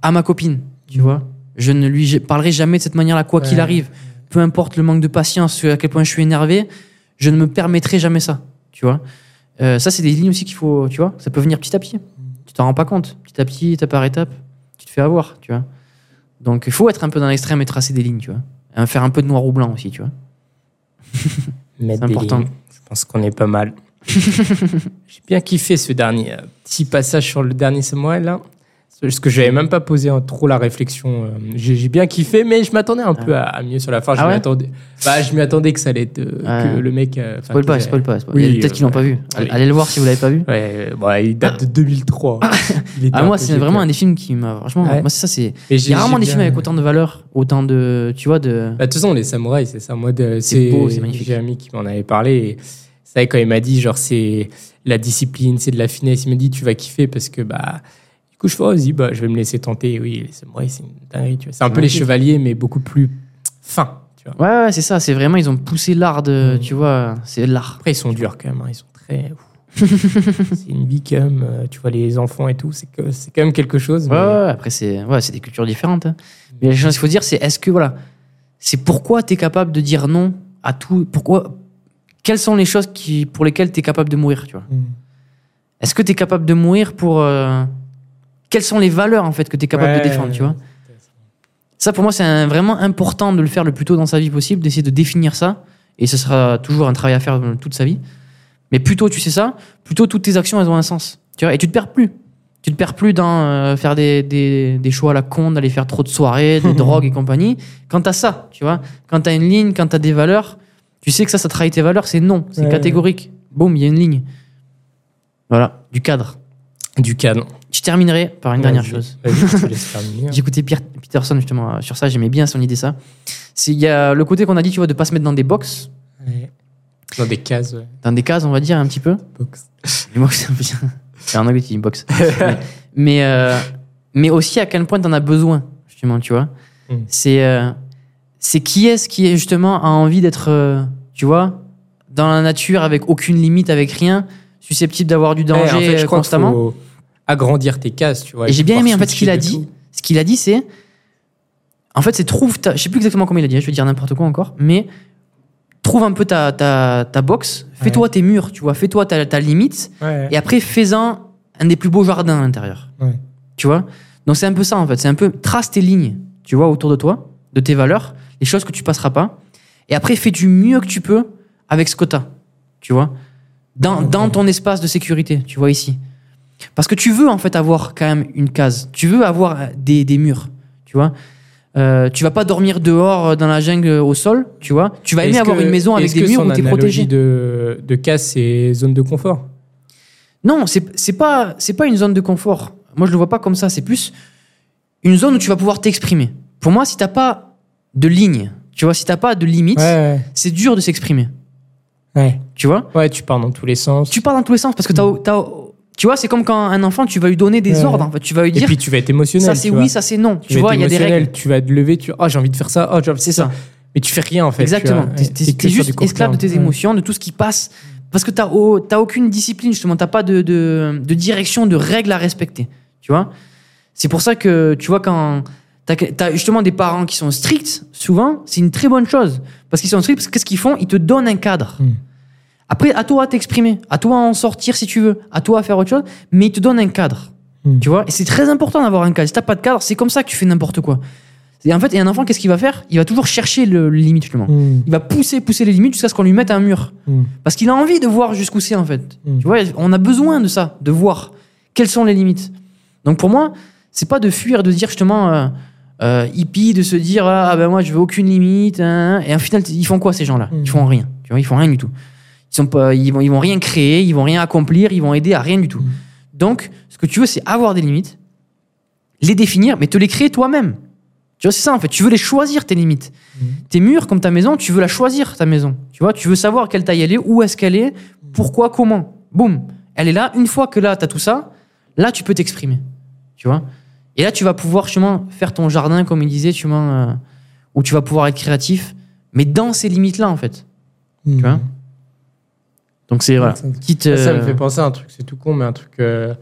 à ma copine, tu vois. Je ne lui parlerai jamais de cette manière-là, quoi qu'il arrive peu importe le manque de patience, à quel point je suis énervé, je ne me permettrai jamais ça, tu vois. Euh, ça, c'est des lignes aussi qu'il faut, tu vois, ça peut venir petit à petit. Tu t'en rends pas compte. Petit à petit, étape par étape, tu te fais avoir, tu vois. Donc, il faut être un peu dans l'extrême et tracer des lignes, tu vois. Et faire un peu de noir ou blanc aussi, tu vois. C'est des important. lignes. Je pense qu'on est pas mal. J'ai bien kiffé ce dernier euh, petit passage sur le dernier samouraï là. Parce que j'avais même pas posé trop la réflexion. euh, J'ai j'ai bien kiffé, mais je m'attendais un peu à, à mieux sur la fin. Je Ah m'y ouais attendais. Bah, je m'y attendais que ça allait être Ouais. que le mec. euh, Spoil pas, j'ai- spoil pas. spoil. Oui, peut-être qu'ils l'ont pas vu. Allez, le voir si vous l'avez pas vu. Ouais, il date de 2003. Il était Ah, un moi, c'est vraiment un des films qui m'a. Franchement, Ouais. moi, c'est ça, c'est. Il j'ai- y a rarement j'ai des films avec autant de valeur, autant de. Tu vois, de. Bah, de toute façon, les samouraïs, c'est ça. Moi, C'est beau, c'est magnifique. Jérémy qui m'en avait parlé. Et c'est vrai, quand il m'a dit, genre, c'est la discipline, c'est de la finesse. Il me dit, tu vas kiffer parce que, bah, coup, je fais, oh, vas-y, bah, je vais me laisser tenter. Oui, c'est ouais, c'est une dinguerie. C'est un peu les chevaliers, mais beaucoup plus fins, tu vois. Ouais, ouais, c'est ça. C'est vraiment, ils ont poussé l'art de. Tu vois, c'est l'art. Après, ils sont durs quand même. hein, Ils sont très. c'est une vie quand même. euh, Tu vois, les enfants et tout, c'est quand même quelque chose. Ouais, mais- ouais, après, c'est ouais, des cultures différentes. hein. Mais la chose qu'il faut dire, c'est est-ce que, voilà, c'est pourquoi tu es capable de dire non à tout. Pourquoi. Quelles sont les choses qui, pour lesquelles tu es capable de mourir, tu vois? Mm. Est-ce que tu es capable de mourir pour. euh, Quelles sont les valeurs, en fait, que tu es capable Ouais, de défendre, tu vois Ça, pour moi, c'est vraiment important de le faire le plus tôt dans sa vie possible, d'essayer de définir ça. Et ce sera toujours un travail à faire toute sa vie. Mais plus tôt tu sais ça, plus tôt toutes tes actions, elles ont un sens. Tu vois, et tu te perds plus. Tu te perds plus dans euh, faire des, des, des choix à la con, d'aller faire trop de soirées, des drogues et compagnie. Quand t'as ça, tu vois, quand t'as une ligne, quand t'as des valeurs, tu sais que ça, ça trahit tes valeurs, c'est non, c'est Ouais. catégorique. Boum, il y a une ligne. Voilà, du cadre. Du canon. Terminerai par une dernière chose. terminer. J'écoutais Peterson justement euh, sur ça, j'aimais bien son idée ça. C'est il y a le côté qu'on a dit tu vois de pas se mettre dans des box, Ouais. Dans des cases. ouais. dans des cases on va dire un petit peu. Box. Box c'est un peu- c'est un anglais qui dit box. mais mais, euh, mais aussi à quel point t'en as besoin justement, tu vois. Mm. C'est euh, c'est qui est-ce qui est justement a envie d'être euh, tu vois dans la nature avec aucune limite avec rien, susceptible d'avoir du Ouais, danger en fait, je crois qu'il constamment. Agrandir tes cases, tu vois. Et j'ai bien aimé en fait ce qu'il a dit. tout. Ce qu'il a dit, c'est. En fait, c'est trouve. Ta... Je sais plus exactement comment il a dit, hein, je vais dire n'importe quoi encore, mais trouve un peu ta, ta, ta box, fais-toi tes murs, tu vois, fais-toi ta, ta limite, Ouais. et après fais-en un des plus beaux jardins à l'intérieur. Ouais. Tu vois? Donc c'est un peu ça en fait, c'est un peu trace tes lignes, tu vois, autour de toi, de tes valeurs, les choses que tu passeras pas, et après fais du mieux que tu peux avec ce que tu tu vois, dans, dans ton espace de sécurité, tu vois ici. Parce que tu veux en fait avoir quand même une case. Tu veux avoir des, des murs, tu vois. Euh, tu vas pas dormir dehors euh, dans la jungle euh, au sol, tu vois. Tu vas aimer avoir que- une maison avec des que murs son où tu es analogie protégé. de, de case, c'est zone de confort? Non, c'est pas c'est pas une zone de confort. Moi, je le vois pas comme ça. C'est plus une zone où tu vas pouvoir t'exprimer. Pour moi, si t'as pas de ligne, tu vois, si t'as pas de limite, Ouais, c'est dur de s'exprimer. ouais. Tu vois? Ouais, tu pars dans tous les sens. Tu pars dans tous les sens parce que t'as, t'as- tu vois, c'est comme quand un enfant, tu vas lui donner des Ouais. ordres. En fait. Tu vas lui Et dire puis tu vas être émotionnel. ça c'est tu oui, vois. ça c'est non. Tu, vas vois, être il y a des émotionnel, règles. Tu vas te lever, tu oh, j'ai envie de faire ça, oh, j'ai envie de faire ça. Mais tu fais rien en fait. Exactement. tu sur juste esclave de tes émotions, de tout ce qui passe. Parce que t'as, oh, t'as aucune discipline, justement. T'as pas de, de, de direction, de règles à respecter. Tu vois? C'est pour ça que, tu vois, quand t'as, justement des parents qui sont stricts, souvent, c'est une très bonne chose. Parce qu'ils sont stricts, parce que qu'est-ce qu'ils font? Ils te donnent un cadre. Mm. Après, à toi à t'exprimer, à toi à en sortir si tu veux, à toi à faire autre chose, mais ils te donnent un cadre. Mm. Tu vois? Et c'est très important d'avoir un cadre. Si t'as pas de cadre, c'est comme ça que tu fais n'importe quoi. Et en fait, et un enfant, qu'est-ce qu'il va faire? Il va toujours chercher le, le limite, justement. Mm. Il va pousser, pousser les limites jusqu'à ce qu'on lui mette un mur. Mm. Parce qu'il a envie de voir jusqu'où c'est, en fait. Mm. Tu vois, on a besoin de ça, de voir quelles sont les limites. Donc pour moi, c'est pas de fuir, de dire justement euh, euh, hippie, de se dire ah ben moi je veux aucune limite. hein, hein. et au final, ils font quoi ces gens-là? Ils font rien. Tu vois, ils font rien du tout. Ils sont pas, ils vont, ils vont rien créer, ils vont rien accomplir, ils vont aider à rien du tout. Mm. Donc, ce que tu veux, c'est avoir des limites, les définir, mais te les créer toi-même. Tu vois, c'est ça en fait. Tu veux les choisir tes limites. Mm. Tes murs, comme ta maison, tu veux la choisir ta maison. Tu vois, tu veux savoir quelle taille elle est, où est-ce qu'elle est, pourquoi, comment. Boum, elle est là. Une fois que là, tu as tout ça, là, tu peux t'exprimer. Tu vois Et là, tu vas pouvoir justement faire ton jardin, comme il disait, vois, euh, où tu vas pouvoir être créatif, mais dans ces limites-là, en fait. Tu vois Donc, c'est voilà. Ça, me euh, fait penser à un truc, c'est tout con, mais un truc euh,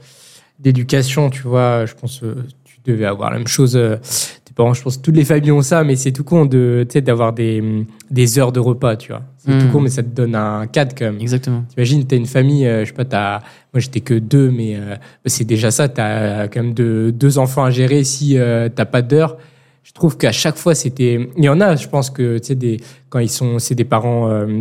d'éducation, tu vois. Je pense que tu devais avoir la même chose. euh, tes parents, je pense que toutes les familles ont ça, mais c'est tout con de, tu sais, d'avoir des, des heures de repas, tu vois. C'est Mm. tout con, mais ça te donne un cadre quand même. Exactement. T'imagines, t'as une famille, euh, je sais pas, t'as, moi j'étais que deux, mais euh, c'est déjà ça, t'as quand même de, deux enfants à gérer si euh, t'as pas d'heure. Je trouve qu'à chaque fois, c'était. Il y en a, je pense que, tu sais, des... quand ils sont. C'est des parents euh,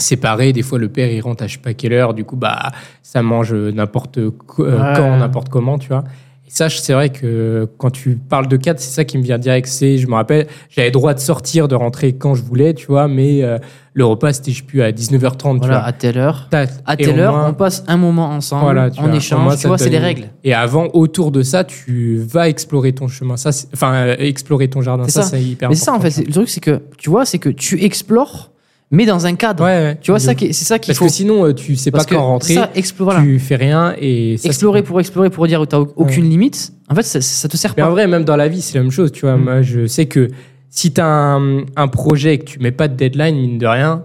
séparés, des fois le père il rentre à je sais pas quelle heure, du coup, bah, ça mange n'importe co- euh, Ouais. quand, n'importe comment, tu vois. Et ça, c'est vrai que quand tu parles de cadre, c'est ça qui me vient direct. C'est, je me rappelle, j'avais droit de sortir, de rentrer quand je voulais, tu vois, mais euh, le repas, c'était, je sais plus, à 19h30, tu vois. à telle heure. À telle heure, moins- on passe un moment ensemble, Voilà, tu on vois, échange, moins, tu vois, c'est les règles. Et avant, autour de ça, tu vas explorer ton chemin. Ça, enfin, euh, explorer ton jardin. Ça, ça. c'est hyper Mais c'est ça, en important. fait, le truc, c'est que, tu vois, c'est que tu explores, mais dans un cadre. Ouais, ouais. Tu vois, ça c'est ça qu'il Parce faut. que sinon, euh, tu sais pas parce quand rentrer, ça, explo- voilà. tu fais rien et ça, explorer pour explorer pour dire que t'as aucune limite, en fait, ça, ça te sert Mais en vrai, même dans la vie, c'est la même chose. Tu vois, Mm. moi, je sais que si tu as un, un projet et que tu mets pas de deadline, mine de rien,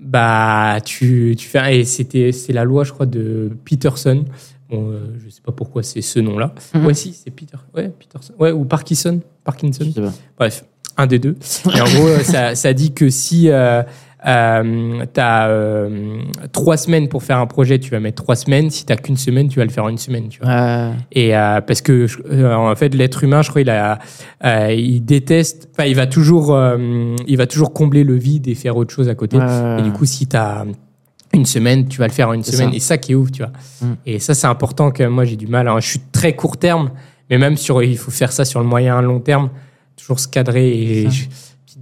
bah, tu, tu fais. Et c'était, c'est la loi, je crois, de Peterson. Bon, euh, je sais pas pourquoi c'est ce nom-là. Mhm. Ouais, si, c'est Peter. Ouais, Peterson. Ouais, ou Parkinson. Parkinson. Bref, un des deux. Et en gros, ça, ça dit que si euh, euh, tu as trois semaines pour faire un projet, tu vas mettre trois semaines. Si tu qu'une semaine, tu vas le faire en une semaine. Tu vois. Euh, Et euh, parce que euh, en fait, l'être humain, je crois, il a, euh, il déteste. Enfin, il va toujours, euh, il va toujours combler le vide et faire autre chose à côté. euh, Et du coup, si tu as une semaine, tu vas le faire en une semaine. ça. Et ça qui est ouf, tu vois. Mm. Et ça, c'est important que moi, j'ai du mal. hein. Je suis très court terme, mais même sur, il faut faire ça sur le moyen long terme, toujours se cadrer. Et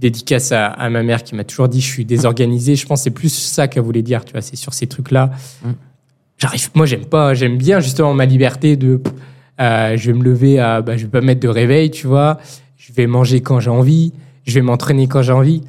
Dédicace à, à ma mère qui m'a toujours dit, je suis désorganisé. Je pense que c'est plus ça qu'elle voulait dire, tu vois. C'est sur ces trucs-là. Mm. J'arrive, moi, j'aime pas, j'aime bien justement ma liberté de, euh, je vais me lever à, bah, je vais pas mettre de réveil, tu vois. Je vais manger quand j'ai envie. Je vais m'entraîner quand j'ai envie.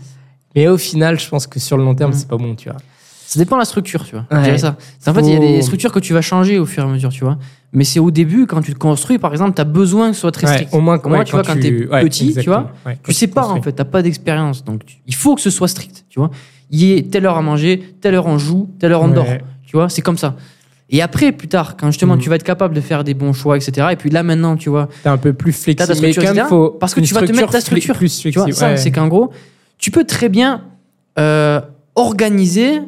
Mais au final, je pense que sur le long terme, Mm. c'est pas bon, tu vois. Ça dépend de la structure, tu vois. Ouais. Ça. En fait, il y a des structures que tu vas changer au fur et à mesure, tu vois. Mais c'est au début, quand tu te construis, par exemple, tu as besoin que ce soit très Ouais, strict. au moins, Au moins, ouais, tu vois, quand t'es ouais, petit, tu vois, Ouais, Tu sais pas, en fait, t'as pas d'expérience. Donc, tu- il faut que ce soit strict, tu vois. Il y ait telle heure à manger, telle heure on joue, telle heure on Ouais. dort. Tu vois, c'est comme ça. Et après, plus tard, quand justement Mhm. tu vas être capable de faire des bons choix, etc. Et puis là, maintenant, tu vois, T'es un peu plus ta flexible. Mais structure, quand même, etc. faut Parce que tu vas te mettre ta structure. Plus Tu vois, ça, ouais. c'est qu'en gros, tu peux très bien euh, organiser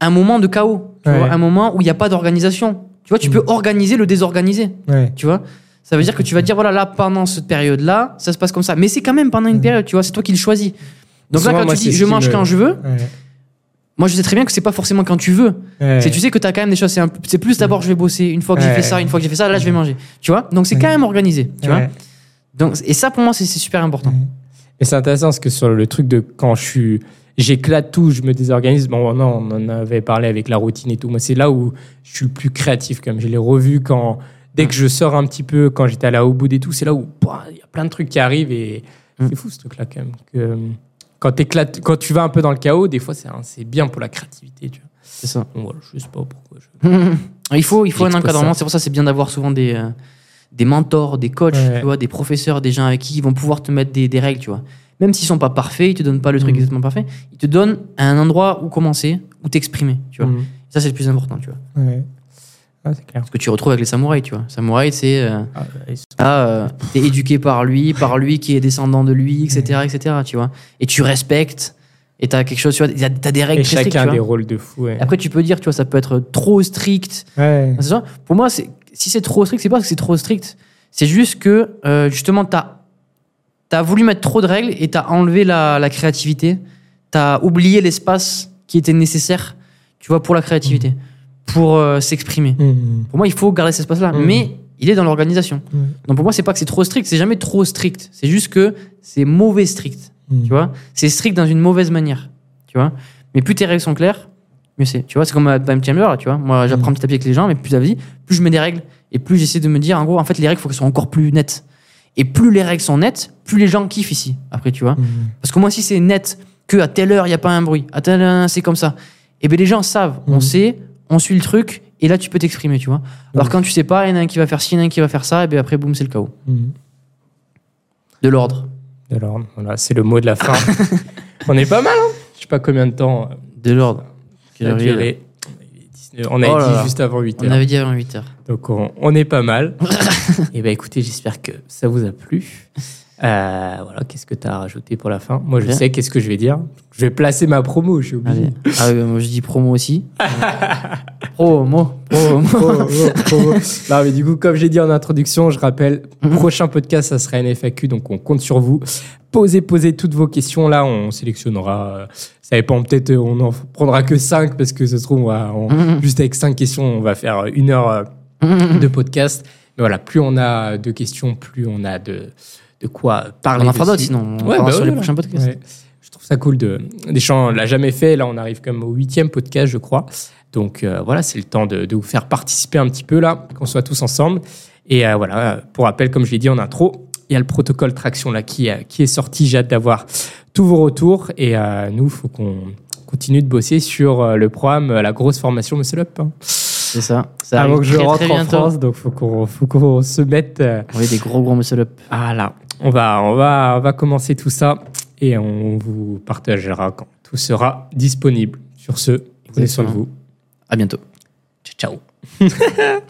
un moment de chaos. Tu Ouais. vois, un moment où il n'y a pas d'organisation. Tu vois, tu Mm. peux organiser le désorganisé. Ouais. Tu vois Ça veut dire que tu vas dire, voilà, là, pendant cette période-là, ça se passe comme ça. Mais c'est quand même pendant une période, tu vois, c'est toi qui le choisis. Donc Souvent, là, quand moi, tu dis, je mange me- quand je veux, Ouais. moi, je sais très bien que c'est pas forcément quand tu veux. Ouais. C'est tu sais que tu as quand même des choses, c'est, un c'est plus d'abord je vais bosser, une fois que j'ai fait ça, une fois que j'ai fait ça, là je vais manger. Tu vois Donc c'est quand même organisé, tu vois. Donc, et ça pour moi c'est, c'est super important. Et c'est intéressant parce que sur le truc de quand je suis. J'éclate tout, je me désorganise. Bon, non, on en avait parlé avec la routine et tout. Moi, c'est là où je suis le plus créatif, comme je l'ai revu quand. Dès que je sors un petit peu, quand j'étais allé au bout et tout, c'est là où bah, il y a plein de trucs qui arrivent et Mm. c'est fou ce truc-là quand même. Que, quand, tu vas un peu dans le chaos, des fois, c'est bien pour la créativité. Tu vois. C'est ça. Donc voilà, je sais pas pourquoi. je- il faut, il faut un encadrement, c'est pour ça que c'est bien d'avoir souvent des, euh, des mentors, des coachs, Ouais. tu vois, des professeurs, des gens avec qui ils vont pouvoir te mettre des, des règles, tu vois. Même s'ils sont pas parfaits, ils te donnent pas le truc Mm. exactement parfait, ils te donnent un endroit où commencer, où t'exprimer, tu vois. Mm. Ça c'est le plus important, tu vois. Ouais. Ah, c'est clair. Ce que tu retrouves avec les samouraïs, tu vois. Samouraï, c'est euh, Ah, sont- ah, euh, t'es éduqué par lui, par lui qui est descendant de lui, etc., etc., tu vois. Et tu respectes, et t'as quelque chose, tu vois, t'as des règles Et chacun des rôles de fou. Ouais. Après, tu peux dire, tu vois, ça peut être trop strict. Ouais. Pour moi, si c'est trop strict, c'est pas parce que c'est trop strict. C'est juste que, euh, justement, t'as, t'as voulu mettre trop de règles et t'as enlevé la, la créativité. T'as oublié l'espace qui était nécessaire, tu vois, pour la créativité, pour euh, s'exprimer. Mm. Pour moi, il faut garder cet espace-là. Mais il est dans l'organisation. Donc pour moi, c'est pas que c'est trop strict, c'est jamais trop strict. C'est juste que c'est mauvais strict. Tu vois C'est strict dans une mauvaise manière. Tu vois Mais plus tes règles sont claires, mieux c'est. Tu vois C'est comme à Time Chamber, là, tu vois Moi, j'apprends petit à petit avec les gens, mais plus la vie, plus je mets des règles et plus j'essaie de me dire, en gros, en fait, les règles, il faut qu'elles soient encore plus nettes. Et plus les règles sont nettes, plus les gens kiffent ici. Après, tu vois Mm. Parce que moi, si c'est net, que à telle heure, il n'y a pas un bruit, à telle heure, c'est comme ça, et bien les gens savent, on Mhm. sait, on suit le truc, et là, tu peux t'exprimer, tu vois. Alors Mhm. quand tu sais pas, il y en a un qui va faire ci, il y en a un qui va faire ça, et bien après, boum, c'est le chaos. Mm. De l'ordre. Alors, voilà, c'est le mot de la fin. on est pas mal, hein Je sais pas combien de temps euh, De l'ordre. Quelle duré. On a Oh là dit là. juste avant 8 On avait dit avant 8 heures. Donc, on, on est pas mal. Et ben écoutez, j'espère que ça vous a plu. Euh, voilà, qu'est-ce que tu as rajouté pour la fin? Moi, je Bien. sais qu'est-ce que je vais dire. Je vais placer ma promo, je suis obligé. Allez. Ah oui, moi je dis promo aussi. promo, promo. Promo, promo. Non, mais du coup, comme j'ai dit en introduction, je rappelle, prochain podcast, ça sera une FAQ, donc on compte sur vous. Posez, posez toutes vos questions. Là, on sélectionnera. Euh, ça dépend, peut-être, euh, on en prendra que 5 parce que ça se trouve, on va- on- Mhm. juste avec 5 questions, on va faire une heure euh, de podcast. Mais voilà, plus on a de questions, plus on a de, de quoi parler. On en fera d'autres sinon. On Ouais, bah sur ouais, les prochains podcasts. Ouais. Je trouve ça cool de. Des gens, on l'a jamais fait. Là, on arrive comme au huitième podcast, je crois. Donc euh, voilà, c'est le temps de, de vous faire participer un petit peu là, qu'on soit tous ensemble. Et euh, voilà, pour rappel, comme je l'ai dit en intro, il y a le protocole traction là qui, euh, qui est sorti. J'ai hâte d'avoir tous vos retours. Et euh, nous, il faut qu'on continue de bosser sur euh, le programme, euh, la grosse formation Muscle Up. hein. C'est ça. Ça Avant que je très, rentre très en. France, donc faut qu'on faut qu'on se mette. Oui, des gros gros muscle up. Voilà, on va, on, va, on va commencer tout ça et on vous partagera quand tout sera disponible. Sur ce, prenez soin de vous. À bientôt. Ciao, ciao.